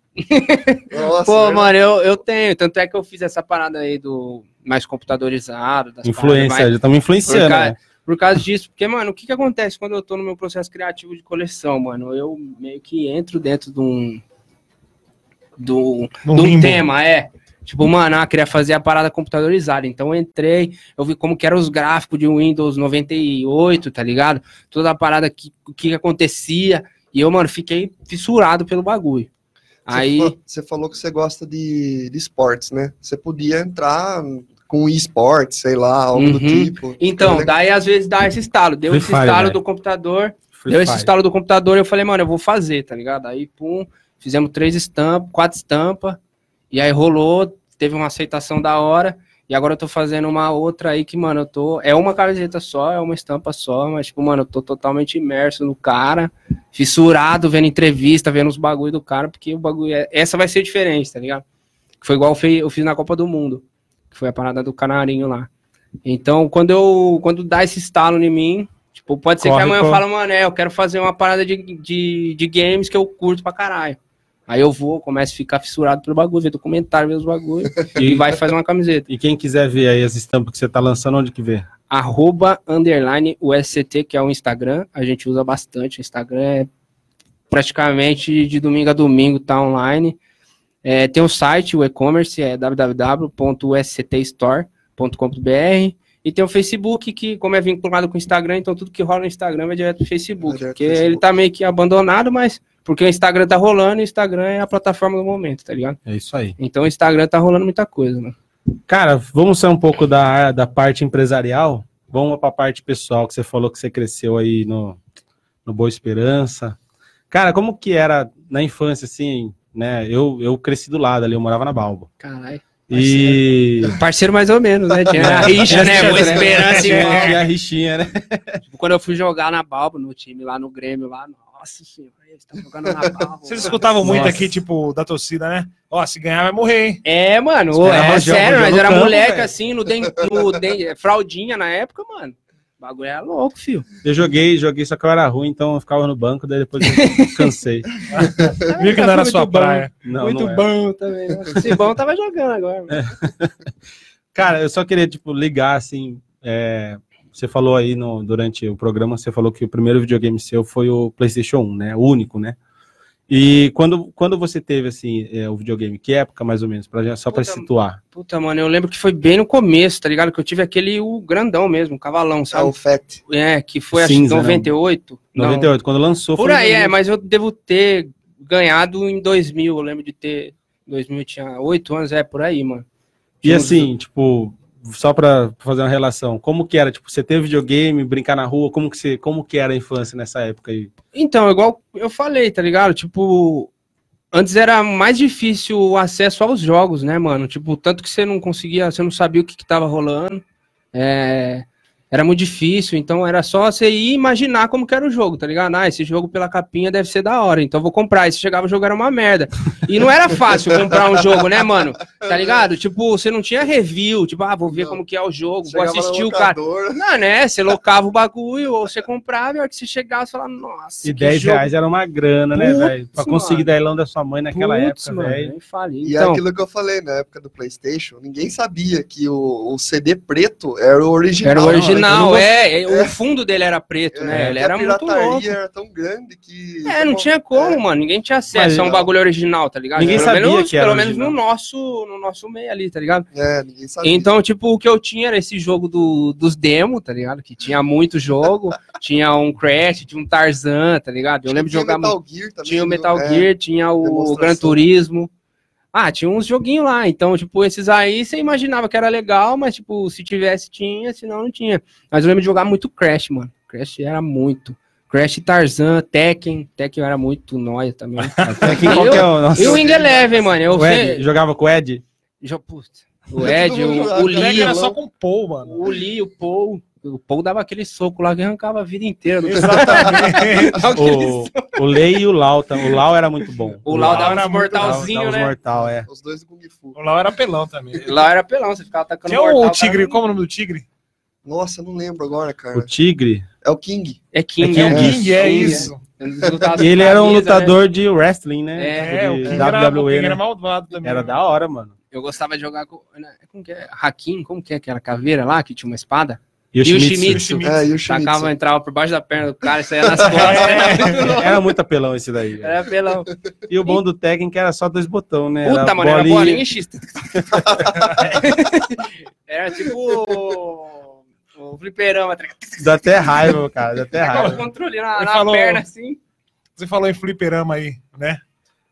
Nossa, Pô, verdade. mano, eu, eu tenho. Tanto é que eu fiz essa parada aí do mais computadorizado. Das Influência, mais- já estamos influenciando, Por causa- né? Por causa disso, porque, mano, o que que acontece quando eu tô no meu processo criativo de coleção, mano? Eu meio que entro dentro de um. Do, de um tema, é. Tipo, mano, ah, queria fazer a parada computadorizada. Então eu entrei, eu vi como que eram os gráficos de Windows 98, tá ligado? Toda a parada que, o que acontecia. E eu, mano, fiquei fissurado pelo bagulho. Você Aí. fa- Você falou que você gosta de, de esportes, né? Você podia entrar com esportes, sei lá, algo do Uhum. tipo. Então, daí às vezes dá esse estalo. Deu Free esse Fire, estalo velho. do computador. Free Deu esse Fire. estalo do computador, eu falei, mano, eu vou fazer, tá ligado? Aí, pum, fizemos três estampas, quatro estampas, e aí rolou, teve uma aceitação da hora, e agora eu tô fazendo uma outra aí que, mano, eu tô. É uma camiseta só, é uma estampa só, mas, tipo, mano, eu tô totalmente imerso no cara, fissurado, vendo entrevista, vendo os bagulho do cara, porque o bagulho. É... Essa vai ser diferente, tá ligado? Foi igual eu fi- eu fiz na Copa do Mundo, que foi a parada do canarinho lá. Então, quando eu. Quando dá esse estalo em mim, tipo, pode ser Corre, que amanhã corre. eu falo, mano, é, eu quero fazer uma parada de, de, de games que eu curto pra caralho. Aí eu vou, começo a ficar fissurado pelo bagulho, ver documentário, ver os bagulho, e vai fazer uma camiseta. E quem quiser ver aí as estampas que você tá lançando, onde que vê? Arroba, underline, USCT, que é o Instagram, a gente usa bastante, o Instagram é praticamente de domingo a domingo, tá online. É, tem o site, o e-commerce, é www.usctstore.com.br e tem o Facebook, que como é vinculado com o Instagram, então tudo que rola no Instagram vai direto pro Facebook, Vai direto porque Facebook. ele tá meio que abandonado, mas porque o Instagram tá rolando e o Instagram é a plataforma do momento, tá ligado? É isso aí. Então o Instagram tá rolando muita coisa, mano. Cara, vamos sair um pouco da, da parte empresarial. Vamos para a parte pessoal, que você falou que você cresceu aí no, no Boa Esperança. Cara, como que era na infância, assim, né? Eu, eu cresci do lado ali, eu morava na Balbo. Caralho. E. Parceiro mais ou menos, né? Tinha a rixa, né? Boa esperança tinha a rixinha, né? Tipo, quando eu fui jogar na Balbo, no time lá no Grêmio, lá, nossa senhora, eles estão jogando na Balbo. Vocês escutavam muito Nossa. aqui, tipo, da torcida, né? Ó, se ganhar vai morrer, hein? É, mano, é jogo- sério, nós no era campo, moleque velho. assim, no, den, no den, fraldinha na época, mano. O bagulho era louco, filho. Eu joguei, joguei, só que eu era ruim, então eu ficava no banco, daí depois eu cansei. Viu que não era Muito sua bom. praia. Não, Muito não bom também. Se bom, tava jogando agora. mano. Cara, eu só queria, tipo, ligar, assim, é, você falou aí no, durante o programa, você falou que o primeiro videogame seu foi o PlayStation 1, né? O único, né? E quando, quando você teve, assim, é, o videogame, que época, mais ou menos, pra, gente- só para situar? Puta, mano, eu lembro que foi bem no começo, tá ligado? Que eu tive aquele, o grandão mesmo, o cavalão, Ah, sabe? o FAT. É, que foi acho que Cinza, né? 98. Não, 98, quando lançou. Por foi aí, é, mas eu devo ter ganhado em 2000. Eu lembro de ter. 2000 eu tinha 8 anos, é por aí, mano. E Tinha assim, tipo, só pra fazer uma relação, como que era? Tipo, você teve videogame, brincar na rua, como que, você, como que era a infância nessa época aí? Então, igual eu falei, tá ligado? Tipo, antes era mais difícil o acesso aos jogos, né, mano? Tipo, tanto que você não conseguia, você não sabia o que, que tava rolando. É, era muito difícil, então era só você ir imaginar como que era o jogo, tá ligado? Ah, esse jogo pela capinha deve ser da hora, então eu vou comprar. E você chegava, o jogo era uma merda. E não era fácil comprar um jogo, né, mano? Tá ligado? Tipo, você não tinha review, tipo, ah, vou ver Não. como que é o jogo, vou Chegava no assistir o cara. Não, né? Você locava o bagulho, ou você comprava, e a hora que você chegava, você falava, nossa, E que 10 jogo reais era uma grana, né, velho? Pra conseguir mano. dailão da sua mãe naquela Putz, época, velho. E é Então, é, aquilo que eu falei na época do PlayStation, ninguém sabia que o, o CD preto era o original. Era o original. Original, Eu é, é, É. O fundo dele era preto, né? É, Ele e era a muito pirataria louco. era tão grande que. É, não tinha como, É. mano. Ninguém tinha acesso Mas, a um bagulho original, tá ligado? ninguém pelo sabia menos, que era Pelo menos no nosso, no nosso meio ali, tá ligado? É, ninguém sabia. Então, tipo, o que eu tinha era esse jogo do, dos demos, tá ligado? Que tinha muito jogo. tinha um Crash, tinha um Tarzan, tá ligado? Eu lembro de tinha jogar Metal Gear também. Tinha o viu? Metal É. Gear, tinha o. Gran Turismo. Ah, tinha uns joguinhos lá. Então, tipo, esses aí você imaginava que era legal, mas, tipo, se tivesse, tinha, senão não tinha. Mas eu lembro de jogar muito Crash, mano. Crash era muito. Crash Tarzan, Tekken. Tekken era muito nóia também. Que qual que é o nosso... e o Wing Eleven, mano. Eu O Ed, sei- jogava com o Ed? jo- putz, O Ed, o, o Lee, era só com o Paul, mano. o Lee, o Paul. O Paul dava aquele soco lá que arrancava a vida inteira. Exatamente. O, o Lei e o Lau. O Lau era muito bom. O Lau dava era uns mortalzinho, dava uns né? mortal, é. Os dois do Kung Fu. o Lau era pelão também. Lá era pelão, você ficava atacando Tinha o mortal, tigre, cara. como é o nome do tigre? Nossa, não lembro agora, cara. O Tigre. É o King. É King, É é, King, King, é King, isso. Eles lutavam E ele era um né? lutador de wrestling, né? É, É, o de King era, o WWE, era né? malvado também. Era da hora, mano. Eu gostava de jogar com. né, Como que é? Hakim, como que é aquela caveira lá que tinha uma espada? Yoshimitsu. Yoshimitsu. É, e o Shimizu. Tacava, entrava por baixo da perna do cara e saía nas costas. né? Era muito apelão esse daí. Era pelão. E o bom do Tekken que era só dois botões, né? Puta, Era mano, era bolinha. bolinha e X. era tipo o, o fliperama. tá ligado? Dá até raiva, cara. Dá até Tacava o raiva. controle na, na falou- perna assim. Você falou em fliperama aí, né?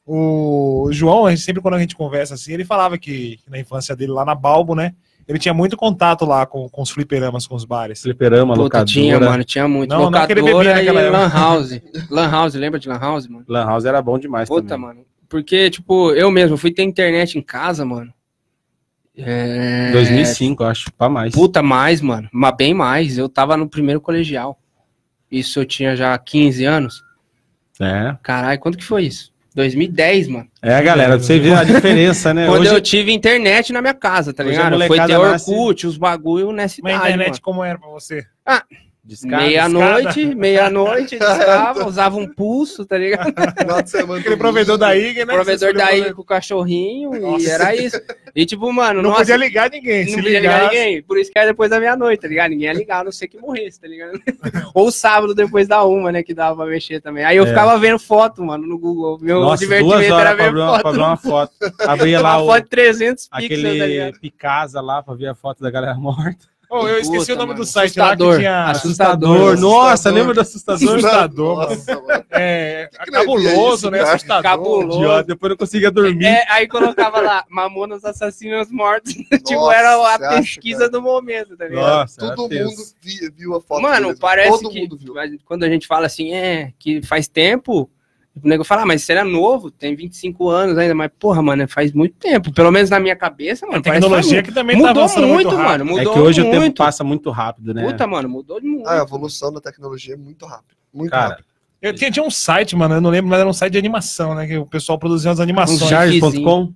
O João, a gente, sempre quando a gente conversa assim, ele falava que na infância dele lá na Balbo, né? Ele tinha muito contato lá com, com os fliperamas, com os bares. Fliperama, Puta, locadora. tinha, mano, tinha muito. Não, não que ele Locadora bebia e naquela época. Lan House. Lan House, lembra de Lan House, mano? Lan House era bom demais Puta, também. mano. Porque, tipo, eu mesmo fui ter internet em casa, mano. É... 2005, eu acho, pra mais. Puta, mais, mano. Mas bem mais. Eu tava no primeiro colegial. Isso eu tinha já 15 anos. É. Caralho, quando que foi isso? 2010, mano. É, galera, pra você ver a diferença, né? Quando Hoje, eu tive internet na minha casa, tá ligado? Foi ter Orkut, os bagulho nessa Mas a idade, internet mano. como era pra você? Discada, Meia-noite, meia-noite, discava, usava um pulso, tá ligado? Final de semana Aquele do provedor da IG, né? provedor daí escolheu com o cachorrinho, e Nossa. era isso. E tipo, mano, Não nossa, podia ligar ninguém. não Se podia ligar ninguém. Por isso que era depois da meia-noite, tá ligado? Ninguém ia ligar, a não ser que morresse, tá ligado? Ou sábado depois da uma, né? Que dava pra mexer também. Aí eu É. ficava vendo foto, mano, no Google. Meu Nossa, duas divertimento era horas pra ver foto. pra uma foto. Abria lá uma o, foto de 300 pixels, tá aquele ligado? Picasa lá pra ver a foto da galera morta. Oh, eu esqueci Puta, o nome mano. do site Assustador. lá que tinha... Assustador. Assustador. Nossa, Assustador. lembra do assustador? Assustador. Nossa, mano. É, que cabuloso, né? Assustador. Cabuloso. Idiota, Depois eu não conseguia dormir. É, aí colocava lá, Mamonas Assassinos Mortos. tipo, era a acha, pesquisa cara? do momento, tá ligado? Nossa, Todo mundo vi- viu a foto Mano, parece Todo que viu. quando a gente fala assim, é, que faz tempo, o nego fala, ah, mas você era novo, tem 25 anos ainda, mas porra, mano, faz muito tempo. Pelo menos na minha cabeça, mano, A que tecnologia muito. que também tá mudou avançando muito, muito, rápido. mano, mudou É que hoje o muito. tempo passa muito rápido, né? Puta, mano, mudou de muito. Ah, a evolução da tecnologia é muito rápida. Muito Cara, rápido. Eu tinha, tinha um site, mano, eu não lembro, mas era um site de animação, né? Que o pessoal produzia as animações. Um Charles.com,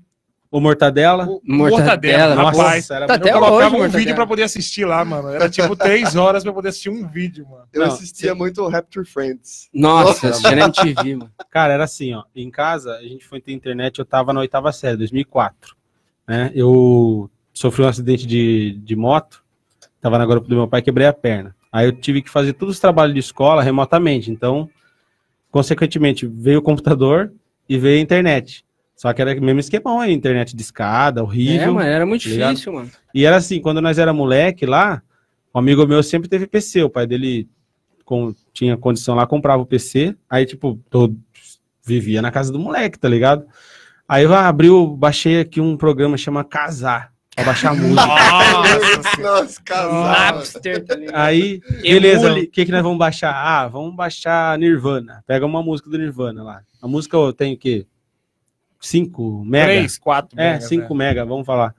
o Mortadela. O Mortadela, rapaz. era Tá até eu colocava hoje, um Mortadela. vídeo pra poder assistir lá, mano. Era tipo três horas pra poder assistir um vídeo, mano. Eu Não, assistia muito Rapture Friends. Nossa, Nossa, na MTV, mano. Cara, era assim, ó. Em casa, a gente foi ter internet, eu tava na oitava série, 2004. Né? Eu sofri um acidente de, de moto, tava na garupa do meu pai, quebrei a perna. Aí eu tive que fazer todos os trabalhos de escola remotamente. Então, consequentemente, veio o computador e veio a internet. Só que era o mesmo esquemão aí, internet de escada, É, horrível. mano, era muito Tá ligado? difícil, mano. E era assim, quando nós era moleque lá, um amigo meu sempre teve PC, o pai dele com- tinha condição lá, comprava o PC, aí tipo, todo, vivia na casa do moleque, tá ligado? Aí eu abri, eu baixei aqui um programa chama Casar, pra baixar música. Nossa, casal. Napster, tá ligado? Aí, beleza, o que que nós vamos baixar? Ah, vamos baixar Nirvana. Pega uma música do Nirvana lá. A música eu tenho o quê? 5 mega? Três, quatro. É, megas, 5 né? mega, vamos falar.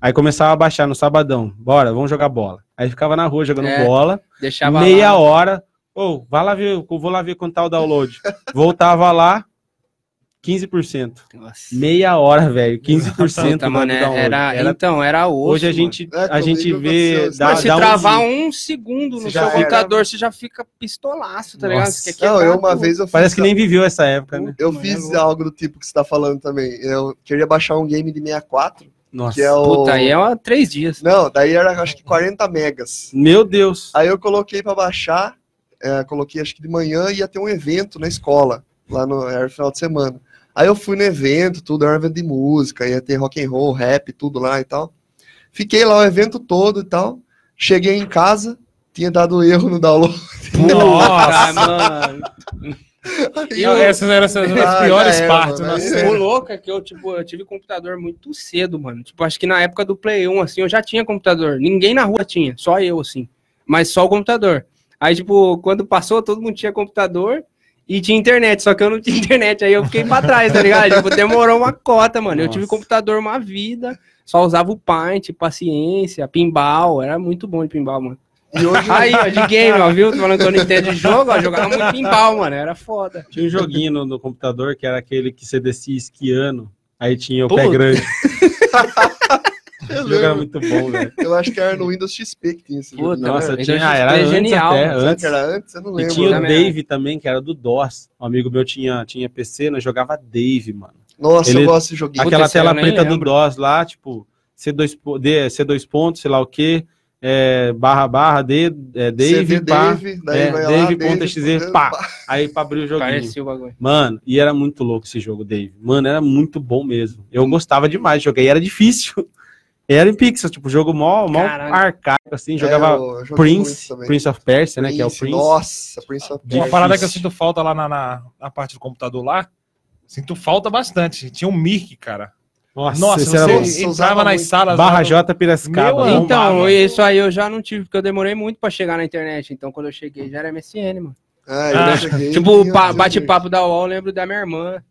Aí começava a baixar no sabadão. Bora, vamos jogar bola. Aí ficava na rua jogando É, bola, Deixava meia lá. hora. Ô, vai lá ver, vou lá ver quanto tá o download. Voltava lá, 15%. Nossa. Meia hora, velho. 15% Puta, do mano, era, Era- então, era osso, hoje a gente, É, a gente vê. Dá, Mas se dá um- travar um segundo no seu era. computador, você já fica pistolaço, tá ligado? Nossa. Quer Não, eu uma vez eu fiz, Parece que nem viveu essa época, né? eu Mano, fiz é algo do tipo que você tá falando também. Eu queria baixar um game de 64 Nossa. que é o... Puta, aí é uma, três dias. Não, daí era acho que 40 megas. Meu Deus. Aí eu coloquei pra baixar, é, coloquei acho que de manhã ia ter um evento na escola, lá no era final de semana. Aí eu fui no evento, tudo, era um evento de música, ia ter rock and roll, rap, tudo lá e tal. Fiquei lá o evento todo e tal. Cheguei em casa, tinha dado erro no download. Nossa! mano. Aí Não, eu- essas eram as, Ah, piores já era, partes. mano. nossa. Aí- O louco é que eu, tipo, eu tive computador muito cedo, mano. Tipo, acho que na época do Play 1, assim, eu já tinha computador. Ninguém na rua tinha, só eu, assim. Mas só o computador. Aí, tipo, quando passou, todo mundo tinha computador e tinha internet, só que eu não tinha internet. Aí eu fiquei pra trás, tá ligado? Tipo, demorou uma cota, mano. Eu tive Nossa. computador uma vida, só usava o Paint, paciência, pinball. Era muito bom de pinball, mano. E hoje Aí, ó, de game, ó, viu? Tô falando que eu não entendo de jogo, ó, jogava muito pinball, mano. Era foda. Tinha um joguinho no, no computador que era aquele que você descia esquiando. Aí tinha o Puta. pé grande. eu, O jogo era muito bom, velho. eu acho que era no Windows XP que tinha esse jogo. Puta, Nossa, mano, tinha, ah, era antes genial, até, antes. que era antes? Eu não E lembro. tinha o também. Dave também, que era do DOS. Um amigo meu tinha, tinha PC, nós jogava Dave, mano. Nossa, Ele- eu gosto desse joguinho. Aquela eu tela preta do. DOS lá, tipo, C2, po- D, C2 pontos, sei lá o quê, é, barra, barra, D, é, Dave, CD pá, Dave, daí é, vai lá, Dave.exe, Dave, pá. aí pra abrir o joguinho. O. Mano, e era muito louco esse jogo, Dave. Mano, era muito bom mesmo. Eu gostava demais de jogar, e era difícil. Era em pixel, tipo, jogo mó, mó Caralho. arcaico, assim, É, jogava eu joguei Prince, muito. Prince of Persia, né, que é o Prince. Nossa, Prince of Uma Persia. parada que eu sinto falta lá na, na, na parte do computador lá. Sinto falta bastante. Tinha um Mirk, cara. Nossa, Nossa, era você. Nossa, entrava usava nas muito. salas. Barra lá J Piracicaba. Meu bombava. Então, isso aí eu já não tive, porque eu demorei muito pra chegar na internet. Então, quando eu cheguei, já era MSN, mano. Ah, eu Ah, cheguei, Tipo, bate-papo da UOL, eu lembro da minha irmã.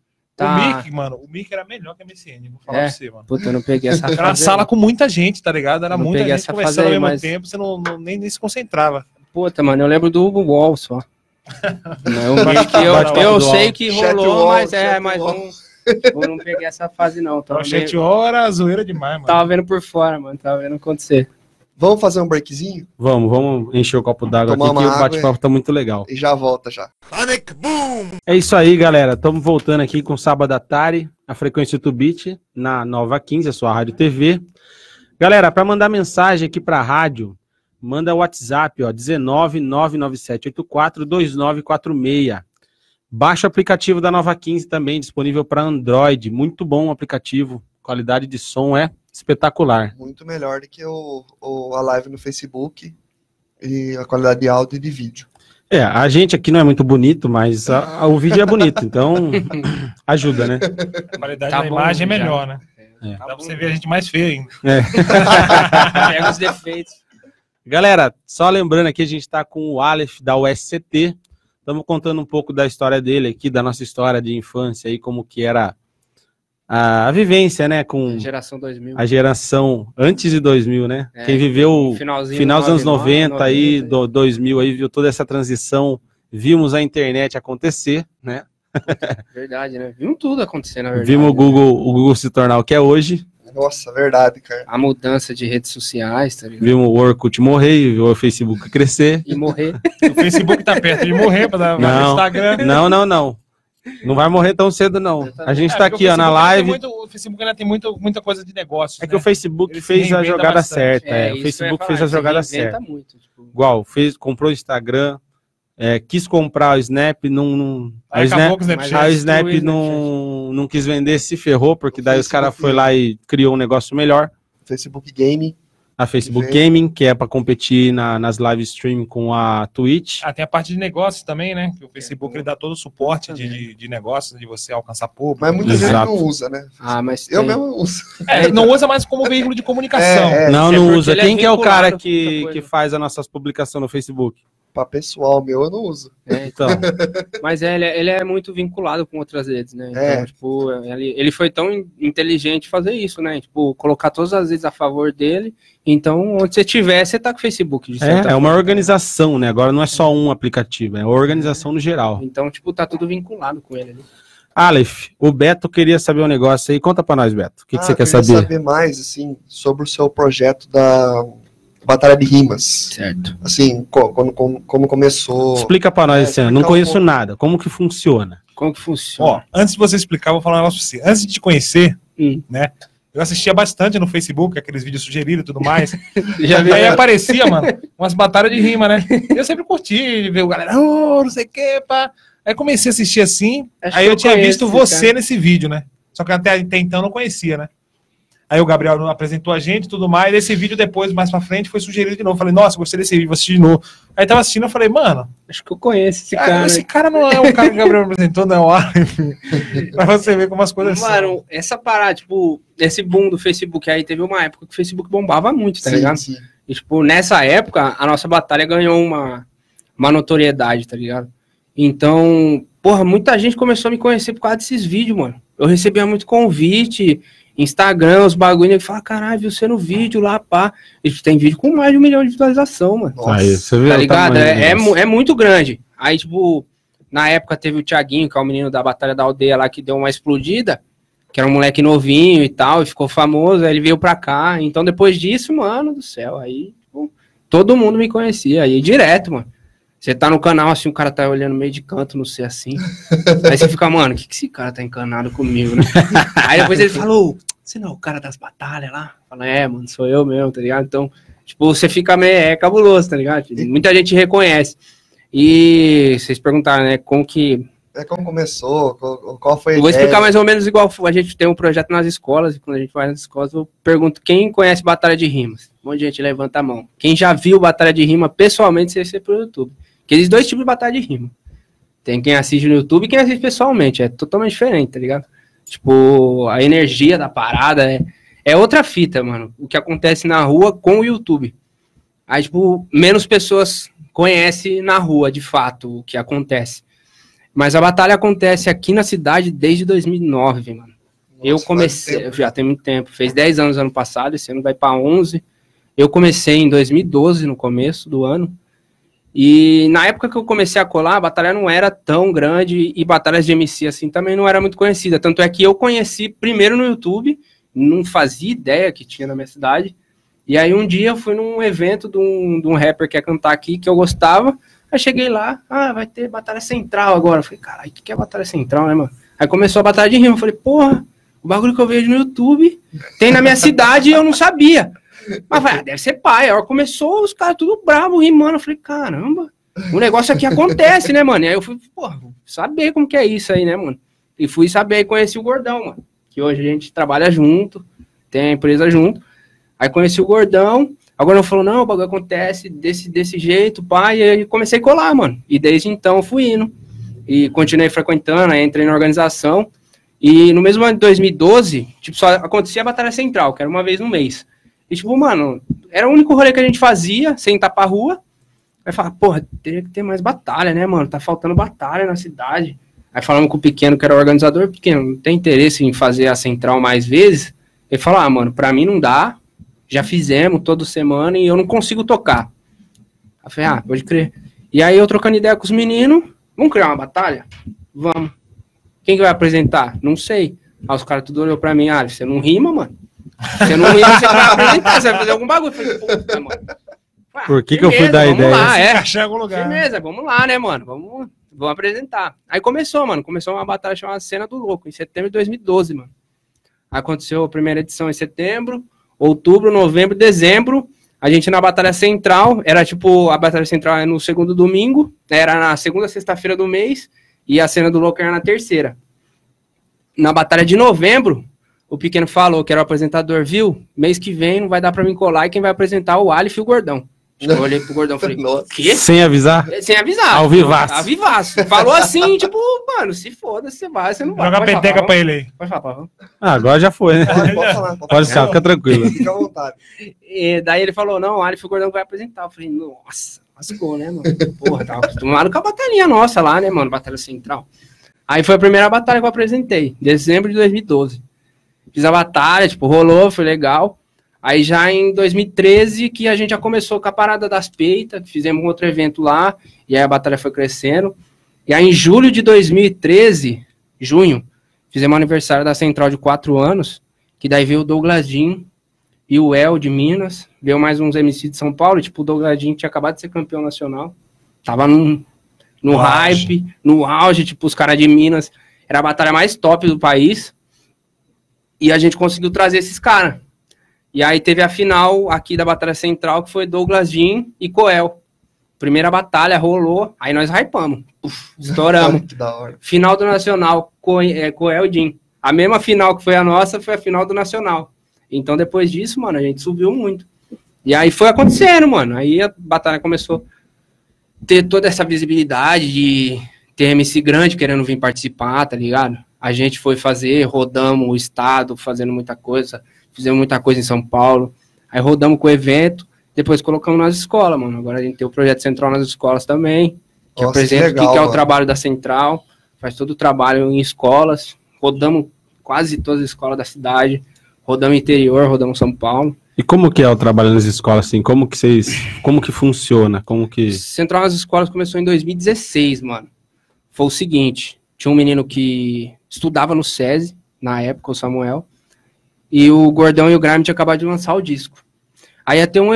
O Tá. Mirk, mano, o Mirk era melhor que a MSN, vou falar É. pra você, mano. Puta, eu não peguei essa Era uma sala com muita gente, tá ligado? Era Não muita peguei gente essa conversando fase aí, ao mesmo mas- tempo, você não, não- nem, nem se concentrava. Puta, mano, eu lembro do UOL só. Não, o eu, eu do sei que rolou, UOL, mas é, mas não, eu não peguei essa fase, não. Tava, meio- horas, zoeira demais, mano. tava vendo por fora, mano. Tava vendo acontecer. Vamos fazer um breakzinho Vamos, vamos encher o copo d'água aqui, Tomar que o água, bate-papo tá muito legal. e já volta já. Sonic Boom! É isso aí, galera. Estamos voltando aqui com Sábado Atari, a frequência do Bit, na Nova 15, a sua rádio TV. Galera, para mandar mensagem aqui para a rádio, manda o WhatsApp, ó, 19997842946. Baixa o aplicativo da Nova 15 também, disponível para Android. Muito bom o aplicativo. Qualidade de som é espetacular. Muito melhor do que o, o- a live no Facebook e a qualidade de áudio e de vídeo. É, a gente aqui não é muito bonito, mas a- a- o vídeo é bonito, então ajuda, né? A qualidade Tá da bom, imagem é já. melhor, né? É. Dá pra você ver a gente mais feio ainda. Pega os defeitos. Galera, só lembrando aqui, a gente está com o Aleph da USCT. Estamos contando um pouco da história dele aqui, da nossa história de infância aí, como que era a, a vivência, né, com Geração 2000. a geração antes de 2000, né? É, Quem viveu Finalzinho final dos anos 99, 90 aí, 90, do 2000 aí, viu toda essa transição, vimos a internet acontecer, né? Verdade, né? Vimos tudo acontecer, na verdade. Vimos o né? Google, o Google se tornar o que é hoje, Nossa, verdade, cara. A mudança de redes sociais, tá ligado? vimos o Orkut morrer, vimos o Facebook crescer. E morrer. O Facebook tá perto de morrer pra dar Não. Instagram. Não, não, não. Não vai morrer tão cedo, não. A gente É, tá aqui, o ó, na Facebook live. muito- o Facebook ainda tem muito, muita coisa de negócio. É que o Facebook Ele fez a jogada bastante. certa. É, o eu ia Facebook fez a jogada certa. Muito, tipo, Igual, fez, comprou o Instagram, é, quis comprar o Snap, não. não a Aí Snap, o a Snap o não, não quis vender, se ferrou, porque O daí os caras Facebook- foi lá e criou um negócio melhor. Facebook Game. A Facebook Veio. Gaming, que é para competir na- nas live stream com a Twitch. Ah, tem a parte de negócios também, né? Que o Facebook ele dá todo o suporte de, de, de negócios, de você alcançar público. Mas muita gente não usa, né? Ah, mas Eu tem- mesmo uso. É, não usa mais como veículo de comunicação. É, é, não, é não usa. é Quem que é o cara que, que faz as nossas publicações no Facebook? Pra pessoal meu eu não uso. É, Então, Mas ele, é- ele é muito vinculado com outras redes, né? Então, É. tipo, ele, ele foi tão in- inteligente fazer isso, né? Tipo, colocar todas as redes a favor dele. Então, onde você tiver, você tá com o Facebook. de certa é, é uma organização, né? Agora não é só um aplicativo, é uma organização no geral. Então, tipo, tá tudo vinculado com ele ali. Aleph, o Beto queria saber um negócio aí. Conta pra nós, Beto. O que, que Ah, você quer eu queria saber? saber mais, assim, sobre o seu projeto da Batalha de Rimas. Certo. Assim, co- como, como, como começou. Explica pra nós, É, não um conheço nada. Como que funciona? Como que funciona? Ó, antes de você explicar, eu vou falar um negócio pra você. Antes de te conhecer, Hum. né? Eu assistia bastante no Facebook, aqueles vídeos sugeridos e tudo mais. Já viu? aí aparecia, mano, umas batalhas de rima, né? Eu sempre curti ver o galera, oh, não sei o que, pá. Aí comecei a assistir assim, Acho aí eu eu tinha conheço visto você cara. nesse vídeo, né? Só que até, até então eu não conhecia, né? Aí o Gabriel apresentou a gente e tudo mais. Esse vídeo depois, mais pra frente, foi sugerido de nove. Falei, nossa, gostei desse vídeo, vou assistir de novo. Aí tava assistindo, eu falei, mano, Acho que eu conheço esse cara, cara. esse cara não é o cara que o Gabriel apresentou, não é o Aleph. pra você ver como as coisas são. Mano, essa parada, tipo, esse boom do Facebook aí, teve uma época que o Facebook bombava muito, tá Sim, ligado? sim. E, tipo, nessa época, a nossa batalha ganhou uma, uma notoriedade, tá ligado? Então, porra, muita gente começou a me conhecer por causa desses vídeos, mano. Eu recebia muito convite, Instagram, os bagulho, e fala, caralho, viu você no vídeo lá, pá. E tipo, tem vídeo com mais de um milhão de visualização, mano. Nossa. Aí, você vê Tá ligado? É, é, é muito grande. Aí, tipo, na época teve o Thiaguinho, que é o menino da Batalha da Aldeia lá, que deu uma explodida, que era um moleque novinho e tal, e ficou famoso, aí ele veio pra cá. Então, depois disso, mano do céu, aí, tipo, todo mundo me conhecia, aí direto, mano. Você tá no canal, assim, o cara tá olhando meio de canto, não sei assim. Aí você fica, mano, o que, que esse cara tá encanado comigo, né? Aí depois ele falou, você não é o cara das batalhas lá? Fala, é, mano, sou eu mesmo, tá ligado? Então, tipo, você fica meio, é cabuloso, tá ligado? Muita gente reconhece. E vocês perguntaram, né, como que... É como começou, qual, foi a vou ideia? explicar mais ou menos igual a gente tem um projeto nas escolas, e quando a gente vai nas escolas, eu pergunto quem conhece Batalha de Rimas. Um monte de gente levanta a mão. Quem já viu Batalha de Rima pessoalmente, sem ser pelo YouTube. Existe dois tipos de Batalha de Rima. Tem quem assiste no YouTube e quem assiste pessoalmente. É totalmente diferente, tá ligado? Tipo, a energia da parada é, é outra fita, mano. O que acontece na rua com o YouTube. Aí, tipo, menos pessoas conhecem na rua, de fato, o que acontece. Mas a batalha acontece aqui na cidade desde 2009, mano. eu Nossa, comecei, faz tempo. já tem muito tempo, fez 10 anos ano passado, esse ano vai para 11. Eu comecei em 2012, no começo do ano. E na época que eu comecei a colar, a batalha não era tão grande e batalhas de MC assim também não era muito conhecida. Tanto é que eu conheci primeiro no YouTube, não fazia ideia que tinha na minha cidade. E aí um dia eu fui num evento de um, de um rapper que ia cantar aqui, que eu gostava. Aí cheguei lá, ah, vai ter batalha central agora. Eu falei, caralho, o que, que é batalha central, né, mano? Aí começou a batalha de rima. Eu falei, porra, o bagulho que eu vejo no YouTube tem na minha cidade e eu não sabia. Mas vai, ah, deve ser pai. Aí começou os caras tudo bravo, rimando. Eu falei, caramba, o negócio aqui acontece, né, mano? E aí eu fui, porra, saber como que é isso aí, né, mano? E fui saber e conheci o Gordão, mano. Que hoje a gente trabalha junto, tem a empresa junto. Aí conheci o Gordão. Agora eu falou, não, o bagulho acontece desse, desse jeito, pai. E aí comecei a colar, mano. E desde então fui indo. E continuei frequentando, aí entrei na organização. E no mesmo ano de 2012, tipo, só acontecia a Batalha Central, que era uma vez no mês. E, tipo, mano, era o único rolê que a gente fazia, sem ir pra rua. Aí falava, porra, teria que ter mais batalha, né, mano? Tá faltando batalha na cidade. Aí falamos com o Pequeno, que era o organizador, Pequeno, não tem interesse em fazer a Central mais vezes? Ele falou, ah, mano, pra mim não dá, já fizemos toda semana e eu não consigo tocar. Aí falei, ah, pode crer. E aí eu trocando ideia com os meninos, vamos criar uma batalha? Vamos. Quem que vai apresentar? Não sei. Aí os caras tudo olhou pra mim, ah, você não rima, mano? Você não você vai apresentar, você vai fazer algum bagulho. Eu falei, puta, mano. Ah, Por que que eu fui dar vamos ideia? Lá, é. Achar algum lugar. né? Beleza, vamos lá, né, mano? Vamos, vamos apresentar. Aí começou, mano. Começou uma batalha chamada Cena do Louco, em setembro de 2012, mano. Aconteceu a primeira edição em setembro, outubro, novembro, dezembro. A gente na Batalha Central, era tipo, a Batalha Central é no segundo domingo, era na segunda sexta-feira do mês, e a Cena do Louco era na terceira. Na Batalha de novembro, o Pequeno falou que era o apresentador, viu? Mês que vem não vai dar pra mim colar, e quem vai apresentar é o Aleph e o Gordão. Eu olhei pro Gordão e falei, Nossa. quê? Sem avisar? Sem avisar. Ao vivaço. Ao vivaço. Falou assim, tipo, mano, se foda, você vai, você não vai. Joga Pode falar, peteca pra ele aí. Pode falar, Pavão. Ah, agora já foi, né? Pode, pode falar. Pode, Pode ficar, fica tranquilo. Fica à vontade. E daí ele falou, não, o Aleph e o Gordão vai apresentar. Eu falei, nossa, lascou, né, mano? Porra, tava acostumado com a batalhinha nossa lá, né, mano? Batalha Central. Aí foi a primeira batalha que eu apresentei, dezembro de 2012. Fiz a batalha, tipo, rolou, foi legal. Aí já em 2013 que a gente já começou com a parada das peitas, fizemos um outro evento lá, e aí a batalha foi crescendo. E aí em julho de 2013, junho, fizemos o aniversário da Central de quatro anos, que daí veio o Douglas Jean e o El de Minas, veio mais uns MC de São Paulo, tipo, o Douglas Jean tinha acabado de ser campeão nacional, tava num, no No hype, no auge, tipo, os caras de Minas, era a batalha mais top do país. E a gente conseguiu trazer esses caras. E aí teve a final aqui da Batalha Central, que foi Douglas Jean e Coel. Primeira batalha rolou, aí nós hypamos. Uf, estouramos. Final do Nacional, é, Coel e Jean. A mesma final que foi a nossa foi a final do Nacional. Então depois disso, mano, a gente subiu muito. E aí foi acontecendo, mano. Aí a batalha começou a ter toda essa visibilidade de ter MC grande querendo vir participar, tá ligado? A gente foi fazer, rodamos o estado, fazendo muita coisa, fizemos muita coisa em São Paulo. Aí rodamos com o evento, depois colocamos nas escolas, mano. Agora a gente tem o projeto central nas escolas também, que Nossa, apresenta que o que, legal, que é o trabalho da central, faz todo o trabalho em escolas, rodamos quase todas as escolas da cidade, rodamos interior, rodamos São Paulo. E como que é o trabalho nas escolas, assim? Como que vocês... Como que funciona? Como que... Central nas escolas começou em 2016, mano. Foi o seguinte, tinha um menino que estudava no SESI, na época, o Samuel, e o Gordão e o Grime tinham acabado de lançar o disco. Aí ia ter um,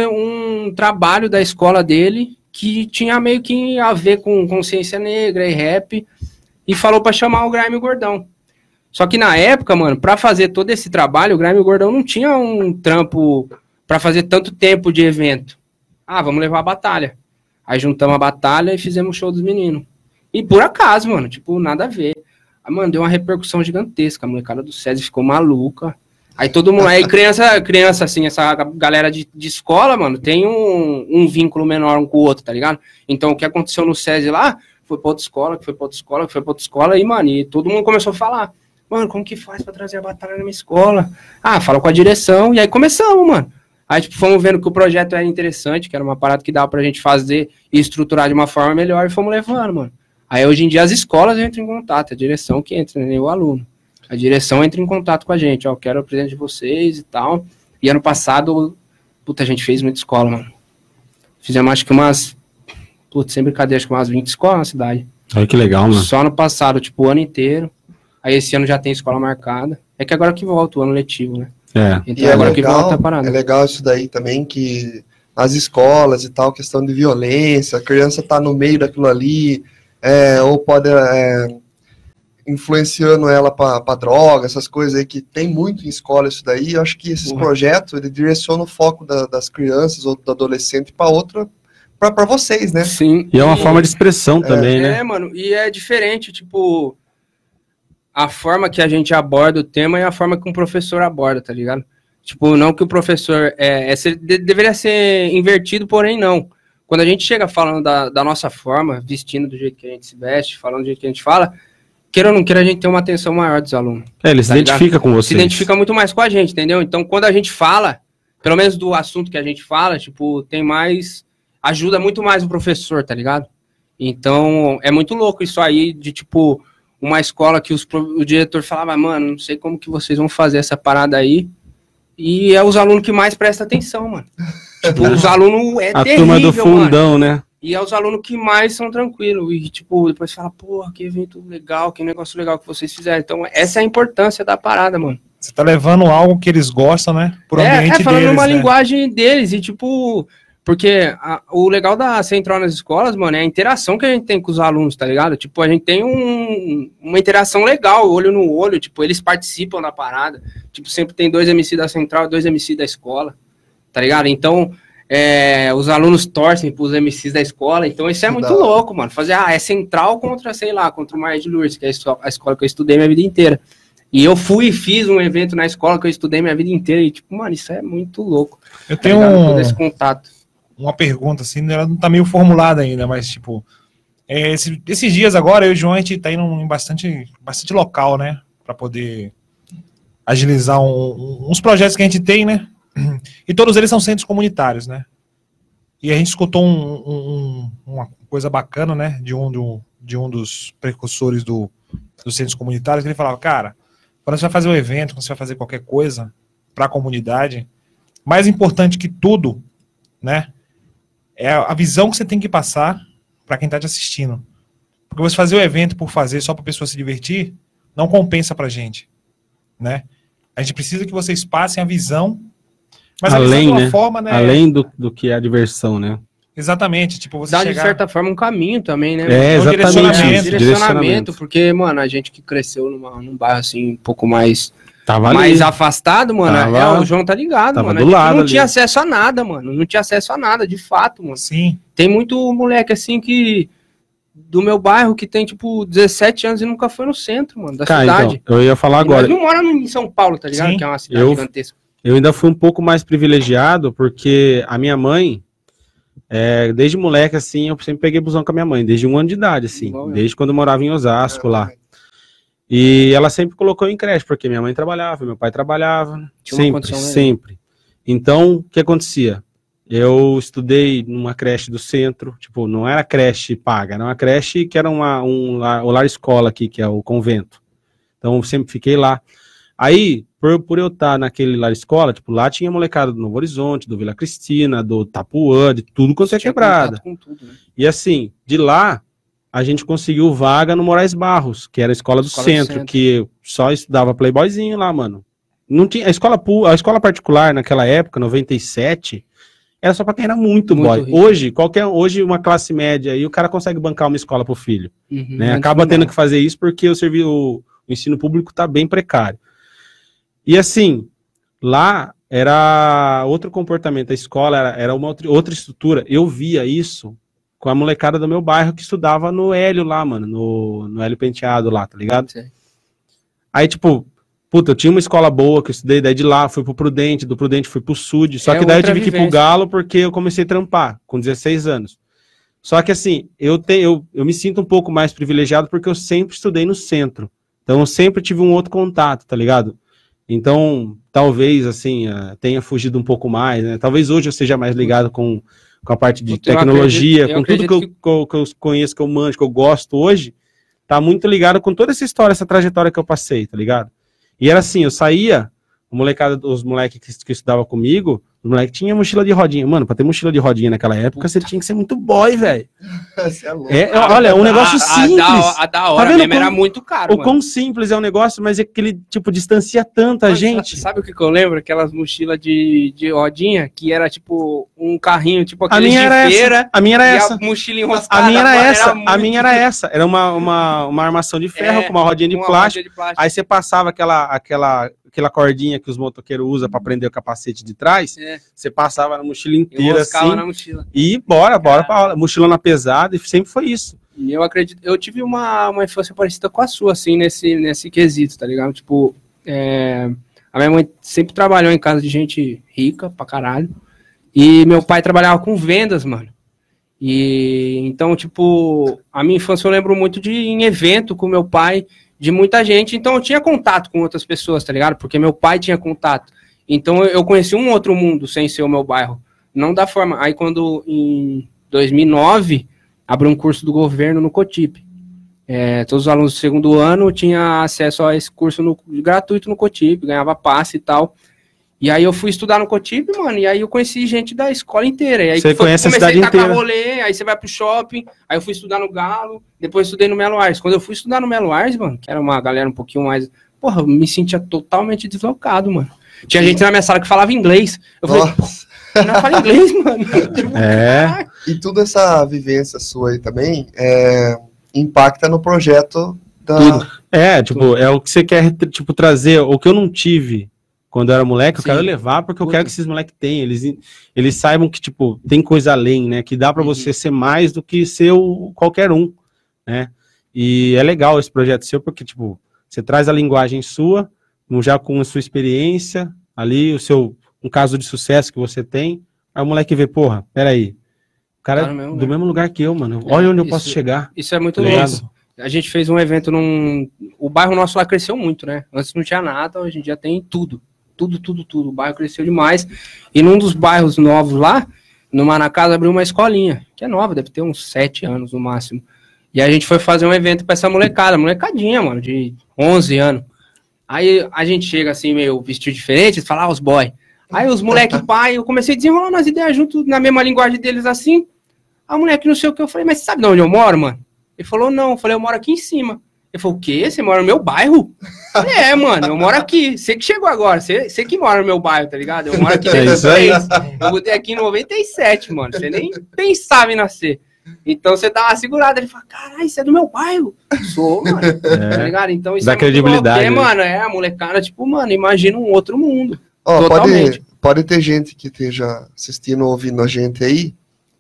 um trabalho da escola dele que tinha meio que a ver com consciência negra e rap, e falou pra chamar o Grime e o Gordão. Só que na época, mano, pra fazer todo esse trabalho, o Grime e o Gordão não tinha um trampo pra fazer tanto tempo de evento. Ah, vamos levar a batalha. Aí juntamos a batalha e fizemos o show dos meninos. E por acaso, mano, tipo, nada a ver. Aí, mano, deu uma repercussão gigantesca. A molecada do SESI ficou maluca. Aí todo mundo, aí criança, criança, assim, essa galera de, de escola, mano, tem um, um vínculo menor um com o outro, tá ligado? Então o que aconteceu no SESI lá, foi pra outra escola, que foi pra outra escola, que foi pra outra escola, e, mano, e todo mundo começou a falar. Mano, como que faz pra trazer a batalha na minha escola? Ah, fala com a direção, e aí começamos, mano. Aí, tipo, fomos vendo que o projeto era interessante, que era uma parada que dava pra gente fazer e estruturar de uma forma melhor, e fomos levando, mano. Aí, hoje em dia, as escolas entram em contato, a direção que entra, nem o aluno. A direção entra em contato com a gente, ó, quero o presente de vocês e tal. E ano passado, puta, a gente fez muita escola, mano. Fizemos, acho que umas, putz, sem brincadeira, acho que umas 20 escolas na cidade. Olha que legal, mano. Só no passado, tipo, o ano inteiro. Aí esse ano já tem escola marcada. É que agora que volta o ano letivo, né? É. Então E é agora que legal, volta a parada. é legal isso daí também, que nas escolas e tal, questão de violência, a criança tá no meio daquilo ali, é, ou pode é, influenciando ela para droga, essas coisas aí que tem muito em escola isso daí. Eu acho que esses Porra. projetos ele direciona o foco da- das crianças ou do adolescente para outra, para vocês, né? Sim. E é uma forma de expressão também, né? É, mano, e é diferente, tipo, a forma que a gente aborda o tema e a forma que um professor aborda, tá ligado? Tipo, não que o professor é, é ser- de- deveria ser invertido, porém não. Quando a gente chega falando da, da nossa forma, vestindo do jeito que a gente se veste, falando do jeito que a gente fala, queira ou não queira, a gente tem uma atenção maior dos alunos É, ele se Tá ligado? identifica com você. se identifica muito mais com a gente, entendeu? Então, quando a gente fala, pelo menos do assunto que a gente fala, tipo, tem mais. ajuda muito mais o professor, tá ligado? Então, é muito louco isso aí de, tipo, uma escola que os o diretor falava, mano, não sei como que vocês vão fazer essa parada aí. E é os alunos que mais prestam atenção, mano. Tipo, os alunos é A terrível, turma do mano. fundão, né? E é os alunos que mais são tranquilos. E, tipo, depois fala, porra, que evento legal, que negócio legal que vocês fizeram. Então, essa é a importância da parada, mano. Você tá levando algo que eles gostam, né? Pro é, ambiente é, falando deles, uma né? linguagem deles. E, tipo, porque a- o legal da Central nas escolas, mano, é a interação que a gente tem com os alunos, tá ligado? Tipo, a gente tem um- uma interação legal, olho no olho. Tipo, eles participam da parada. Tipo, sempre tem dois MC da Central e dois MC da escola, tá ligado? Então, é, os alunos torcem pros MCs da escola, então isso é muito louco, mano. Fazer, ah, é central contra, sei lá, contra o Maia de Lourdes, que é a esco- a escola que eu estudei minha vida inteira. E eu fui e fiz um evento na escola que eu estudei minha vida inteira, e tipo, mano, isso é muito louco. Eu Tá tenho um, esse contato. uma pergunta, assim, ela não tá meio formulada ainda, mas, tipo, é, esse- esses dias agora, eu e o João, a gente tá indo em bastante, bastante local, né? Pra poder agilizar um- um- uns projetos que a gente tem, né? E todos eles são centros comunitários, né? E a gente escutou um- um- um- uma coisa bacana, né? De um, do, de um dos precursores do, dos centros comunitários, que ele falava, cara, quando você vai fazer um evento, quando você vai fazer qualquer coisa para a comunidade, mais importante que tudo, né? É a visão que você tem que passar para quem está te assistindo. Porque você fazer o evento por fazer só para a pessoa se divertir, não compensa pra gente, né? A gente precisa que vocês passem a visão, mas a Além, de né? forma, né? Além do, do que é a diversão, né? Exatamente, tipo, você Dá, de chegar... certa forma, um caminho também, né? É, um exatamente direcionamento, isso. direcionamento, porque, mano, a gente que cresceu numa, num bairro assim, um pouco mais Tava ali. mais afastado, mano, Tava- é, o João tá ligado, tava mano. do lado não ali. tinha acesso a nada, mano. Não tinha acesso a nada, de fato, mano. Sim. Tem muito moleque assim que. Do meu bairro que tem, tipo, 17 anos e nunca foi no centro, mano, da Cara, cidade. então, eu ia falar agora. não mora no- em São Paulo, tá ligado? Sim. que é uma cidade Eu- gigantesca. Eu ainda fui um pouco mais privilegiado, porque a minha mãe, é, desde moleque, assim, eu sempre peguei busão com a minha mãe, desde um ano de idade, assim, eu. desde quando eu morava em Osasco lá. E ela sempre colocou em creche, porque minha mãe trabalhava, meu pai trabalhava, sempre, melhor. sempre. Então, o que acontecia? Eu estudei numa creche do centro, tipo, não era creche paga, era uma creche que era uma, um lar, o lar escola aqui, que é o convento. Então, eu sempre fiquei lá. Aí, por, por eu estar naquele lar escola, tipo, lá tinha molecada do Novo Horizonte, do Vila Cristina, do Tapuã, de tudo quanto é quebrada. tudo, né? E assim, de lá, a gente conseguiu vaga no Moraes Barros, que era a escola do, Escola do centro, centro. que só estudava playboyzinho lá, mano. Não tinha, a escola a escola particular naquela época, 97, era só pra quem era muito, Muito boy. rico. Hoje, qualquer hoje uma classe média aí, o cara consegue bancar uma escola pro filho, Uhum, né? Acaba tendo que fazer isso porque o serviço o, o ensino público tá bem precário. E assim, lá era outro comportamento, a escola era, era uma outra, estrutura. Eu via isso com a molecada do meu bairro que estudava no Hélio lá, mano, no, no Hélio Penteado lá, tá ligado? Aí, tipo, puta, eu tinha uma escola boa que eu estudei, daí de lá fui pro Prudente, do Prudente fui pro Sud, só É que daí eu tive que ir pro vivência. Galo porque eu comecei a trampar com 16 anos. Só que assim, eu, tenho, eu, eu me sinto um pouco mais privilegiado porque eu sempre estudei no centro. Então eu sempre tive um outro contato, tá ligado? Então, talvez, assim, eh, tenha fugido um pouco mais, né? Talvez hoje eu seja mais ligado com, com a parte de Eu tecnologia, acredito- com tudo que eu, que eu- que eu conheço, que eu manjo, que eu gosto hoje, tá muito ligado com toda essa história, essa trajetória que eu passei, tá ligado? E era assim, eu saía, o molecada, os moleques que, que estudavam comigo, os moleques tinham mochila de rodinha. Mano, pra ter mochila de rodinha naquela época, você tinha que ser muito boy, velho. Você é louco. É, é, olha, um negócio A- a simples. da- A, da hora vendo mesmo era como- muito caro, O mano. quão simples é o negócio, mas é que ele, tipo, distancia tanto a Mano, gente. Sabe, o que, que eu lembro? Aquelas mochilas de, de rodinha, que era tipo um carrinho, tipo A aquele minha de era feira. essa. A minha era essa. a mochila enroscada. A minha era essa. A muito- minha era essa. Era uma, uma, uma armação de ferro É, com uma rodinha de uma plástico. rodinha de plástico. Aí você passava aquela, aquela, aquela cordinha que os motoqueiros usam pra prender o capacete de trás. É, Você passava na mochila inteira assim. na mochila. E bora, bora pra aula. Mochilona pesada. E sempre foi isso. E eu acredito, eu tive uma, uma infância parecida com a sua, assim, nesse, nesse quesito, tá ligado? Tipo, é, a minha mãe sempre trabalhou em casa de gente rica pra caralho. E meu pai trabalhava com vendas, mano. E então, tipo, a minha infância eu lembro muito de ir em evento com meu pai, de muita gente. Então eu tinha contato com outras pessoas, tá ligado? Porque meu pai tinha contato. Então eu, conheci um outro mundo sem ser o meu bairro. Não da forma. Aí quando em 2009 abriu um curso do governo no Cotip. É, todos os alunos do segundo ano tinham acesso a esse curso no- gratuito no Cotip, ganhava passe e tal. E aí eu fui estudar no Cotip, mano, e aí eu conheci gente da escola inteira. E aí Você conhece a cidade tacar inteira. rolê, aí você vai pro shopping, aí eu fui estudar no Galo, depois estudei no Melo Ars. Quando eu fui estudar no Melo Ars, mano, que era uma galera um pouquinho mais... Porra, eu me sentia totalmente deslocado, mano. Tinha gente na minha sala que falava inglês. Eu falei, Nossa. pô, não fala inglês, mano. É. E toda essa vivência sua aí também é, impacta no projeto da. Tudo. É, tipo, é o que você quer, tipo, trazer. O que eu não tive quando eu era moleque, eu Sim. quero levar porque eu Puta. quero que esses moleques tenham. Eles, eles saibam que, tipo, tem coisa além, né? Que dá pra Uhum. você ser mais do que ser o, qualquer um, né? E é legal esse projeto seu porque, tipo, você traz a linguagem sua, já com a sua experiência, ali, o seu, um caso de sucesso que você tem. Aí o moleque vê, porra, peraí. O cara Tá mesmo do lugar. mesmo lugar que eu, mano. Olha onde eu isso- posso chegar. Isso é muito Tá louco. ligado? A gente fez um evento num. O bairro nosso lá cresceu muito, né? Antes não tinha nada, hoje em dia tem tudo. Tudo, tudo, tudo. O bairro cresceu demais. E num dos bairros novos lá, no Manacasa, abriu uma escolinha, que é nova, deve ter uns sete anos no máximo. E a gente foi fazer um evento pra essa molecada, molecadinha, mano, de 11 anos. Aí a gente chega assim, meio vestido diferente, fala, ah, os boy. Aí os moleque pai, eu comecei a desenrolar umas ideias junto na mesma linguagem deles assim. A moleque não sei o que, eu falei, mas você sabe de onde eu moro, mano? Ele falou, não. Eu falei, eu moro aqui em cima. Ele falou, o quê? Você mora no meu bairro? É, mano, eu moro aqui. Você que chegou agora, você, você que mora no meu bairro, tá ligado? Eu moro aqui É desde isso aí. Eu mudei aqui em 97, mano. Você nem pensava em nascer. Então você dá uma segurada, ele fala, caralho, isso é do meu bairro. Sou, mano. Tá É. ligado? Então isso Dá é credibilidade, porque, né? mano, é a molecada, tipo, mano, imagina um outro mundo. Ó, Totalmente. pode, pode ter gente que esteja assistindo ou ouvindo a gente aí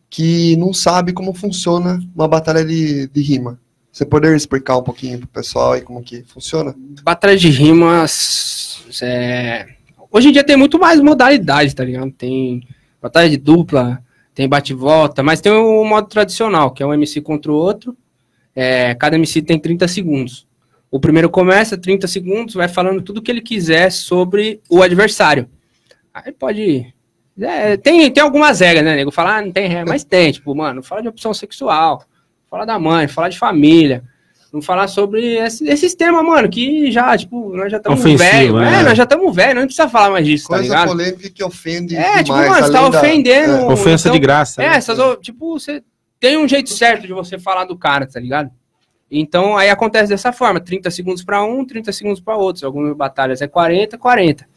que não sabe como funciona uma batalha de, de rima. Você poderia explicar um pouquinho pro pessoal aí como que funciona? Batalha de rimas. é, Hoje em dia tem muito mais modalidades, tá ligado? Tem batalha de dupla, tem bate-volta, mas tem o modo tradicional, que é um MC contra o outro. É, Cada MC tem 30 segundos. O primeiro começa, 30 segundos, vai falando tudo que ele quiser sobre o adversário. Aí pode. é, tem, tem algumas regras, né, nego? Falar, ah, não tem regra, mas tem. Tipo, mano, fala de opção sexual, fala da mãe, fala de família. Vamos falar sobre esse, esses temas, mano, que já, tipo, nós já estamos velhos. né? É, nós já estamos velhos, não precisa falar mais disso, tá Coisa ligado? polêmica que ofende É, tipo, demais. mano, você tá além da- ofendendo. é. Ofensa então- de graça. É, né? essas, tipo, você tem um jeito certo de você falar do cara, tá ligado? Então aí acontece dessa forma: 30 segundos pra um, 30 segundos pra outros. Algumas batalhas é 40, 40.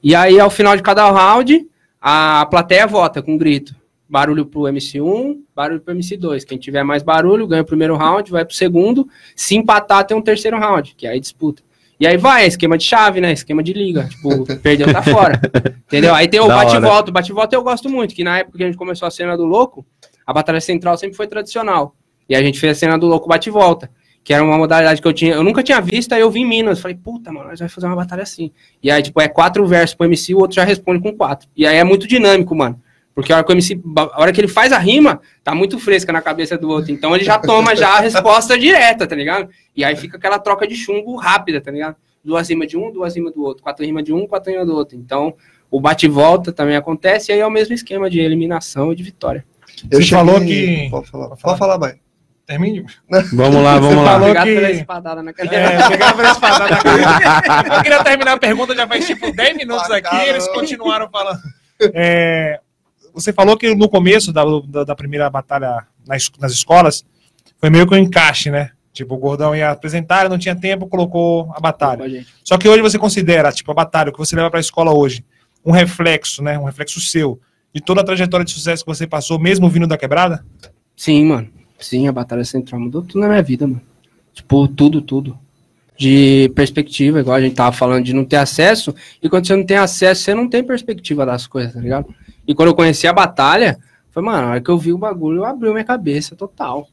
E aí, ao final de cada round, a plateia vota com grito. Barulho pro MC1, barulho pro MC2. Quem tiver mais barulho ganha o primeiro round, vai pro segundo. Se empatar, tem um terceiro round, que aí disputa. E aí vai, esquema de chave, né? Esquema de liga. Tipo, perdeu, tá fora. Entendeu? Aí tem o bate-volta. O bate-volta eu gosto muito, que na época que a gente começou a cena do louco, a batalha central sempre foi tradicional. E a gente fez a cena do louco bate-volta, que era uma modalidade que eu tinha, eu nunca tinha visto, aí eu vi em Minas, falei, puta, mano, nós vamos fazer uma batalha assim. E aí, tipo, é quatro versos pro MC, o outro já responde com quatro. E aí é muito dinâmico, mano. Porque a hora que o MC, a hora que ele faz a rima, tá muito fresca na cabeça do outro. Então ele já toma já a resposta direta, tá ligado? E aí fica aquela troca de chumbo rápida, tá ligado? Duas rimas de um, duas rimas do outro. Quatro rimas de um, quatro rimas do outro. Então, o bate e volta também acontece, e aí é o mesmo esquema de eliminação e de vitória. Eu Você falou cheguei- que- Pode falar, Pode falar. falar, vai. Termine. Vamos lá, vamos lá. falou Obrigado que- pela espadada na cabeça. É, chegaram pra espadar na cabeça. Eu queria terminar a pergunta, já faz tipo 10 minutos Ah, aqui, caramba. eles continuaram falando. É, você falou que no começo da, da, da primeira batalha nas, nas escolas foi meio que um encaixe, né? Tipo, o Gordão ia apresentar, não tinha tempo, colocou a batalha. Só que hoje você considera, tipo, a batalha, o que você leva pra escola hoje, um reflexo, né? Um reflexo seu de toda a trajetória de sucesso que você passou, mesmo vindo da quebrada? Sim, mano. Sim, a Batalha Central mudou tudo na minha vida, mano. Tipo, tudo, tudo. De perspectiva, igual a gente tava falando de não ter acesso. E quando você não tem acesso, você não tem perspectiva das coisas, tá ligado? E quando eu conheci a batalha, foi, mano, a hora que eu vi o bagulho, abriu minha cabeça total.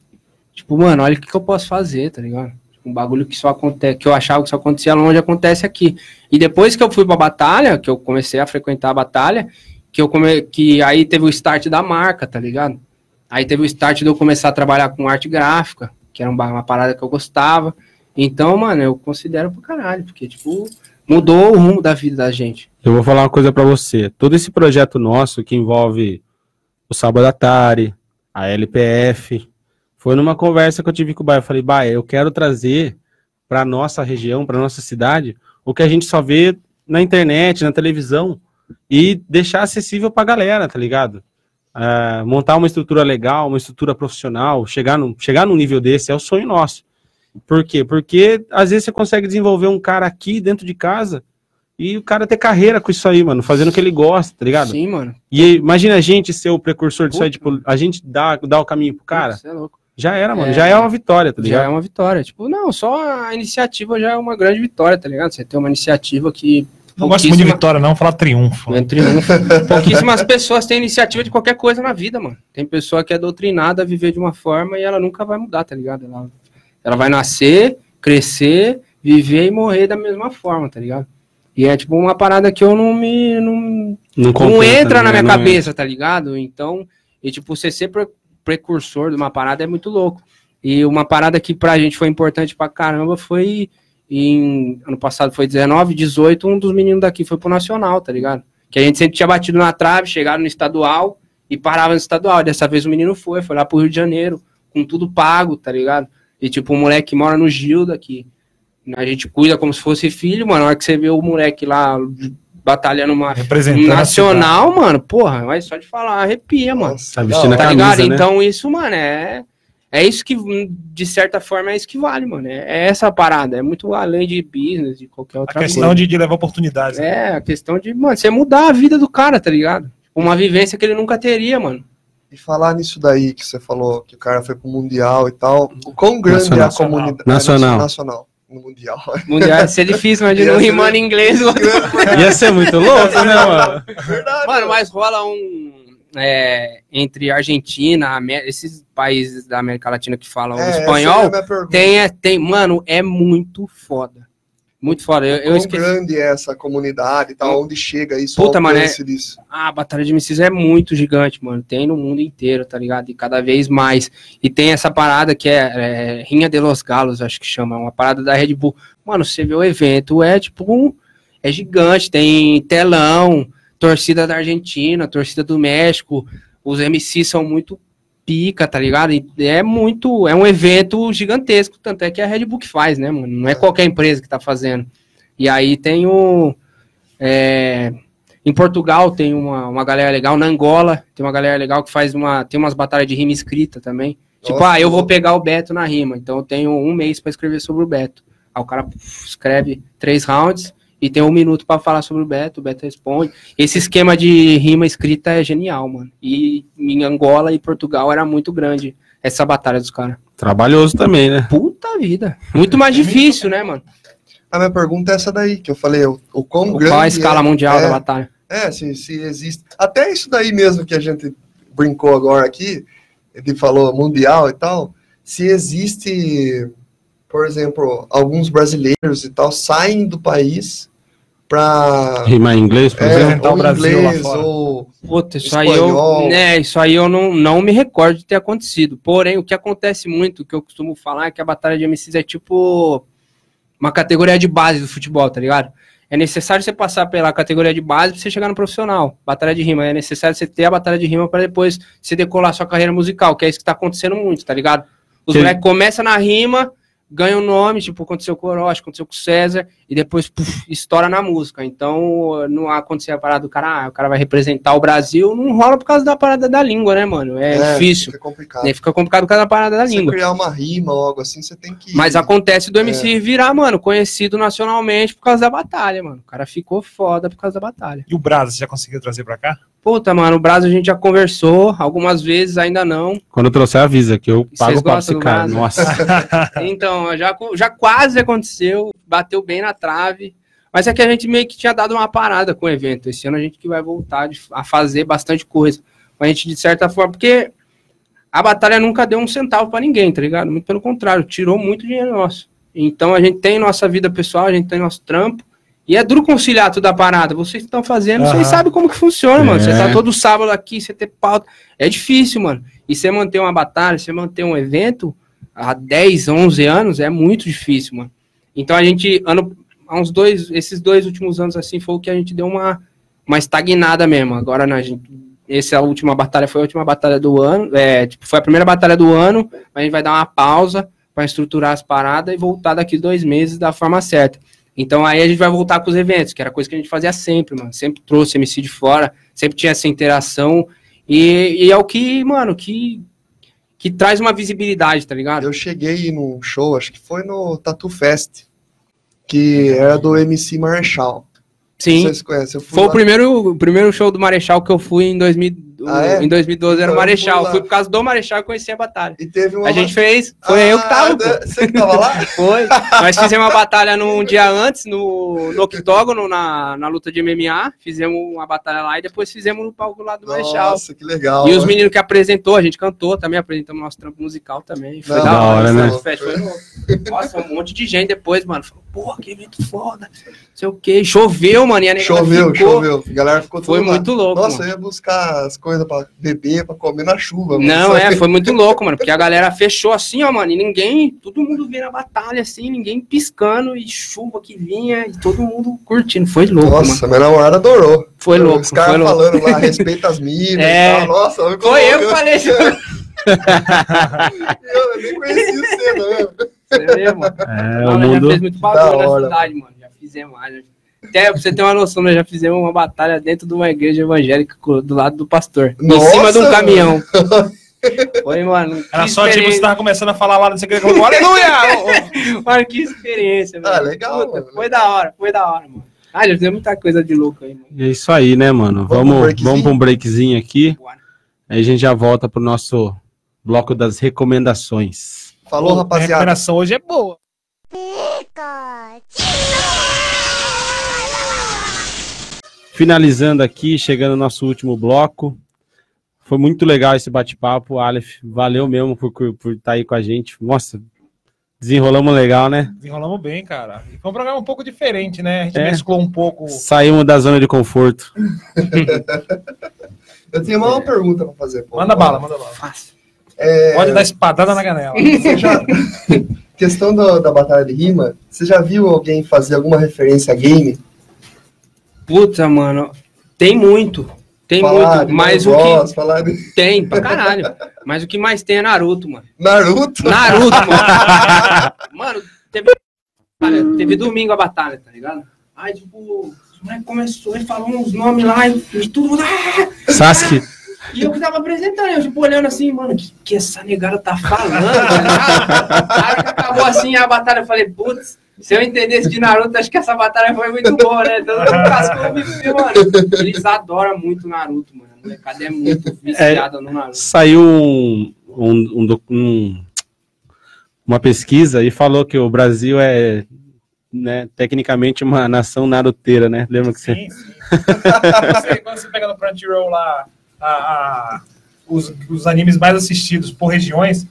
Tipo, mano, olha o que, que eu posso fazer, tá ligado? Tipo, um bagulho que só acontece, que eu achava que só acontecia longe, acontece aqui. E depois que eu fui pra batalha, que eu comecei a frequentar a batalha, que eu come... que aí teve o start da marca, tá ligado? Aí teve o start de eu começar a trabalhar com arte gráfica, que era uma parada que eu gostava. Então, mano, eu considero pra caralho, porque, tipo, mudou o rumo da vida da gente. Eu vou falar uma coisa pra você. Todo esse projeto nosso que envolve o Sábado Atari, a LPF, foi numa conversa que eu tive com o Baia. Eu falei, Baia, eu quero trazer pra nossa região, pra nossa cidade, o que a gente só vê na internet, na televisão, e deixar acessível pra galera, tá ligado? Ah, montar uma estrutura legal, uma estrutura profissional, chegar, no, chegar num nível desse é o sonho nosso. Por quê? Porque às vezes você consegue desenvolver um cara aqui dentro de casa e o cara ter carreira com isso aí, mano, fazendo o que ele gosta, tá ligado? Sim, mano. E aí, imagina a gente ser o precursor disso aí, tipo, a gente dá, dá o caminho pro cara, Você é louco. já era, mano, É. já é uma vitória, tá Já ligado? é uma vitória. Tipo, não, só a iniciativa já é uma grande vitória, tá ligado? Você tem uma iniciativa que. Não gosto muito de vitória, não, falar triunfo. Não é triunfo. Pouquíssimas pessoas têm iniciativa de qualquer coisa na vida, mano. Tem pessoa que é doutrinada a viver de uma forma e ela nunca vai mudar, tá ligado? Ela, ela vai nascer, crescer, viver e morrer da mesma forma, tá ligado? E é tipo uma parada que eu não me. Não, não compensa, entra na né? minha Não cabeça, tá ligado? Então, e tipo, você ser pre- precursor de uma parada é muito louco. E uma parada que pra gente foi importante pra caramba foi em ano passado foi 19, 18, um dos meninos daqui foi pro nacional, tá ligado? Que a gente sempre tinha batido na trave, chegaram no estadual e parava no estadual. Dessa vez o menino foi, foi lá pro Rio de Janeiro, com tudo pago, tá ligado? E tipo, um moleque que mora no Gilda, que a gente cuida como se fosse filho, mano. Na hora que você vê o moleque lá batalhando uma a nacional, mano, porra, mas só de falar, arrepia, mano. Nossa, Tá a. Tá camisa, ligado? né? Então isso, mano, é. É isso que, de certa forma, é isso que vale, mano. É, é essa parada. É muito além de business, de qualquer A outra questão coisa. de, de levar oportunidades. né? É, a questão de, mano, você mudar a vida do cara, tá ligado? Uma vivência que ele nunca teria, mano. E falar nisso daí que você falou, que o cara foi pro Mundial e tal. O quão grande é a Nacional. comunidade. Nacional. É, nacional. No Mundial. Mundial ia ser difícil, imagina um ser- rimando em inglês. Ia ser muito louco, né, mano? Verdade. Mano, mas rola um. é, entre Argentina, Amé- esses países da América Latina que falam É, é espanhol, pergunta. tem, é, tem. Mano, é muito foda. Muito foda. Eu, eu esqueci. grande é essa comunidade e tal, onde chega isso, Puta, o é- alcance disso. Ah, a Batalha de MCs é muito gigante, mano. Tem no mundo inteiro, tá ligado? E cada vez mais. E tem essa parada que é, é Rinha de los Galos, acho que chama. Uma parada da Red Bull. Mano, você vê o evento, é tipo. um- É gigante. Tem telão, torcida da Argentina, torcida do México. Os MCs são muito pica, tá ligado? E é muito. É um evento gigantesco. Tanto é que é a Red Bull que faz, né, mano? Não é qualquer empresa que tá fazendo. E aí tem o. é, em Portugal tem uma, uma galera legal, na Angola tem uma galera legal que faz uma. Tem umas batalhas de rima escrita também. Tipo, Nossa, ah, eu vou pegar o Beto na rima, então eu tenho um mês pra escrever sobre o Beto. Aí o cara escreve três rounds e tem um minuto pra falar sobre o Beto, o Beto responde. Esse esquema de rima escrita é genial, mano. E em Angola e Portugal era muito grande essa batalha dos caras. Trabalhoso também, né? Puta vida. Muito mais difícil, né, mano? A minha pergunta é essa daí, que eu falei, o, o quão Qual grande a escala é, mundial é, da batalha? É, se, se existe. Até isso daí mesmo que a gente brincou agora aqui, ele falou mundial e tal. Se existe, por exemplo, alguns brasileiros e tal saem do país para Rimar em inglês, por é, exemplo. representar o ou Brasil lá inglês fora. ou Puta, isso aí eu, né, isso aí eu não, não me recordo de ter acontecido. Porém, o que acontece muito, que eu costumo falar, é que a batalha de MCs é tipo uma categoria de base do futebol, tá ligado? É necessário você passar pela categoria de base pra você chegar no profissional. Batalha de rima. É necessário você ter a batalha de rima para depois você decolar sua carreira musical, que é isso que tá acontecendo muito, tá ligado? Os Que- moleques começam na rima, ganham nome, tipo, aconteceu com o Orochi, aconteceu com o César, e depois puf, estoura na música. Então, não acontecer a parada do cara, ah, o cara vai representar o Brasil, não rola por causa da parada da língua, né, mano? É, difícil. Fica complicado. Né? Fica complicado por causa da parada da Se língua. criar uma rima ou algo assim, você tem que. Mas acontece do MC É. virar, mano, conhecido nacionalmente por causa da batalha, mano. O cara ficou foda por causa da batalha. E o Brasa, você já conseguiu trazer pra cá? Puta, mano, o Brasil a gente já conversou algumas vezes, ainda não. Quando eu trouxer, avisa que eu pago gostam esse cara. Nossa. Então, já, já quase aconteceu, bateu bem na trave. Mas é que a gente meio que tinha dado uma parada com o evento. Esse ano a gente que vai voltar a fazer bastante coisa. A gente, de certa forma, porque a batalha nunca deu um centavo pra ninguém, tá ligado? Muito pelo contrário, tirou muito dinheiro nosso. Então a gente tem nossa vida pessoal, a gente tem nosso trampo. E é duro conciliar toda a parada. Vocês estão fazendo, vocês Aham. sabem como que funciona, mano. Você É. tá todo sábado aqui, você ter pauta. É difícil, mano. E você manter uma batalha, você manter um evento há 10, 11 anos é muito difícil, mano. Então a gente, ano, há uns dois, esses dois últimos anos assim, foi o que a gente deu uma, uma estagnada mesmo. Agora, né, a gente, essa última batalha foi a última batalha do ano, é, tipo, foi a primeira batalha do ano, a gente vai dar uma pausa para estruturar as paradas e voltar daqui dois meses da forma certa. Então aí a gente vai voltar com os eventos, que era coisa que a gente fazia sempre, mano. Sempre trouxe MC de fora, sempre tinha essa interação. E, e é o que, mano, que, que traz uma visibilidade, tá ligado? Eu cheguei num show, acho que foi no Tatu Fest, que era do MC Marechal. Sim. Vocês conhecem? Eu fui Foi o lá- primeiro, o primeiro show do Marechal que eu fui em, 2000, Ah, é? em 2012, era o Então Marechal. Fui por causa do Marechal que conheci a batalha. E teve uma. A gente fez, foi Ah, eu que tava, pô. né? Você que tava lá? Foi. Nós fizemos uma batalha num dia antes, no, no octógono, na, na luta de MMA. Fizemos uma batalha lá e depois fizemos no palco lá do Marechal. Nossa, que legal. E os meninos que apresentou, a gente cantou também, apresentamos nosso trampo musical também. Foi Não, da hora, né? louco. Nossa, um monte de gente depois, mano. Falou, porra, que evento foda. Não sei o quê. Choveu, mano. E Choveu, ficou- choveu. A galera ficou Foi lá. muito louco. Nossa, mano. eu ia buscar as coisas pra beber, pra comer na chuva. mano. Não, Sabe? é, foi muito louco, mano, porque a galera fechou assim, ó, mano, e ninguém, todo mundo vendo a batalha assim, ninguém piscando e chuva que vinha e todo mundo curtindo. Foi louco, mano. Nossa, minha namorada adorou. Foi louco, Os caras foi louco. falando lá, respeita as minas É. e tal. Nossa, Foi eu louco. que falei isso. Eu nem conhecia você, não. Você vê, mano. É, o nós já mundo. fez muito bagulho na cidade, mano. Já fizemos já- Até pra você ter uma noção, nós já fizemos uma batalha dentro de uma igreja evangélica do lado do pastor. em Nossa, cima de um mano. caminhão. Foi, mano. Era que só tipo, você tava começando a falar lá, que, falou, aleluia! Mano, que experiência, Ah, velho. legal, Puta, mano. Foi da hora, foi da hora, mano. Ah, já fizemos muita coisa de louco aí, mano. É isso aí, né, mano? Vamos Vamos, pra um breakzinho aqui. Bora. Aí a gente já volta pro nosso bloco das recomendações. Falou, A rapaziada. recuperação hoje é boa. Finalizando aqui, chegando no nosso último bloco. Foi muito legal esse bate-papo, Aleph. Valeu mesmo por por estar aí com a gente. Nossa, desenrolamos legal, né? Desenrolamos bem, cara. E foi um programa um pouco diferente, né? A gente É. mesclou um pouco. Saímos da zona de conforto. Eu tenho uma pergunta pra fazer. pô. Manda bala, manda bala. Fácil. É, Pode dar espadada na canela. já... Questão do- da batalha de rima, você já viu alguém fazer alguma referência a game? Puta, mano. Tem muito. Tem Falar muito. Mas o Boss, que. falar de Tem, pra caralho. Mas o que mais tem é Naruto, mano. Naruto? Naruto, mano. Mano, teve, olha, teve domingo a batalha, tá ligado? Aí, tipo, os moleques começou e falou uns nomes lá e, e tudo. Ah! Sasuke. E eu que tava apresentando, eu tipo, olhando assim, mano, o que, que essa negada tá falando? tá ligado? Aí acabou assim a batalha, eu falei, putz, se eu entendesse de Naruto, acho que essa batalha foi muito boa, né? Todo mundo cascou o bico, mano. Eles adoram muito Naruto, mano. A molecada é muito viciada no Naruto. Saiu um, um- um um- uma pesquisa e falou que o Brasil é né, tecnicamente uma nação naruteira, né? Lembra que você. Sim, sim. Você- quando você pega no Crunchyroll lá a- a- os, os animes mais assistidos por regiões,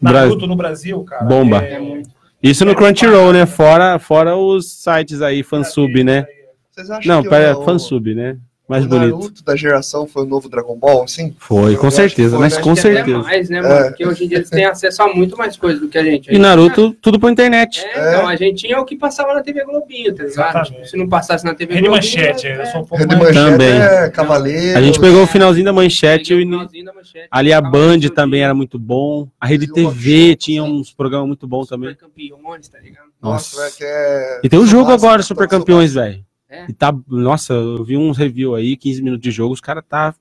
Naruto no Brasil, cara. Bomba. É, É muito. Isso no Crunchyroll, né? Fora, fora os sites aí, fansub, né? Vocês acham Não, que pera, o, fansub, né? Mais o bonito. Naruto da geração foi o novo Dragon Ball, assim? Foi, com certeza, foi, mas né? com até certeza. mais, né, mano? É. Porque hoje em dia eles têm acesso a muito mais coisas do que a gente. A E gente Naruto, tudo por internet. É, então, a gente tinha o que passava na TV Globinho, tá ligado? Tipo, se não passasse na TV Rede Globinho... Manchete, é, eu sou um pouco Rede mais... Manchete Também. é Cavaleiro. A gente pegou o finalzinho da manchete e finalzinho da Manchete, ali a Band também era muito bom. A Rede TV tinha Show, uns programas muito bons também. Super campeões, tá ligado? Nossa, Nossa. é... E tem um jogo agora, né? Super Campeões, velho. É. E tá, nossa, eu vi uns review aí, 15 minutos de jogo, os caras tá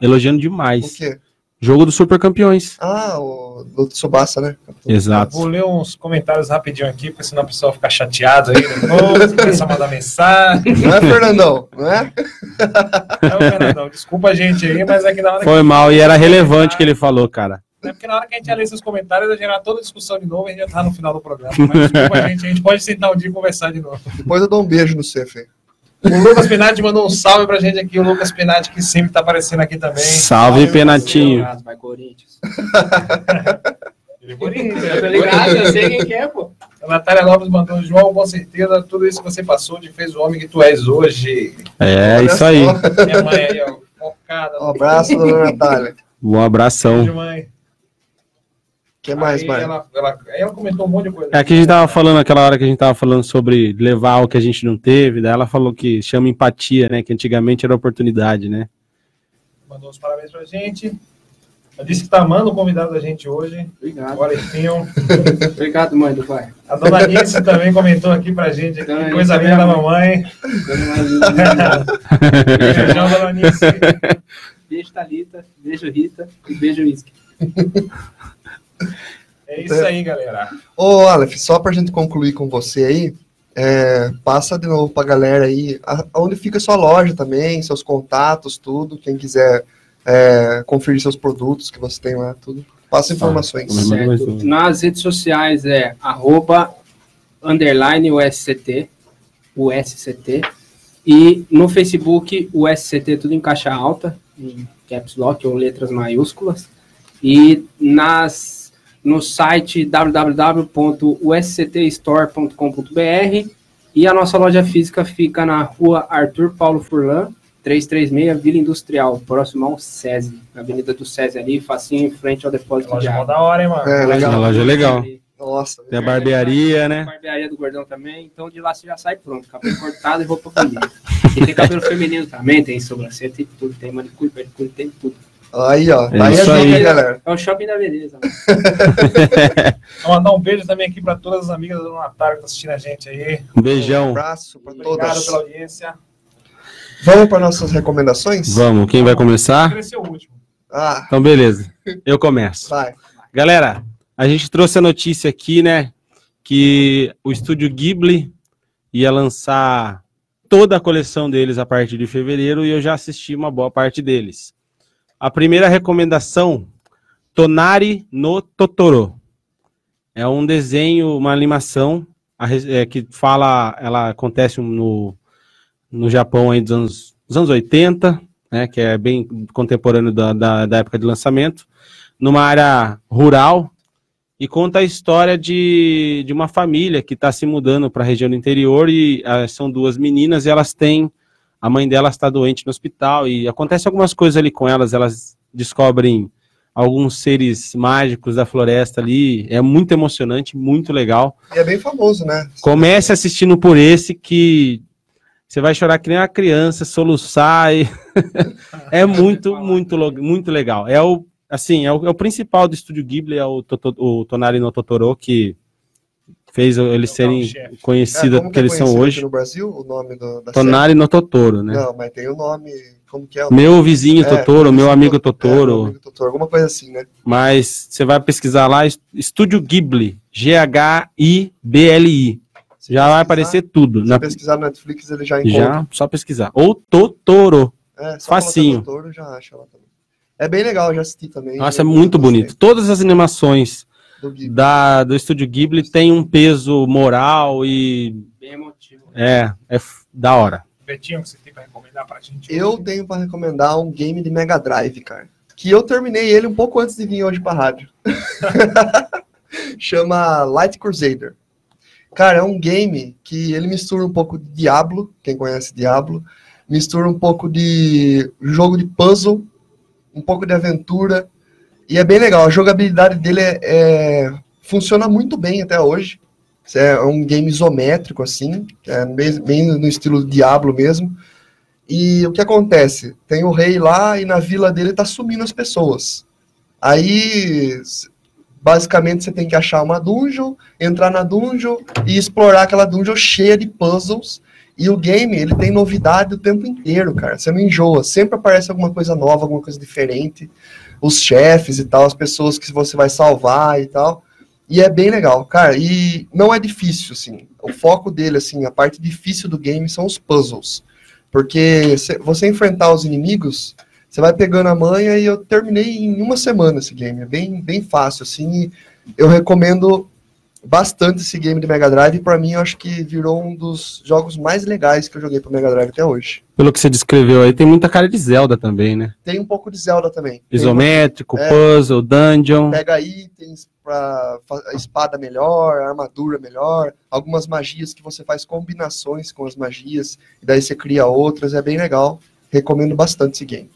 elogiando O demais. quê? Jogo do Super Campeões. Ah, o do Tsubasa, né? Exato. Vou ler uns comentários rapidinho aqui, porque senão o pessoal fica chateado aí depois, começa a mandar mensagem. Não é, Fernandão? Não é? Não, Fernandão, desculpa a gente aí, mas é que na hora Foi que... mal e era relevante o que ele falou, cara. É porque na hora que a gente ia ler seus comentários, ia gerar toda a discussão de novo e a gente já tá no final do programa. Mas desculpa a gente, a gente pode sentar um dia e conversar de novo. Depois eu dou um beijo no C, Fê. O Lucas Pinati mandou um salve pra gente aqui, o Lucas Pinati que sempre tá aparecendo aqui também. Salve, Penatinho. Abraço, Vai, Corinthians. Ele é bonito, Eu tô né? ligado, eu sei quem que é, pô. A Natália Lopes mandou, João, com certeza, tudo isso que você passou te fez o homem que tu és hoje. É, Olha isso aí. Minha mãe aí, ó, focada. Um abraço, dona Natália. Um abração. Beijo, mãe. O que mais, mãe? ela, ela, aí ela comentou um monte de coisa. É que a gente tava falando aquela hora que a gente tava falando sobre levar o que a gente não teve, daí ela falou que chama empatia, né? Que antigamente era oportunidade, né? Mandou os parabéns pra gente. Ela disse que tá amando o convidado da gente hoje. Obrigado. Agora enfim. Obrigado, mãe do pai. A dona Anice também comentou aqui pra gente. Aqui, Dona coisa linda da mamãe. Beijo, Beijão, dona Anice. Thalita. Beijo, Rita. E beijo, Whisky. É isso aí, galera. Ô, Aleph, só pra gente concluir com você aí, é, passa de novo pra galera aí, a- onde fica sua loja também, seus contatos, tudo, quem quiser é, conferir seus produtos que você tem lá, tudo. Passa informações. Certo. um. Nas redes sociais é arroba underline USCT, USCT. E no Facebook, o SCT tudo em caixa alta, em caps lock ou letras maiúsculas. E nas, no site www.usctstore.com.br e a nossa loja física fica na rua Arthur Paulo Furlan, 336, Vila Industrial, próximo ao SESI, na Avenida do SESI ali, facinho em frente ao depósito de Loja mó água. da hora, hein, mano? É, A legal. loja é legal. Nossa, Tem a barbearia, né? Barbearia do Gordão também, então de lá você já sai pronto, cabelo cortado e roupa bonita. E tem cabelo feminino também, tem sobrancelha, tem tudo, tem manicure, pedicure, tem tudo. Aí, ó. É Tá aí a isso aí. dica, galera. É o shopping da beleza. mano. Vou mandar um beijo também aqui pra todas as amigas Dona Natália que estão assistindo a gente aí. Um Um beijão. abraço pra Obrigado todas. pela audiência. Vamos para nossas recomendações? Vamos, quem vai começar? Esse é o último. Ah, Então, beleza. Eu começo. vai. Galera, a gente trouxe a notícia aqui, né? Que o estúdio Ghibli ia lançar toda a coleção deles a partir de fevereiro e eu já assisti uma boa parte deles. A primeira recomendação, Tonari no Totoro. É um desenho, uma animação é, que fala, ela acontece no, no Japão aí dos anos, dos anos 80, né, que é bem contemporâneo da, da, da época de lançamento, numa área rural, e conta a história de, de uma família que está se mudando para a região do interior, e ah, são duas meninas, e elas têm, a mãe delas está doente no hospital, e acontece algumas coisas ali com elas, elas descobrem alguns seres mágicos da floresta ali, é muito emocionante, muito legal. E é bem famoso, né? Comece assistindo por esse que você vai chorar que nem uma criança, soluçar. E... é muito, muito, muito legal. É o, assim, é o, é o principal do estúdio Ghibli, é o, Toto- o Tonari no Totoro, que fez eles serem chefe. conhecidos como que eles são hoje. no Brasil, o nome do, da Tonari no Totoro, né? série? Não, mas tem o nome, como que é? o Meu vizinho É, Totoro, meu vizinho amigo é, Totoro. meu amigo Totoro, alguma coisa assim, né? Mas você vai pesquisar lá, est- Estúdio Ghibli, G-H-I-B-L-I. Se Já vai aparecer tudo. Se Na, pesquisar no Netflix, ele já encontra. já, só pesquisar. Ou Totoro. É, só facinho. Totoro, já acha lá também. É bem legal, eu já assisti também. Nossa, é muito bonito. Todas as animações do da, do Estúdio Ghibli têm um peso moral e Bem emotivo. é, é f- da hora. Betinho, que você tem pra recomendar pra gente? Eu hoje? tenho pra recomendar um game de Mega Drive, cara. Que eu terminei ele um pouco antes de vir hoje pra rádio. Chama Light Crusader. Cara, é um game que ele mistura um pouco de Diablo, quem conhece Diablo, mistura um pouco de jogo de puzzle, um pouco de aventura, e é bem legal. A jogabilidade dele é, é- funciona muito bem até hoje. É um game isométrico, assim, é bem, bem no estilo Diablo mesmo. E o que acontece? Tem o rei lá e na vila dele tá sumindo as pessoas. Aí, basicamente, você tem que achar uma dungeon, entrar na dungeon e explorar aquela dungeon cheia de puzzles. E o game, ele tem novidade o tempo inteiro, cara. Você não enjoa. Sempre aparece alguma coisa nova, alguma coisa diferente. Os chefes e tal, as pessoas que você vai salvar e tal. E é bem legal, cara. E não é difícil, assim. O foco dele, assim, a parte difícil do game são os puzzles. Porque você enfrentar os inimigos, você vai pegando a manha e eu terminei em uma semana esse game. É bem, bem fácil, assim. Eu recomendo bastante esse game de Mega Drive. Pra mim, eu acho que virou um dos jogos mais legais que eu joguei pro Mega Drive até hoje. Pelo que você descreveu aí, tem muita cara de Zelda também, né? Tem um pouco de Zelda também. Isométrico, É. puzzle, dungeon. pega itens para espada melhor, armadura melhor, algumas magias que você faz combinações com as magias, e daí você cria outras, é bem legal. Recomendo bastante esse game.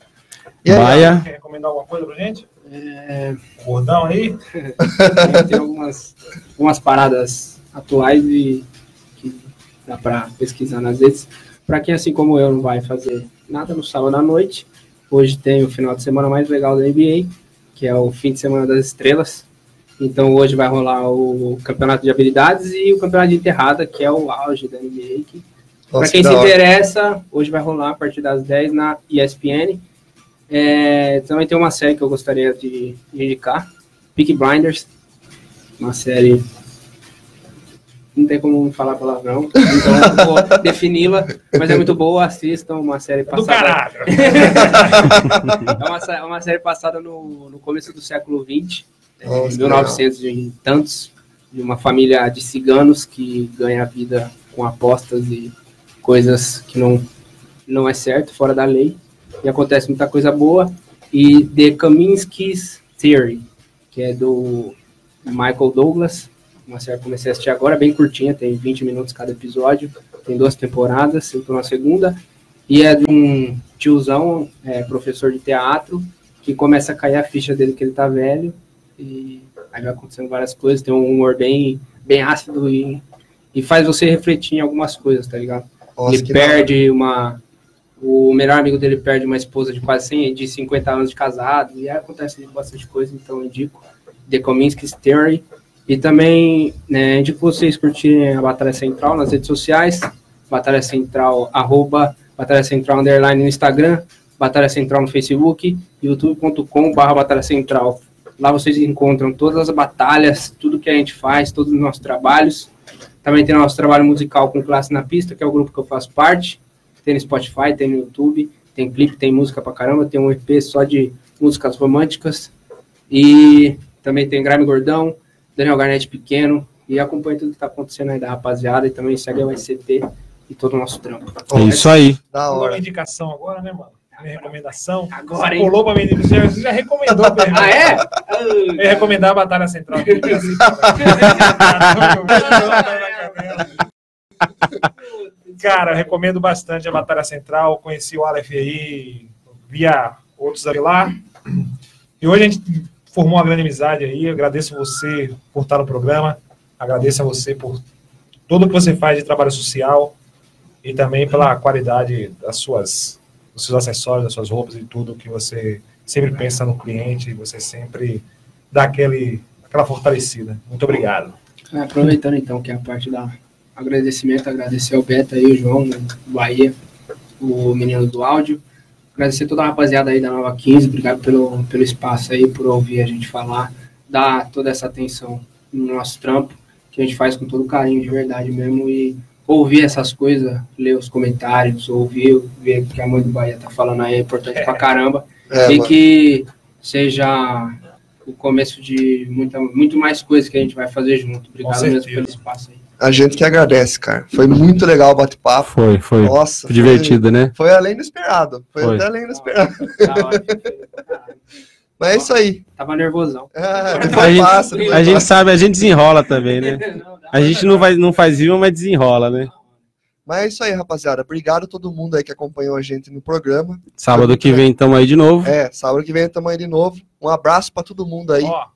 E aí, Baia. Quer recomendar alguma coisa pra gente? É... Gordão aí? Tem algumas, algumas paradas atuais e que dá pra pesquisar nas redes. Pra quem, assim como eu, não vai fazer nada no sábado à noite, hoje tem o final de semana mais legal da NBA, que é o fim de semana das estrelas. Então hoje vai rolar o campeonato de habilidades e o campeonato de enterrada, que é o auge da NBA. Pra quem que se interessa, hoje vai rolar a partir das 10 na ESPN. É, também tem uma série que eu gostaria de, de indicar, Peak Blinders, uma série não tem como falar palavrão, então eu vou defini-la, mas é muito boa, assistam, uma série Do passada caralho. é uma, sé- uma série passada no, no começo do século XX, é, Nossa, em que 1900 e tantos, de uma família de ciganos que ganha a vida com apostas e coisas que não, não é certo, fora da lei, e acontece muita coisa boa. E The Kaminsky's Theory, que é do Michael Douglas, uma série que eu comecei a assistir agora, bem curtinha, tem 20 minutos cada episódio, tem duas temporadas, tô na segunda, e é de um tiozão, é, professor de teatro, que começa a cair a ficha dele que ele tá velho, e aí vai acontecendo várias coisas, tem um humor bem, bem ácido e, e faz você refletir em algumas coisas, tá ligado? Nossa, ele perde uma. O melhor amigo dele perde uma esposa de quase 100, de 50 anos de casado, e acontece bastante coisa, então eu indico The Kominsky's Theory. E também né, indico vocês curtirem a Batalha Central nas redes sociais, Batalha Central, arroba Batalha Central underline no Instagram, Batalha Central no Facebook, youtube.com barra Batalha Central. Lá vocês encontram todas as batalhas, tudo que a gente faz, todos os nossos trabalhos. Também tem nosso trabalho musical com Classe na Pista, que é o grupo que eu faço parte. Tem no Spotify, tem no YouTube, tem clipe, tem música pra caramba, tem um EP só de músicas românticas. E também tem Grime Gordão, Daniel Garnett Pequeno. E acompanha tudo que tá acontecendo aí da rapaziada. E também segue o SCT e todo o nosso trampo. É isso aí. Da Uma hora. indicação agora, né, mano? Minha recomendação. Agora, Você hein? Pulou pra mim, você já recomendou. Ah, é? Eu ia recomendar a Batalha Central. Cara, eu recomendo bastante a Batalha Central. Conheci o Aleph aí, via outros ali lá. E hoje a gente formou uma grande amizade aí. Agradeço você por estar no programa. Agradeço a você por tudo que você faz de trabalho social e também pela qualidade das suas, dos seus acessórios, das suas roupas e tudo que você sempre pensa no cliente e você sempre dá aquele, aquela fortalecida. Muito obrigado. É, Aproveitando então que é a parte da agradecimento, agradecer ao Beto aí, o João, o Bahia, o menino do áudio. Agradecer toda a rapaziada aí da Nova 15, obrigado pelo, pelo espaço aí, por ouvir a gente falar, dar toda essa atenção no nosso trampo, que a gente faz com todo carinho, de verdade mesmo, e ouvir essas coisas, ler os comentários, ouvir, ver o que a mãe do Bahia tá falando aí, é importante pra caramba É, e mano. que seja o começo de muita, muito mais coisas que a gente vai fazer junto. Obrigado mesmo pelo espaço aí. A gente que agradece, cara. Foi muito legal o bate-papo. Foi, foi. Nossa. foi- Divertido, né? Foi, além do esperado. Foi, Foi. até além do esperado. Caralho. Mas é isso aí. Tava nervosão. É, A gente, passa. a gente sabe, a gente desenrola também, né? A gente não, vai, não faz viva, mas desenrola, né? Mas é isso aí, rapaziada. Obrigado a todo mundo aí que acompanhou a gente no programa. Sábado que vem estamos aí de novo. É, sábado que vem tamo aí de novo. Um abraço pra todo mundo aí. Ó,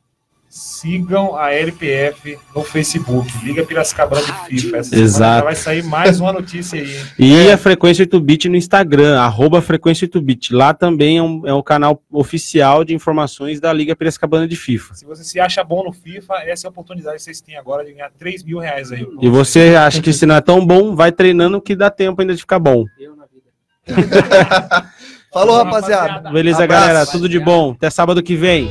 sigam a LPF no Facebook. Liga Piracicabana de FIFA. Essa Exato. já vai sair mais uma notícia aí. hein? E a Frequência 8-Bit no Instagram, arroba Frequência 8-Bit. Lá também é um, é um canal oficial de informações da Liga Piracicabana de FIFA. Se você se acha bom no FIFA, essa é a oportunidade que vocês têm agora de ganhar 3 mil reais aí. E você acha que se não é tão bom, vai treinando que dá tempo ainda de ficar bom. Eu na vida. Falou, Falou, rapaziada. rapaziada. Beleza, Abraço. galera? Tudo de bom. Até sábado que vem.